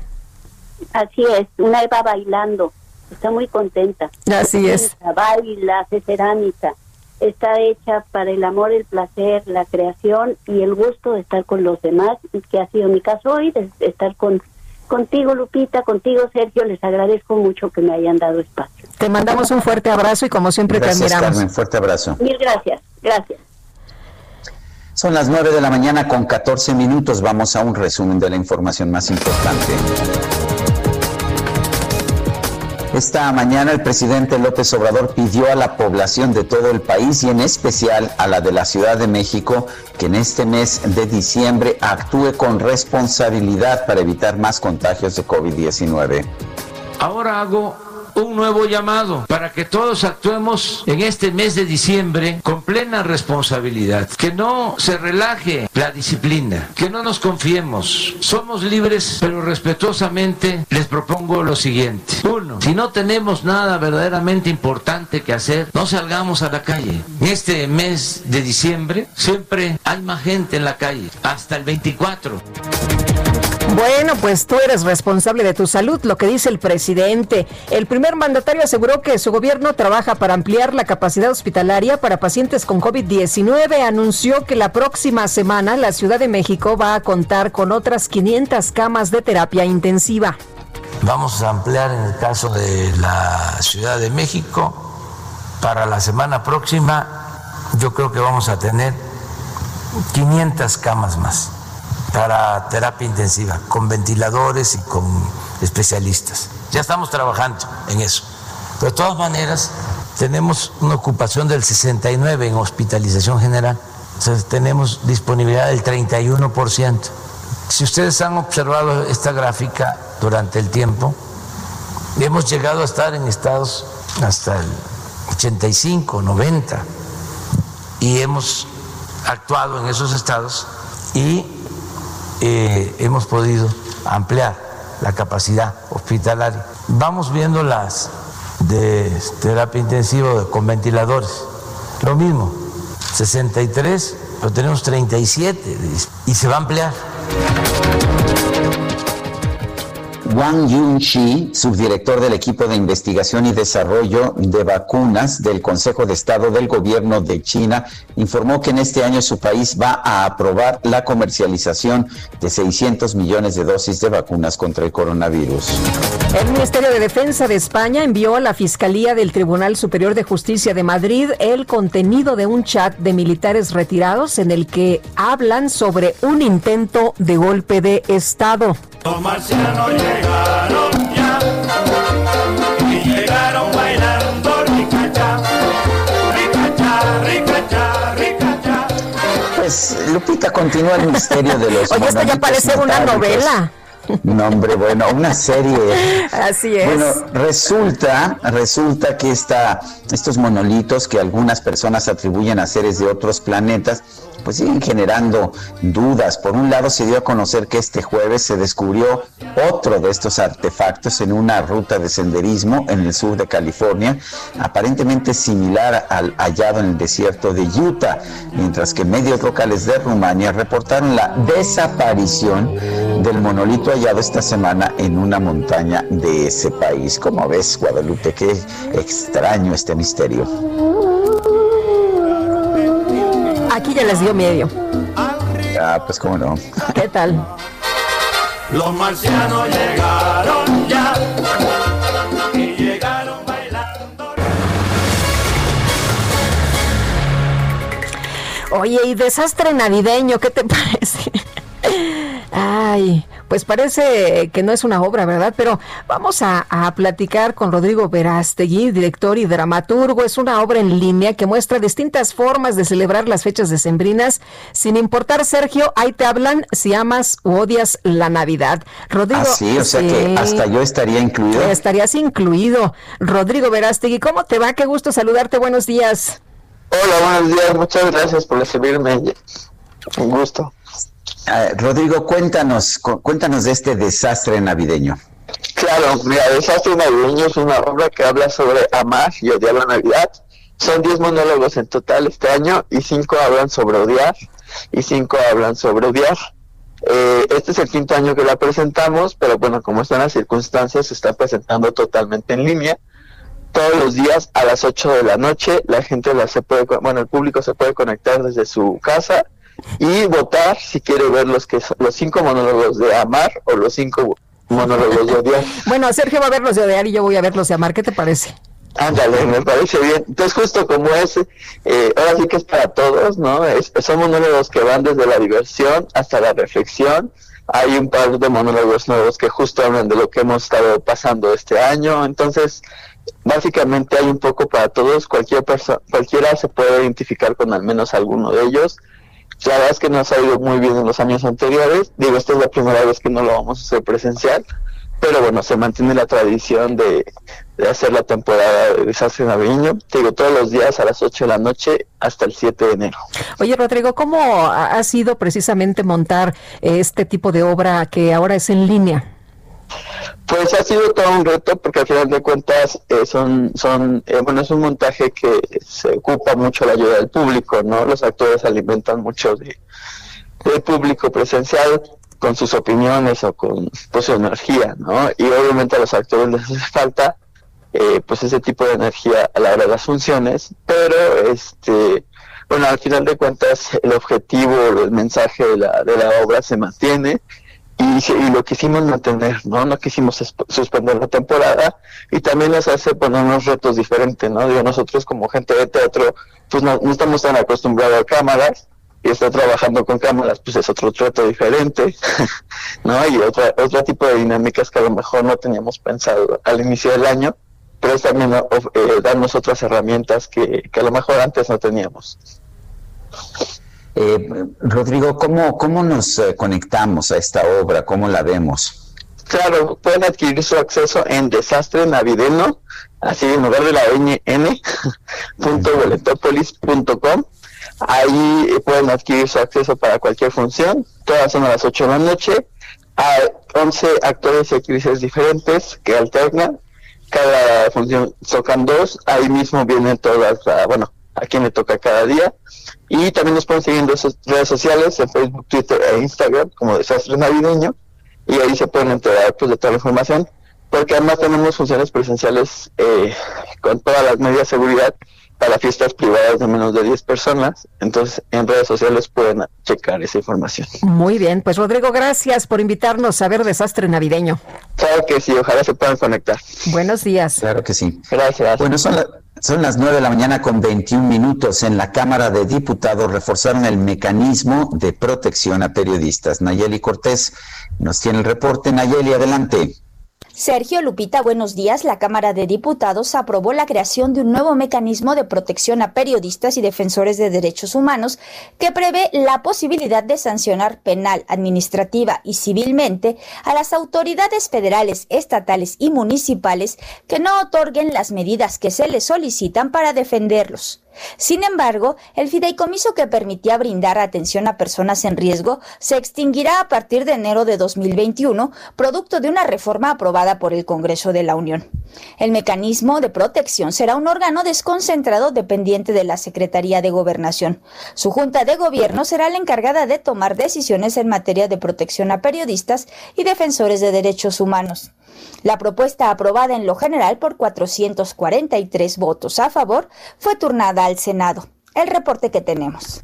Así es, una Eva bailando está muy contenta. Así es. Baila, hace cerámica, está hecha para el amor, el placer, la creación y el gusto de estar con los demás, que ha sido mi caso hoy, de estar con contigo Lupita, contigo Sergio, les agradezco mucho que me hayan dado espacio. Te mandamos un fuerte abrazo y como siempre te admiramos. Carmen, fuerte abrazo. Mil gracias, gracias. Son las nueve de la mañana con 14 minutos. Vamos a un resumen de la información más importante. Esta mañana el presidente López Obrador pidió a la población de todo el país y en especial a la de la Ciudad de México que en este mes de diciembre actúe con responsabilidad para evitar más contagios de COVID-19. Ahora hago un nuevo llamado para que todos actuemos en este mes de diciembre con plena responsabilidad, que no se relaje la disciplina, que no nos confiemos. Somos libres, pero respetuosamente les propongo lo siguiente. Uno, si no tenemos nada verdaderamente importante que hacer, no salgamos a la calle. En este mes de diciembre siempre hay más gente en la calle, hasta el 24. Bueno, pues tú eres responsable de tu salud, lo que dice el presidente. El primer mandatario aseguró que su gobierno trabaja para ampliar la capacidad hospitalaria para pacientes con COVID-19. Anunció que la próxima semana la Ciudad de México va a contar con otras 500 camas de terapia intensiva. Vamos a ampliar en el caso de la Ciudad de México. Para la semana próxima yo creo que vamos a tener 500 camas más para terapia intensiva, con ventiladores y con especialistas. Ya estamos trabajando en eso. Pero de todas maneras, tenemos una ocupación del 69 en hospitalización general. Sea, tenemos disponibilidad del 31%. Si ustedes han observado esta gráfica durante el tiempo, hemos llegado a estar en estados hasta el 85, 90, y hemos actuado en esos estados y eh, hemos podido ampliar la capacidad hospitalaria. Vamos viendo las de terapia intensiva con ventiladores. Lo mismo, 63, pero tenemos 37 y se va a ampliar. Wang Yun-chi, subdirector del equipo de investigación y desarrollo de vacunas del Consejo de Estado del Gobierno de China, informó que en este año su país va a aprobar la comercialización de 600 millones de dosis de vacunas contra el coronavirus. El Ministerio de Defensa de España envió a la Fiscalía del Tribunal Superior de Justicia de Madrid el contenido de un chat de militares retirados en el que hablan sobre un intento de golpe de Estado. Los marcianos llegaron ya y llegaron bailando ricacha, ricacha, ricacha, ricacha. Pues Lupita continúa el misterio de los Oye, esto ya parece una novela. No, hombre, bueno, una serie. Así es. Bueno, resulta, resulta que esta, estos monolitos que algunas personas atribuyen a seres de otros planetas, pues siguen generando dudas. Por un lado, se dio a conocer que este jueves se descubrió otro de estos artefactos en una ruta de senderismo en el sur de California, aparentemente similar al hallado en el desierto de Utah, mientras que medios locales de Rumania reportaron la desaparición del monolito hallado esta semana en una montaña de ese país. Como ves, Guadalupe, qué extraño este misterio. Les dio medio. Ah, pues cómo no. ¿Qué tal? Los marcianos llegaron ya y llegaron bailando. Oye, y desastre navideño, ¿qué te parece? Ay, pues parece que no es una obra, ¿verdad? Pero vamos a, a platicar con Rodrigo Verástegui, director y dramaturgo. Es una obra en línea que muestra distintas formas de celebrar las fechas decembrinas, sin importar, Sergio, ahí te hablan si amas u odias la Navidad. Rodrigo. Ah, sí, o sea que hasta yo estaría incluido. Estarías incluido. Rodrigo Verástegui, ¿cómo te va? Qué gusto saludarte. Buenos días. Hola, buenos días. Muchas gracias por recibirme. Un gusto. Ah, Rodrigo, cuéntanos, cu- cuéntanos de este desastre navideño. Claro, mira, Desastre Navideño es una obra que habla sobre amar y odiar la Navidad. Son 10 monólogos en total este año y 5 hablan sobre odiar y 5 hablan sobre odiar. Eh, este es el quinto año que la presentamos, pero bueno, como están las circunstancias, se está presentando totalmente en línea. Todos los días a las 8 de la noche, la gente la se puede, bueno, el público se puede conectar desde su casa y votar si quiere ver los que son- los cinco monólogos de amar o los cinco monólogos de odiar. Bueno, Sergio va a ver los de odiar y yo voy a ver los de amar. ¿Qué te parece? Ándale, me parece bien. Entonces, justo como es, eh, ahora sí que es para todos, ¿no? Es- son monólogos que van desde la diversión hasta la reflexión. Hay un par de monólogos nuevos que justo hablan de lo que hemos estado pasando este año. Entonces, básicamente hay un poco para todos. Cualquier persona, cualquiera se puede identificar con al menos alguno de ellos. La verdad es que nos ha ido muy bien en los años anteriores. Digo, esta es la primera vez que no lo vamos a hacer presencial. Pero bueno, se mantiene la tradición de, hacer la temporada de Desastre Navideño. Digo, todos los días a las 8 de la noche hasta el 7 de enero. Oye, Rodrigo, ¿cómo ha sido precisamente montar este tipo de obra que ahora es en línea? Pues ha sido todo un reto porque al final de cuentas eh, son, son eh, bueno, es un montaje que se ocupa mucho la ayuda del público, ¿no? Los actores alimentan mucho de, del público presencial con sus opiniones o con pues, su energía, ¿no? Y obviamente a los actores les hace falta eh, pues ese tipo de energía a la hora de las funciones, pero este bueno, al final de cuentas el objetivo, el mensaje de la, de la obra se mantiene y, y lo quisimos mantener, ¿no? No quisimos suspender la temporada y también nos hace poner unos retos diferentes, ¿no? Digo, nosotros como gente de teatro, pues no, estamos tan acostumbrados a cámaras y estar trabajando con cámaras, pues es otro reto diferente, ¿no? Y otra, otro tipo de dinámicas que a lo mejor no teníamos pensado al inicio del año, pero es también eh, darnos otras herramientas que, que a lo mejor antes no teníamos. Eh, Rodrigo, ¿cómo, ¿cómo nos eh, conectamos a esta obra? ¿Cómo la vemos? Claro, pueden adquirir su acceso en Desastre Navideño, así en lugar de la N, punto boletopolis.com. Ahí pueden adquirir su acceso para cualquier función. Todas son a las 8 de la noche. Hay 11 actores y actrices diferentes que alternan. Cada función tocan dos. Ahí mismo vienen todas, la- bueno, a quien le toca cada día. Y también nos pueden seguir en redes sociales, en Facebook, Twitter e Instagram, como Desastre Navideño. y ahí se pueden enterar pues, de toda la información, porque además tenemos funciones presenciales eh, con todas las medidas de seguridad para fiestas privadas de menos de 10 personas. Entonces, en redes sociales pueden checar esa información. Muy bien, pues Rodrigo, gracias por invitarnos a ver Desastre Navideño. Claro que sí, ojalá se puedan conectar. Buenos días. Claro que sí. Gracias. Bueno, son, la- son las 9 de la mañana con 21 minutos. En la Cámara de Diputados reforzaron el mecanismo de protección a periodistas. Nayeli Cortés nos tiene el reporte. Nayeli, adelante. Sergio Lupita, buenos días. La Cámara de Diputados aprobó la creación de un nuevo mecanismo de protección a periodistas y defensores de derechos humanos que prevé la posibilidad de sancionar penal, administrativa y civilmente a las autoridades federales, estatales y municipales que no otorguen las medidas que se les solicitan para defenderlos. Sin embargo, el fideicomiso que permitía brindar atención a personas en riesgo se extinguirá a partir de enero de 2021, producto de una reforma aprobada por el Congreso de la Unión. El mecanismo de protección será un órgano desconcentrado dependiente de la Secretaría de Gobernación. Su Junta de Gobierno será la encargada de tomar decisiones en materia de protección a periodistas y defensores de derechos humanos. La propuesta aprobada en lo general por 443 votos a favor fue turnada al Senado. El reporte que tenemos.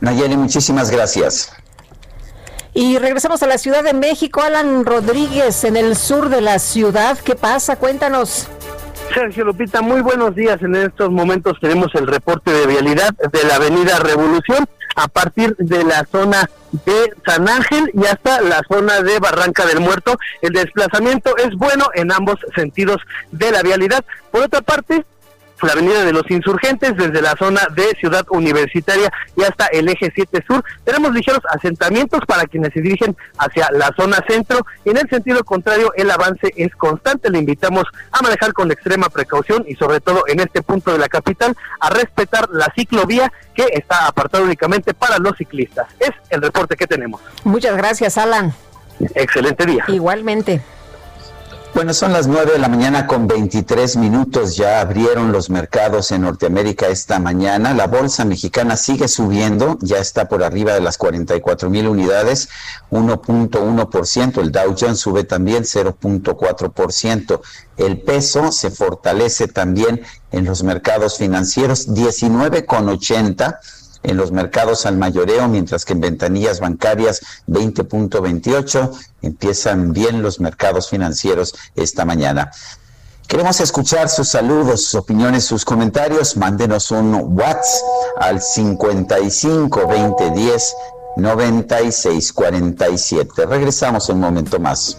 Nayeli, muchísimas gracias. Y regresamos a la Ciudad de México. Alan Rodríguez, en el sur de la ciudad. ¿Qué pasa? Cuéntanos. Sergio Lupita, muy buenos días. En estos momentos tenemos el reporte de vialidad de la Avenida Revolución a partir de la zona de San Ángel y hasta la zona de Barranca del Muerto. El desplazamiento es bueno en ambos sentidos de la vialidad. Por otra parte, la avenida de los insurgentes desde la zona de Ciudad Universitaria y hasta el eje 7 sur. Tenemos ligeros asentamientos para quienes se dirigen hacia la zona centro y en el sentido contrario el avance es constante. Le invitamos a manejar con extrema precaución y sobre todo en este punto de la capital a respetar la ciclovía que está apartada únicamente para los ciclistas. Es el reporte que tenemos. Muchas gracias, Alan. Excelente día. Igualmente. Bueno, son las 9 de la mañana con 23 minutos. Ya abrieron los mercados en Norteamérica esta mañana. La bolsa mexicana sigue subiendo, ya está por arriba de las 44 mil unidades, 1.1%. El Dow Jones sube también 0.4%. El peso se fortalece también en los mercados financieros, 19,80 en los mercados al mayoreo, mientras que en ventanillas bancarias 20.28. Empiezan bien los mercados financieros esta mañana. Queremos escuchar sus saludos, sus opiniones, sus comentarios. Mándenos un WhatsApp al 55 20 10 96 47. Regresamos un momento más.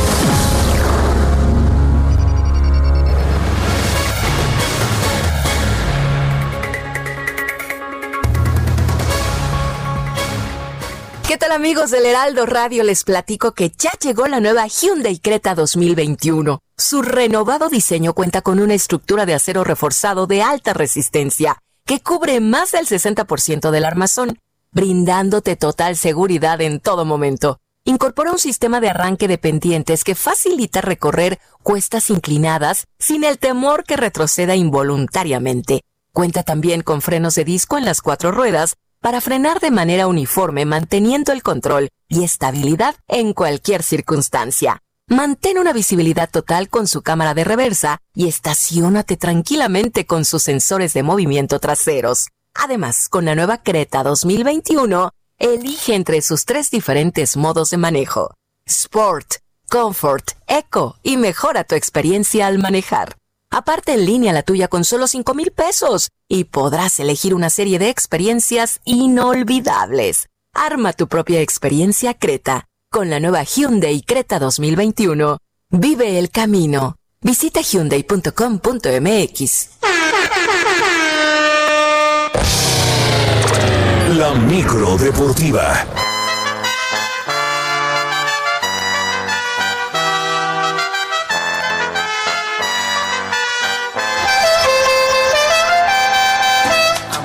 ¿Qué tal amigos del Heraldo Radio? Les platico que ya llegó la nueva Hyundai Creta 2021. Su renovado diseño cuenta con una estructura de acero reforzado de alta resistencia que cubre más del 60% del armazón, brindándote total seguridad en todo momento. Incorpora un sistema de arranque de pendientes que facilita recorrer cuestas inclinadas sin el temor que retroceda involuntariamente. Cuenta también con frenos de disco en las cuatro ruedas para frenar de manera uniforme manteniendo el control y estabilidad en cualquier circunstancia. Mantén una visibilidad total con su cámara de reversa y estacionate tranquilamente con sus sensores de movimiento traseros. Además, con la nueva Creta 2021, elige entre sus tres diferentes modos de manejo. Sport, comfort, eco y mejora tu experiencia al manejar. Aparte en línea la tuya con solo 5 mil pesos y podrás elegir una serie de experiencias inolvidables. Arma tu propia experiencia Creta con la nueva Hyundai Creta 2021. Vive el camino. Visita hyundai.com.mx. La micro deportiva.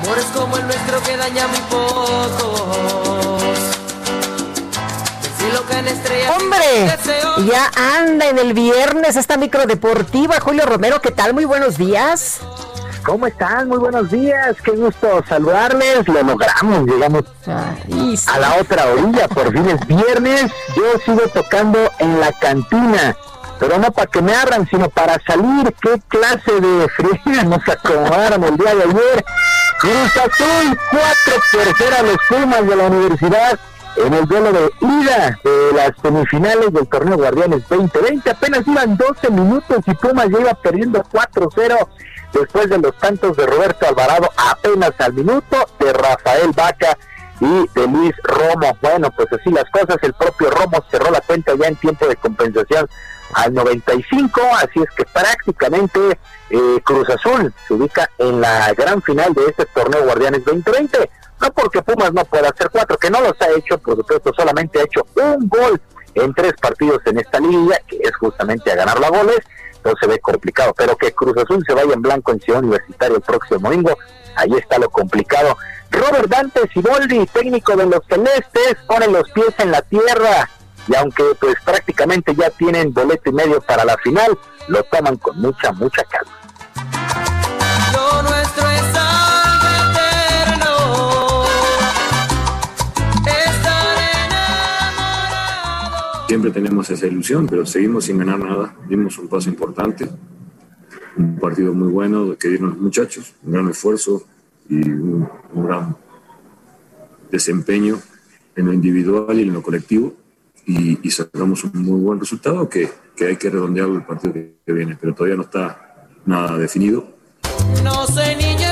Amores como el nuestro que daña muy pocos. ¡Hombre! Ya anda en el viernes esta micro deportiva. Julio Romero, ¿qué tal? Muy buenos días. ¿Cómo están? Muy buenos días, qué gusto saludarles. Lo logramos, llegamos a la otra orilla, por fin es viernes. Yo sigo tocando en la cantina, pero no para que me abran, sino para salir. ¿Qué clase de fría nos acomodaron el día de ayer? Cruz Azul, 4 por 0 a los Pumas de la universidad en el duelo de ida de las semifinales del torneo Guardianes 2020. Apenas iban 12 minutos y Pumas ya iba perdiendo 4-0 después de los tantos de Roberto Alvarado apenas al minuto, de Rafael Vaca y de Luis Romo. Bueno, pues así las cosas, el propio Romo cerró la cuenta ya en tiempo de compensación al 95, así es que prácticamente eh, Cruz Azul se ubica en la gran final de este torneo Guardianes 2020. No porque Pumas no pueda hacer cuatro, que no los ha hecho, por supuesto, solamente ha hecho un gol en tres partidos en esta liga, que es justamente a ganar la goles, entonces se ve complicado, pero que Cruz Azul se vaya en blanco en Ciudad Universitaria el próximo domingo, ahí está lo complicado. Robert Dante Siboldi, técnico de los Celestes, pone los pies en la tierra, y aunque pues prácticamente ya tienen boleto y medio para la final, lo toman con mucha, mucha calma. Lo nuestro es algo eterno. Estar Siempre tenemos esa ilusión, pero seguimos sin ganar nada. Dimos un paso importante, un partido muy bueno que dieron los muchachos, un gran esfuerzo y un, gran desempeño en lo individual y en lo colectivo. Y, sacamos un muy buen resultado que, que hay que redondearlo el partido que, viene, pero todavía no está nada definido. No soy niño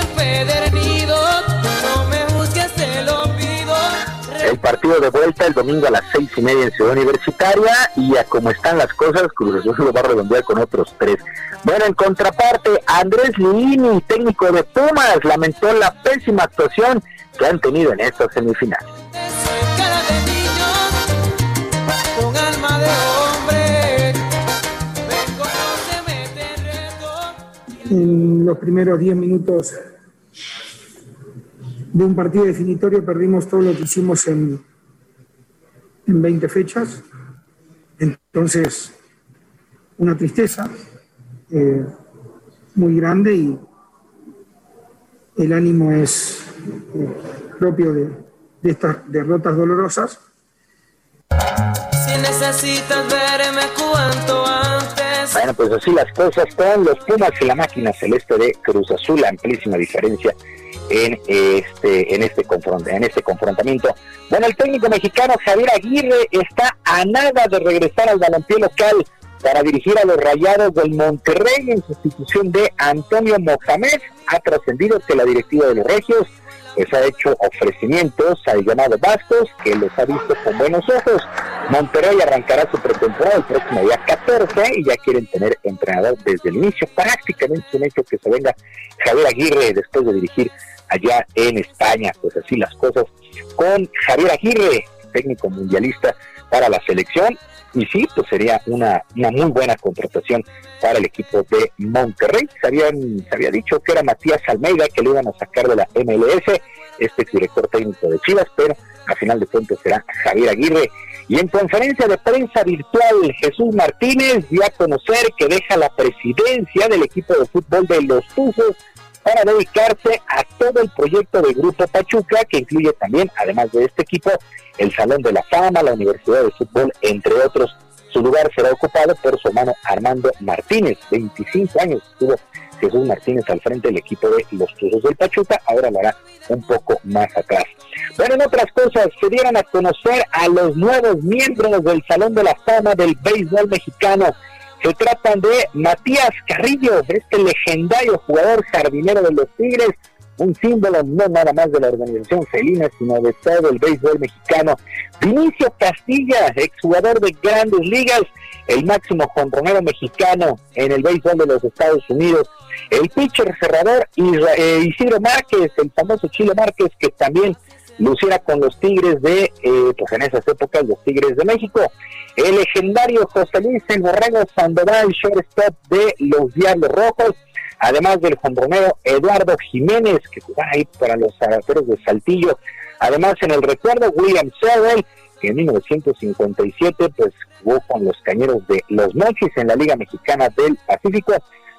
partido de vuelta el domingo a las seis y media en Ciudad Universitaria y a como están las cosas, Cruz Azul lo va a redondear con otros tres. Bueno, en contraparte, Andrés Lini, técnico de Pumas, lamentó la pésima actuación que han tenido en esta semifinal. Cara de niño, con alma de hombre. Ven, conóceme, te reto. En los primeros 10 minutos de un partido definitorio perdimos todo lo que hicimos en, en 20 fechas. Entonces, una tristeza eh, muy grande y el ánimo es eh, propio de, de estas derrotas dolorosas. Si necesitas verme cuanto antes. Bueno, pues así las cosas con los Pumas y la máquina celeste de Cruz Azul, amplísima diferencia en este en este confront en este confrontamiento. Bueno, el técnico mexicano Javier Aguirre está a nada de regresar al balompié local para dirigir a los Rayados del Monterrey en sustitución de Antonio Mohamed. Ha trascendido que la directiva de los Regios pues ha hecho ofrecimientos al llamado Bastos, que los ha visto con buenos ojos. Monterrey arrancará su pretemporada el próximo día 14 y ya quieren tener entrenador desde el inicio. Prácticamente es un hecho que se venga Javier Aguirre después de dirigir allá en España. Pues así las cosas con Javier Aguirre, técnico mundialista para la selección. Y sí, pues sería una, una muy buena contratación para el equipo de Monterrey. Se, habían, se había dicho que era Matías Almeida que lo iban a sacar de la MLS, este director técnico de Chivas, pero a final de cuentas será Javier Aguirre. Y en conferencia de prensa virtual, Jesús Martínez dio a conocer que deja la presidencia del equipo de fútbol de los Tuzos para dedicarse a todo el proyecto de Grupo Pachuca, que incluye también, además de este equipo, el Salón de la Fama, la Universidad de Fútbol, entre otros Su lugar será ocupado por su hermano Armando Martínez, 25 años estuvo Jesús Martínez al frente del equipo de los Tuzos del Pachuca, ahora lo hará un poco más atrás. Bueno, en otras cosas, se dieron a conocer a los nuevos miembros del Salón de la Fama del Béisbol Mexicano. Se tratan de Matías Carrillo, este legendario jugador jardinero de los Tigres, un símbolo no nada más de la organización felina, sino de todo el béisbol mexicano. Vinicio Castilla, exjugador de grandes ligas, el máximo jonronero mexicano en el béisbol de los Estados Unidos. El pitcher cerrador eh, Isidro Márquez, el famoso Chile Márquez, que también luciera con los Tigres de, eh, pues en esas épocas, los Tigres de México. El legendario José Luis El Borrego Sandoval, shortstop de los Diablos Rojos además del jonronero Eduardo Jiménez, que jugaba ahí para los zarateros de Saltillo. Además, en el recuerdo, William Sewell, que en 1957 pues, jugó con los cañeros de Los Mochis en la Liga Mexicana del Pacífico,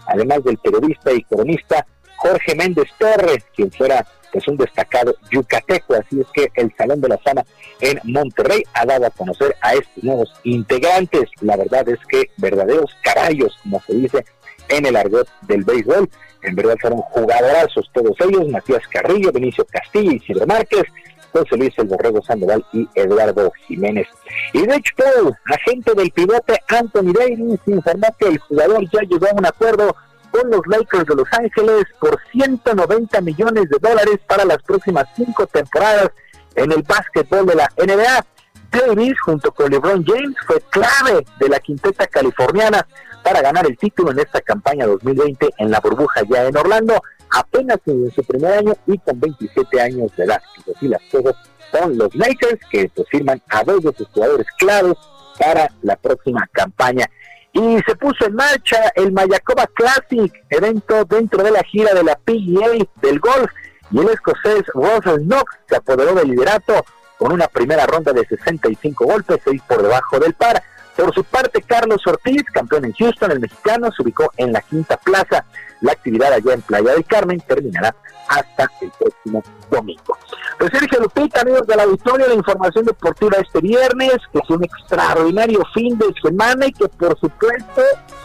además del periodista y cronista Jorge Méndez Torres, quien fuera pues un destacado yucateco, así es que el Salón de la Fama en Monterrey ha dado a conocer a estos nuevos integrantes. La verdad es que verdaderos caballos, como se dice en el argot del béisbol. En verdad fueron jugadorazos todos ellos, Matías Carrillo, Benicio Castillo, Isidro Márquez, José Luis El Borrego Sandoval y Eduardo Jiménez. Y de hecho, agente del pivote Anthony Davis informó que el jugador ya llegó a un acuerdo con los Lakers de Los Ángeles por 190 millones de dólares para las próximas cinco temporadas en el básquetbol de la NBA. Davis, junto con LeBron James, fue clave de la quinteta californiana para ganar el título en esta campaña 2020 en la burbuja ya en Orlando, apenas en su primer año y con 27 años de edad. Y las cosas son los Lakers que pues, firman a dos de sus jugadores claros para la próxima campaña. Y se puso en marcha el Mayakoba Classic, evento dentro de la gira de la PGA del golf, y el escocés Russell Knox se apoderó del liderato con una primera ronda de 65 golpes, seis por debajo del par. Por su parte, Carlos Ortiz, campeón en Houston, el mexicano, se ubicó en la quinta plaza. La actividad allá en Playa del Carmen terminará hasta el próximo domingo. Pues Sergio Lupita, amigos de la auditorio, la información deportiva este viernes, que es un extraordinario fin de semana y que por supuesto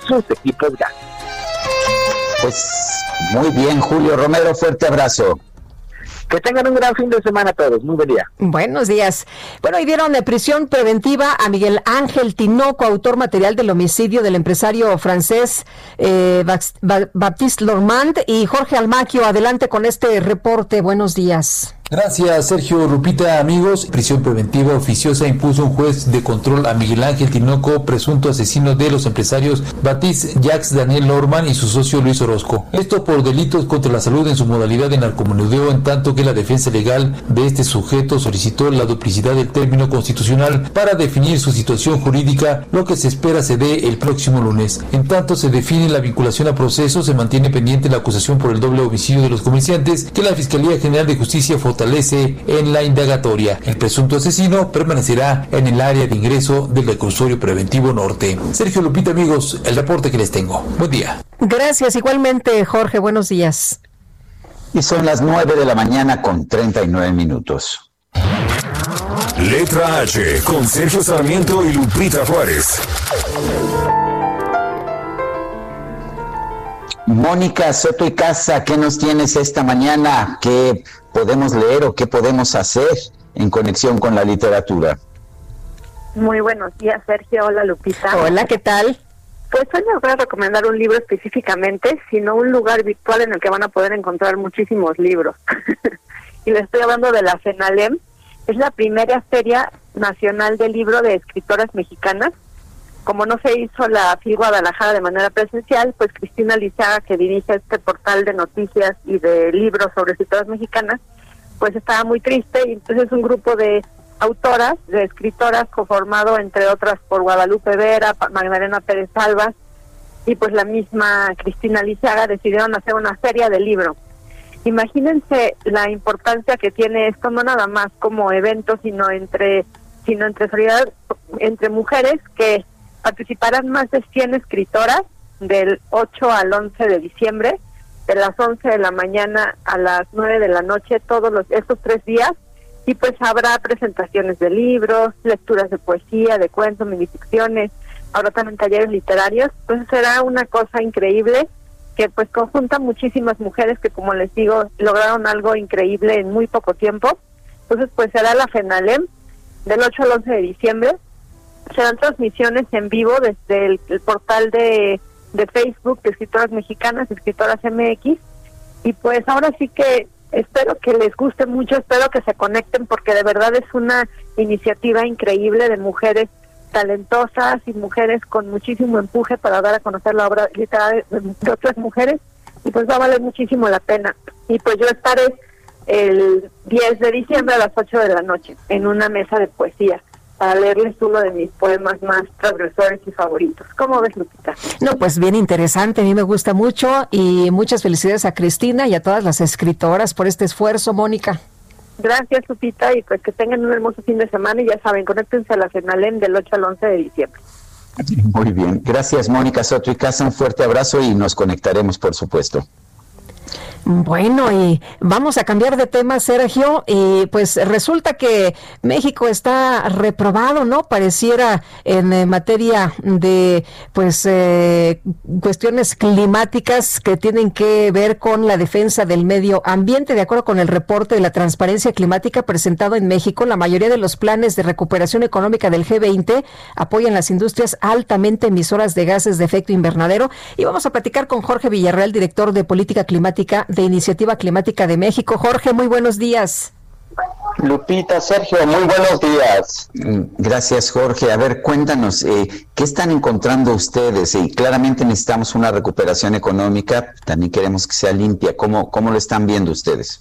sus equipos ganan. Pues muy bien, Julio Romero, fuerte abrazo. Que tengan un gran fin de semana todos. Muy buen día. Buenos días. Bueno, y dieron de prisión preventiva a Miguel Ángel Tinoco, autor material del homicidio del empresario francés eh, Baptiste Lormand y Jorge Almaquio. Adelante con este reporte. Buenos días. Gracias, Sergio Lupita. Amigos, prisión preventiva oficiosa impuso un juez de control a Miguel Ángel Tinoco, presunto asesino de los empresarios Batis Jacques Daniel Lorman y su socio Luis Orozco. Esto por delitos contra la salud en su modalidad de narcomenudeo, en tanto que la defensa legal de este sujeto solicitó la duplicidad del término constitucional para definir su situación jurídica, lo que se espera se dé el próximo lunes. En tanto, se define la vinculación a proceso, se mantiene pendiente la acusación por el doble homicidio de los comerciantes que la Fiscalía General de Justicia fortalece en la indagatoria. El presunto asesino permanecerá en el área de ingreso del reclusorio preventivo norte. Sergio Lupita, amigos, el reporte que les tengo. Buen día. Gracias, igualmente, Jorge. Buenos días. Y son las 9 de la mañana con 39 minutos. Letra H con Sergio Sarmiento y Lupita Juárez. Mónica Soto y Casa, ¿qué nos tienes esta mañana? ¿Qué podemos leer o qué podemos hacer en conexión con la literatura? Muy buenos días, Sergio. Hola, Lupita. Hola, ¿qué tal? Pues hoy les voy a recomendar un libro específicamente, sino un lugar virtual en el que van a poder encontrar muchísimos libros. y les estoy hablando de la FENALEM. Es la primera feria nacional del libro de escritoras mexicanas como no se hizo la FIL Guadalajara de manera presencial, pues Cristina Lizaga, que dirige este portal de noticias y de libros sobre escritoras mexicanas, pues estaba muy triste y entonces un grupo de autoras, de escritoras, conformado entre otras por Guadalupe Vera, Magdalena Pérez Salvas y pues la misma Cristina Lizaga decidieron hacer una serie de libros. Imagínense la importancia que tiene esto, no nada más como evento, sino entre sino entre entre mujeres que participarán más de 100 escritoras del 8 al 11 de diciembre, de las 11 de la mañana a las 9 de la noche, todos los, estos tres días. Y pues habrá presentaciones de libros, lecturas de poesía, de cuentos, minificciones, ahora también talleres literarios, pues será una cosa increíble que pues conjunta muchísimas mujeres que como les digo lograron algo increíble en muy poco tiempo. Entonces pues será la FENALEM del 8 al 11 de diciembre. Serán transmisiones en vivo desde el, portal de, de Facebook de Escritoras Mexicanas, Escritoras MX. Y pues ahora sí que espero que les guste mucho, espero que se conecten porque de verdad es una iniciativa increíble de mujeres talentosas y mujeres con muchísimo empuje para dar a conocer la obra literaria de otras mujeres y pues va a valer muchísimo la pena. Y pues yo estaré el 10 de diciembre a las 8 de la noche en una mesa de poesía para leerles uno de mis poemas más transgresores y favoritos. ¿Cómo ves, Lupita? No, pues bien interesante, a mí me gusta mucho y muchas felicidades a Cristina y a todas las escritoras por este esfuerzo, Mónica. Gracias, Lupita, y pues que tengan un hermoso fin de semana y ya saben, conéctense a la FENALEM del 8 al 11 de diciembre. Muy bien. Gracias, Mónica Soto y Casa. Un fuerte abrazo y nos conectaremos, por supuesto. Bueno, y vamos a cambiar de tema, Sergio. Y pues resulta que México está reprobado, ¿no? Pareciera en eh, materia de, pues, eh, cuestiones climáticas que tienen que ver con la defensa del medio ambiente. De acuerdo con el reporte de la transparencia climática presentado en México, la mayoría de los planes de recuperación económica del G20 apoyan las industrias altamente emisoras de gases de efecto invernadero. Y vamos a platicar con Jorge Villarreal, director de política climática de Iniciativa Climática de México. Jorge, muy buenos días. Lupita, Sergio, muy buenos días. Gracias, Jorge. A ver, cuéntanos, eh, ¿qué están encontrando ustedes? Y claramente necesitamos una recuperación económica, también queremos que sea limpia. ¿Cómo, cómo lo están viendo ustedes?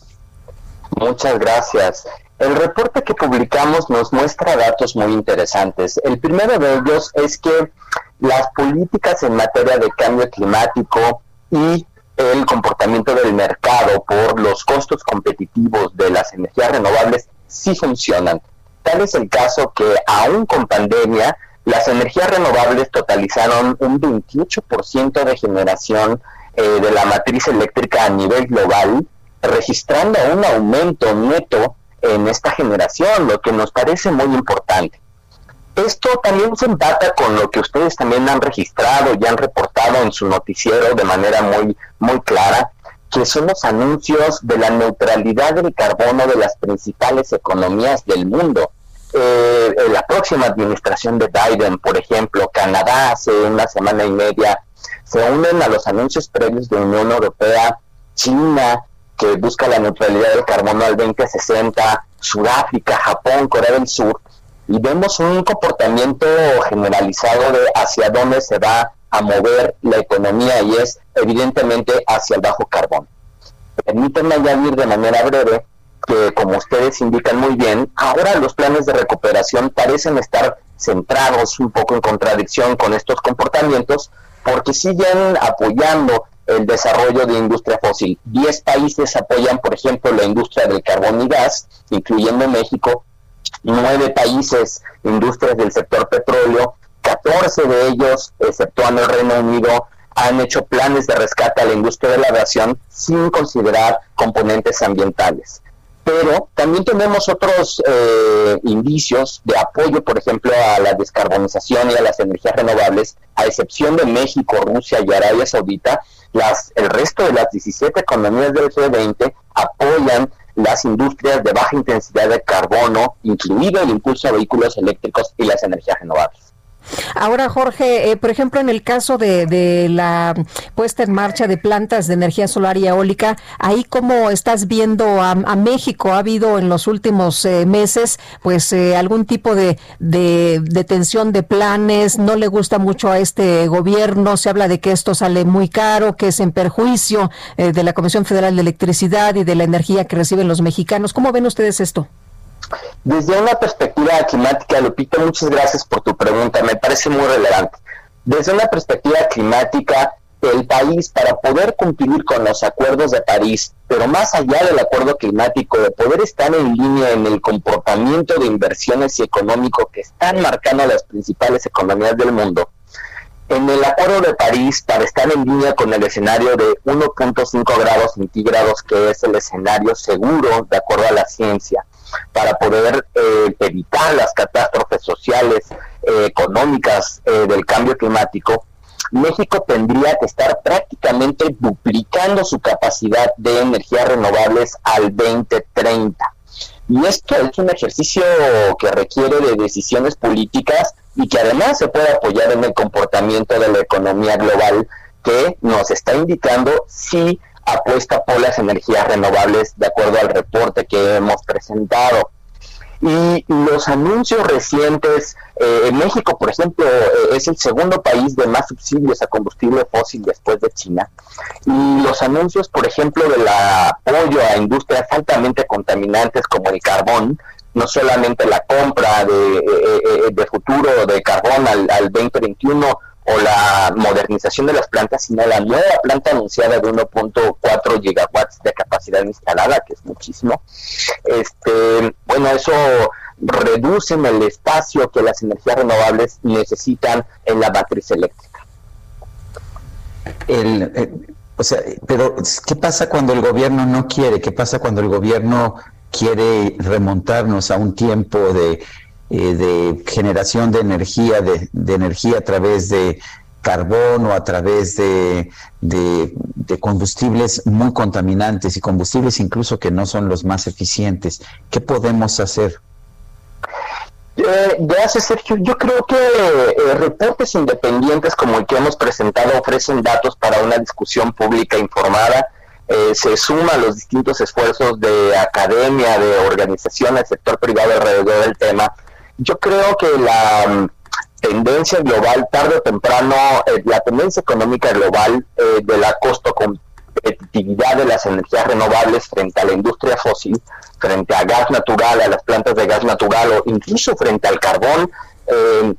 Muchas gracias. El reporte que publicamos nos muestra datos muy interesantes. El primero de ellos es que las políticas en materia de cambio climático y el comportamiento del mercado por los costos competitivos de las energías renovables sí funcionan. Tal es el caso que aún con pandemia, las energías renovables totalizaron un 28% de generación eh, de la matriz eléctrica a nivel global, registrando un aumento neto en esta generación, lo que nos parece muy importante. Esto también se empata con lo que ustedes también han registrado y han reportado en su noticiero de manera muy, muy clara, que son los anuncios de la neutralidad del carbono de las principales economías del mundo. Eh, la próxima administración de Biden, por ejemplo, Canadá hace una semana y media, se unen a los anuncios previos de Unión Europea, China, que busca la neutralidad del carbono al 2060, Sudáfrica, Japón, Corea del Sur, y vemos un comportamiento generalizado de hacia dónde se va a mover la economía y es evidentemente hacia el bajo carbón. Permítanme añadir de manera breve que, como ustedes indican muy bien, ahora los planes de recuperación parecen estar centrados un poco en contradicción con estos comportamientos porque siguen apoyando el desarrollo de industria fósil. Diez países apoyan, por ejemplo, la industria del carbón y gas, incluyendo México, nueve países, industrias del sector petróleo, 14 de ellos, exceptuando el Reino Unido, han hecho planes de rescate a la industria de la aviación sin considerar componentes ambientales. Pero también tenemos otros eh, indicios de apoyo, por ejemplo, a la descarbonización y a las energías renovables, a excepción de México, Rusia y Arabia Saudita, las, el resto de las 17 economías del G20 apoyan las industrias de baja intensidad de carbono, incluido el impulso a vehículos eléctricos y las energías renovables. Ahora, Jorge, eh, por ejemplo, en el caso de, la puesta en marcha de plantas de energía solar y eólica, ahí cómo estás viendo a, México, ha habido en los últimos eh, meses, pues eh, algún tipo de, de, tensión de planes, no le gusta mucho a este gobierno, se habla de que esto sale muy caro, que es en perjuicio de la Comisión Federal de Electricidad y de la energía que reciben los mexicanos. ¿Cómo ven ustedes esto? Desde una perspectiva climática, Lupita, muchas gracias por tu pregunta, me parece muy relevante. Desde una perspectiva climática, el país para poder cumplir con los acuerdos de París, pero más allá del acuerdo climático, de poder estar en línea en el comportamiento de inversiones y económico que están marcando las principales economías del mundo, en el acuerdo de París, para estar en línea con el escenario de 1.5 grados centígrados, que es el escenario seguro de acuerdo a la ciencia, para poder eh, evitar las catástrofes sociales, eh, económicas eh, del cambio climático, México tendría que estar prácticamente duplicando su capacidad de energías renovables al 2030. Y esto es un ejercicio que requiere de decisiones políticas y que además se puede apoyar en el comportamiento de la economía global que nos está indicando si apuesta por las energías renovables de acuerdo al reporte que hemos presentado. Y los anuncios recientes, eh, en México, por ejemplo, eh, es el segundo país de más subsidios a combustible fósil después de China. Y los anuncios, por ejemplo, del apoyo a industrias altamente contaminantes como el carbón, no solamente la compra de, eh, de futuro de carbón al, al 2021 o la modernización de las plantas, sino la nueva planta anunciada de 1.4 gigawatts de capacidad instalada, que es muchísimo. Este, bueno, eso reduce el espacio que las energías renovables necesitan en la matriz eléctrica. Eh, o sea, pero ¿qué pasa cuando el gobierno no quiere? ¿Qué pasa cuando el gobierno quiere remontarnos a un tiempo de eh, de generación de energía, de, energía a través de carbón o a través de, de, combustibles muy contaminantes y combustibles incluso que no son los más eficientes. ¿Qué podemos hacer? Eh, gracias, Sergio. Yo creo que eh, reportes independientes como el que hemos presentado ofrecen datos para una discusión pública informada. se suma a los distintos esfuerzos de academia, de organización, del sector privado alrededor del tema yo creo que la mm, tendencia global, tarde o temprano, eh, la tendencia económica global eh, de la costo competitividad de las energías renovables frente a la industria fósil, frente a gas natural, a las plantas de gas natural o incluso frente al carbón, eh,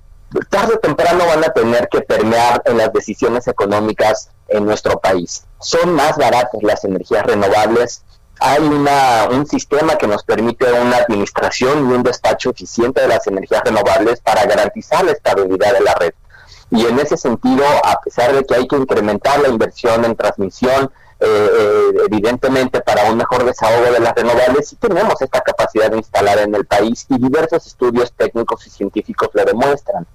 tarde o temprano van a tener que permear en las decisiones económicas en nuestro país. Son más baratas las energías renovables, hay una, un sistema que nos permite una administración y un despacho eficiente de las energías renovables para garantizar la estabilidad de la red. Y en ese sentido, a pesar de que hay que incrementar la inversión en transmisión, eh, eh, evidentemente para un mejor desahogo de las renovables, sí tenemos esta capacidad de instalar en el país y diversos estudios técnicos y científicos lo demuestran.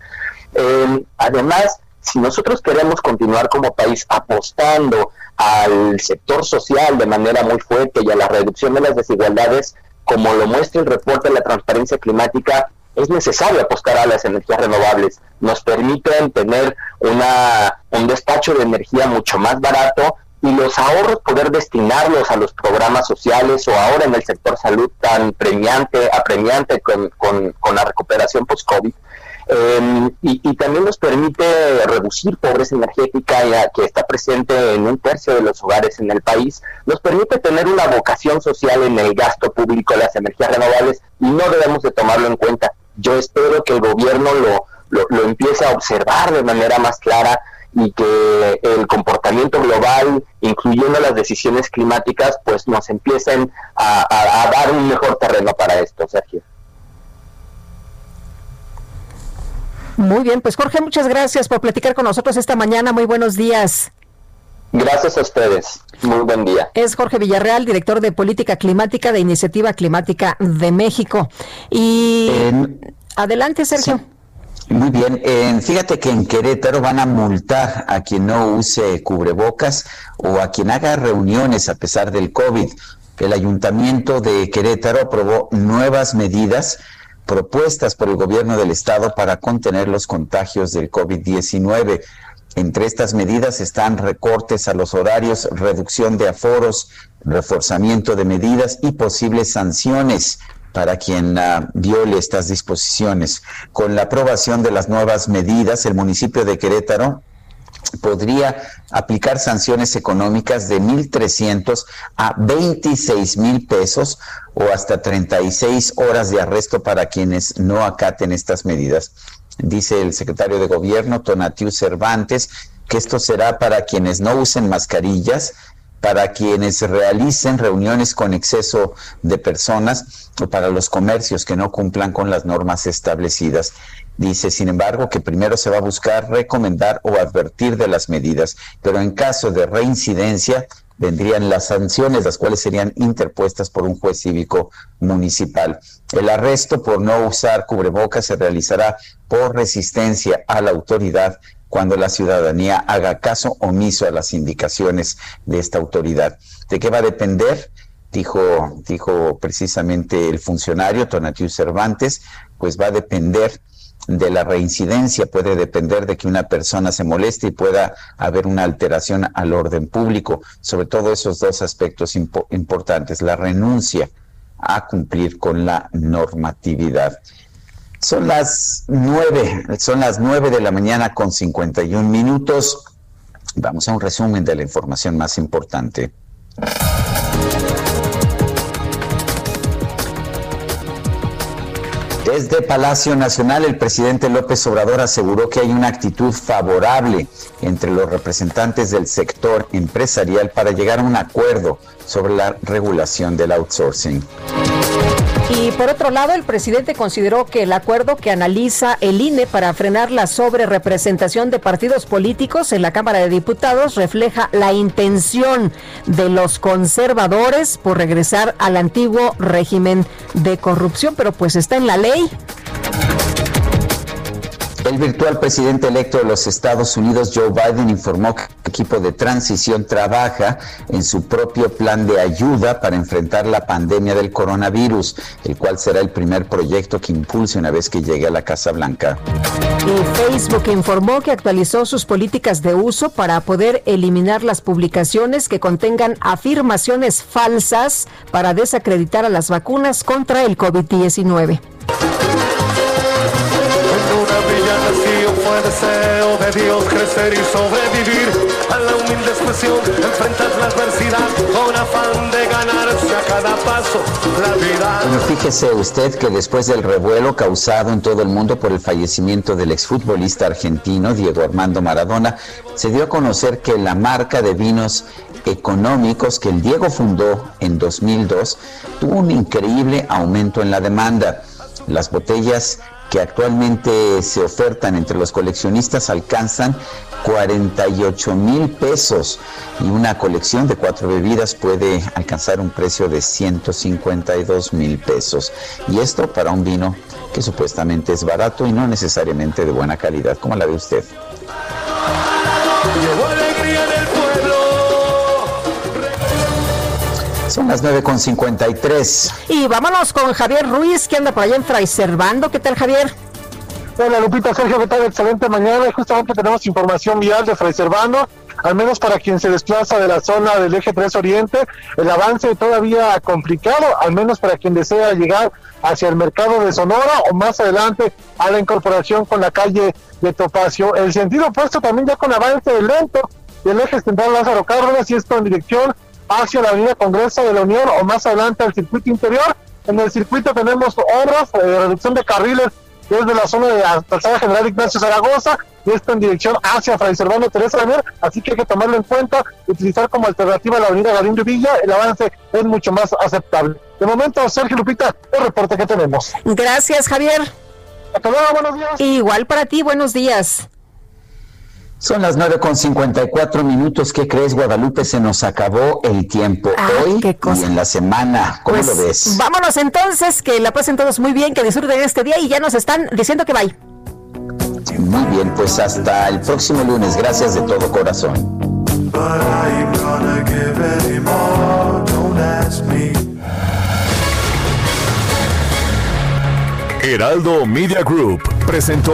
Eh, además, si nosotros queremos continuar como país apostando al sector social de manera muy fuerte y a la reducción de las desigualdades, como lo muestra el reporte de la transparencia climática, es necesario apostar a las energías renovables. Nos permiten tener una, un despacho de energía mucho más barato y los ahorros poder destinarlos a los programas sociales o ahora en el sector salud tan premiante, apremiante con, con, con la recuperación post-COVID Em, y, también nos permite reducir pobreza energética ya que está presente en un tercio de los hogares en el país, nos permite tener una vocación social en el gasto público las energías renovables y no debemos de tomarlo en cuenta. Yo espero que el gobierno lo, lo, empiece a observar de manera más clara y que el comportamiento global, incluyendo las decisiones climáticas, pues nos empiecen a dar un mejor terreno para esto, Sergio. Muy bien, pues Jorge, muchas gracias por platicar con nosotros esta mañana. Muy buenos días. Gracias a ustedes. Muy buen día. Es Jorge Villarreal, director de Política Climática de Iniciativa Climática de México. Y adelante, Sergio. Muy bien. fíjate que en Querétaro van a multar a quien no use cubrebocas o a quien haga reuniones a pesar del COVID. El ayuntamiento de Querétaro aprobó nuevas medidas propuestas por el gobierno del estado para contener los contagios del COVID-19. Entre estas medidas están recortes a los horarios, reducción de aforos, reforzamiento de medidas y posibles sanciones para quien uh, viole estas disposiciones. Con la aprobación de las nuevas medidas, el municipio de Querétaro podría aplicar sanciones económicas de 1.300 a 26 mil pesos o hasta 36 horas de arresto para quienes no acaten estas medidas. Dice el secretario de Gobierno, Tonatiu Cervantes, que esto será para quienes no usen mascarillas, para quienes realicen reuniones con exceso de personas o para los comercios que no cumplan con las normas establecidas. Dice, sin embargo, que primero se va a buscar recomendar o advertir de las medidas, pero en caso de reincidencia, vendrían las sanciones, las cuales serían interpuestas por un juez cívico municipal. El arresto por no usar cubrebocas se realizará por resistencia a la autoridad cuando la ciudadanía haga caso omiso a las indicaciones de esta autoridad. ¿De qué va a depender? Dijo, dijo precisamente el funcionario Tonatiu Cervantes, pues va a depender de la reincidencia, puede depender de que una persona se moleste y pueda haber una alteración al orden público, sobre todo esos dos aspectos importantes, la renuncia a cumplir con la normatividad. Son las nueve, son las nueve de la mañana con 51 minutos. Vamos a un resumen de la información más importante. Desde Palacio Nacional, el presidente López Obrador aseguró que hay una actitud favorable entre los representantes del sector empresarial para llegar a un acuerdo sobre la regulación del outsourcing. Y por otro lado, el presidente consideró que el acuerdo que analiza el INE para frenar la sobrerepresentación de partidos políticos en la Cámara de Diputados refleja la intención de los conservadores por regresar al antiguo régimen de corrupción, pero pues está en la ley. El virtual presidente electo de los Estados Unidos, Joe Biden, informó que el equipo de transición trabaja en su propio plan de ayuda para enfrentar la pandemia del coronavirus, el cual será el primer proyecto que impulse una vez que llegue a la Casa Blanca. Y Facebook informó que actualizó sus políticas de uso para poder eliminar las publicaciones que contengan afirmaciones falsas para desacreditar a las vacunas contra el COVID-19. Deseo de Dios crecer y sobrevivir a la humilde expresión, enfrentar la adversidad con afán de ganarse a cada paso la vida. Bueno, fíjese usted que después del revuelo causado en todo el mundo por el fallecimiento del exfutbolista argentino Diego Armando Maradona, se dio a conocer que la marca de vinos económicos que el Diego fundó en 2002 tuvo un increíble aumento en la demanda. Las botellas que actualmente se ofertan entre los coleccionistas alcanzan 48 mil pesos y una colección de cuatro bebidas puede alcanzar un precio de 152 mil pesos. Y esto para un vino que supuestamente es barato y no necesariamente de buena calidad. ¿Cómo la ve usted? Son las 9.53. Y vámonos con Javier Ruiz, que anda por allá en Fray Servando. ¿Qué tal, Javier? Hola, Lupita, Sergio, ¿qué tal? Excelente mañana. Justamente tenemos información vial de Fray Servando, al menos para quien se desplaza de la zona del eje 3 Oriente. El avance todavía complicado, al menos para quien desea llegar hacia el mercado de Sonora o más adelante a la incorporación con la calle de Topacio. El sentido opuesto también ya con avance lento del eje central Lázaro Cárdenas y esto en dirección hacia la Avenida Congreso de la Unión o más adelante al circuito interior. En el circuito tenemos obras, de reducción de carriles desde la zona de la calzada general Ignacio Zaragoza y esto en dirección hacia Fray Servando Teresa Daniel, así que hay que tomarlo en cuenta, utilizar como alternativa la avenida Galindo Villa, el avance es mucho más aceptable. De momento, Sergio Lupita, el reporte que tenemos. Gracias, Javier. Hasta luego, buenos días. Igual para ti, buenos días. Son las nueve con cuatro minutos. ¿Qué crees, Guadalupe? Se nos acabó el tiempo Ah, hoy qué cosa. y en la semana. ¿Cómo Pues, lo ves? Vámonos entonces, que la pasen todos muy bien, que disfruten este día y ya nos están diciendo que bye. Muy bien, pues hasta el próximo lunes. Gracias de todo corazón. Heraldo Media Group presentó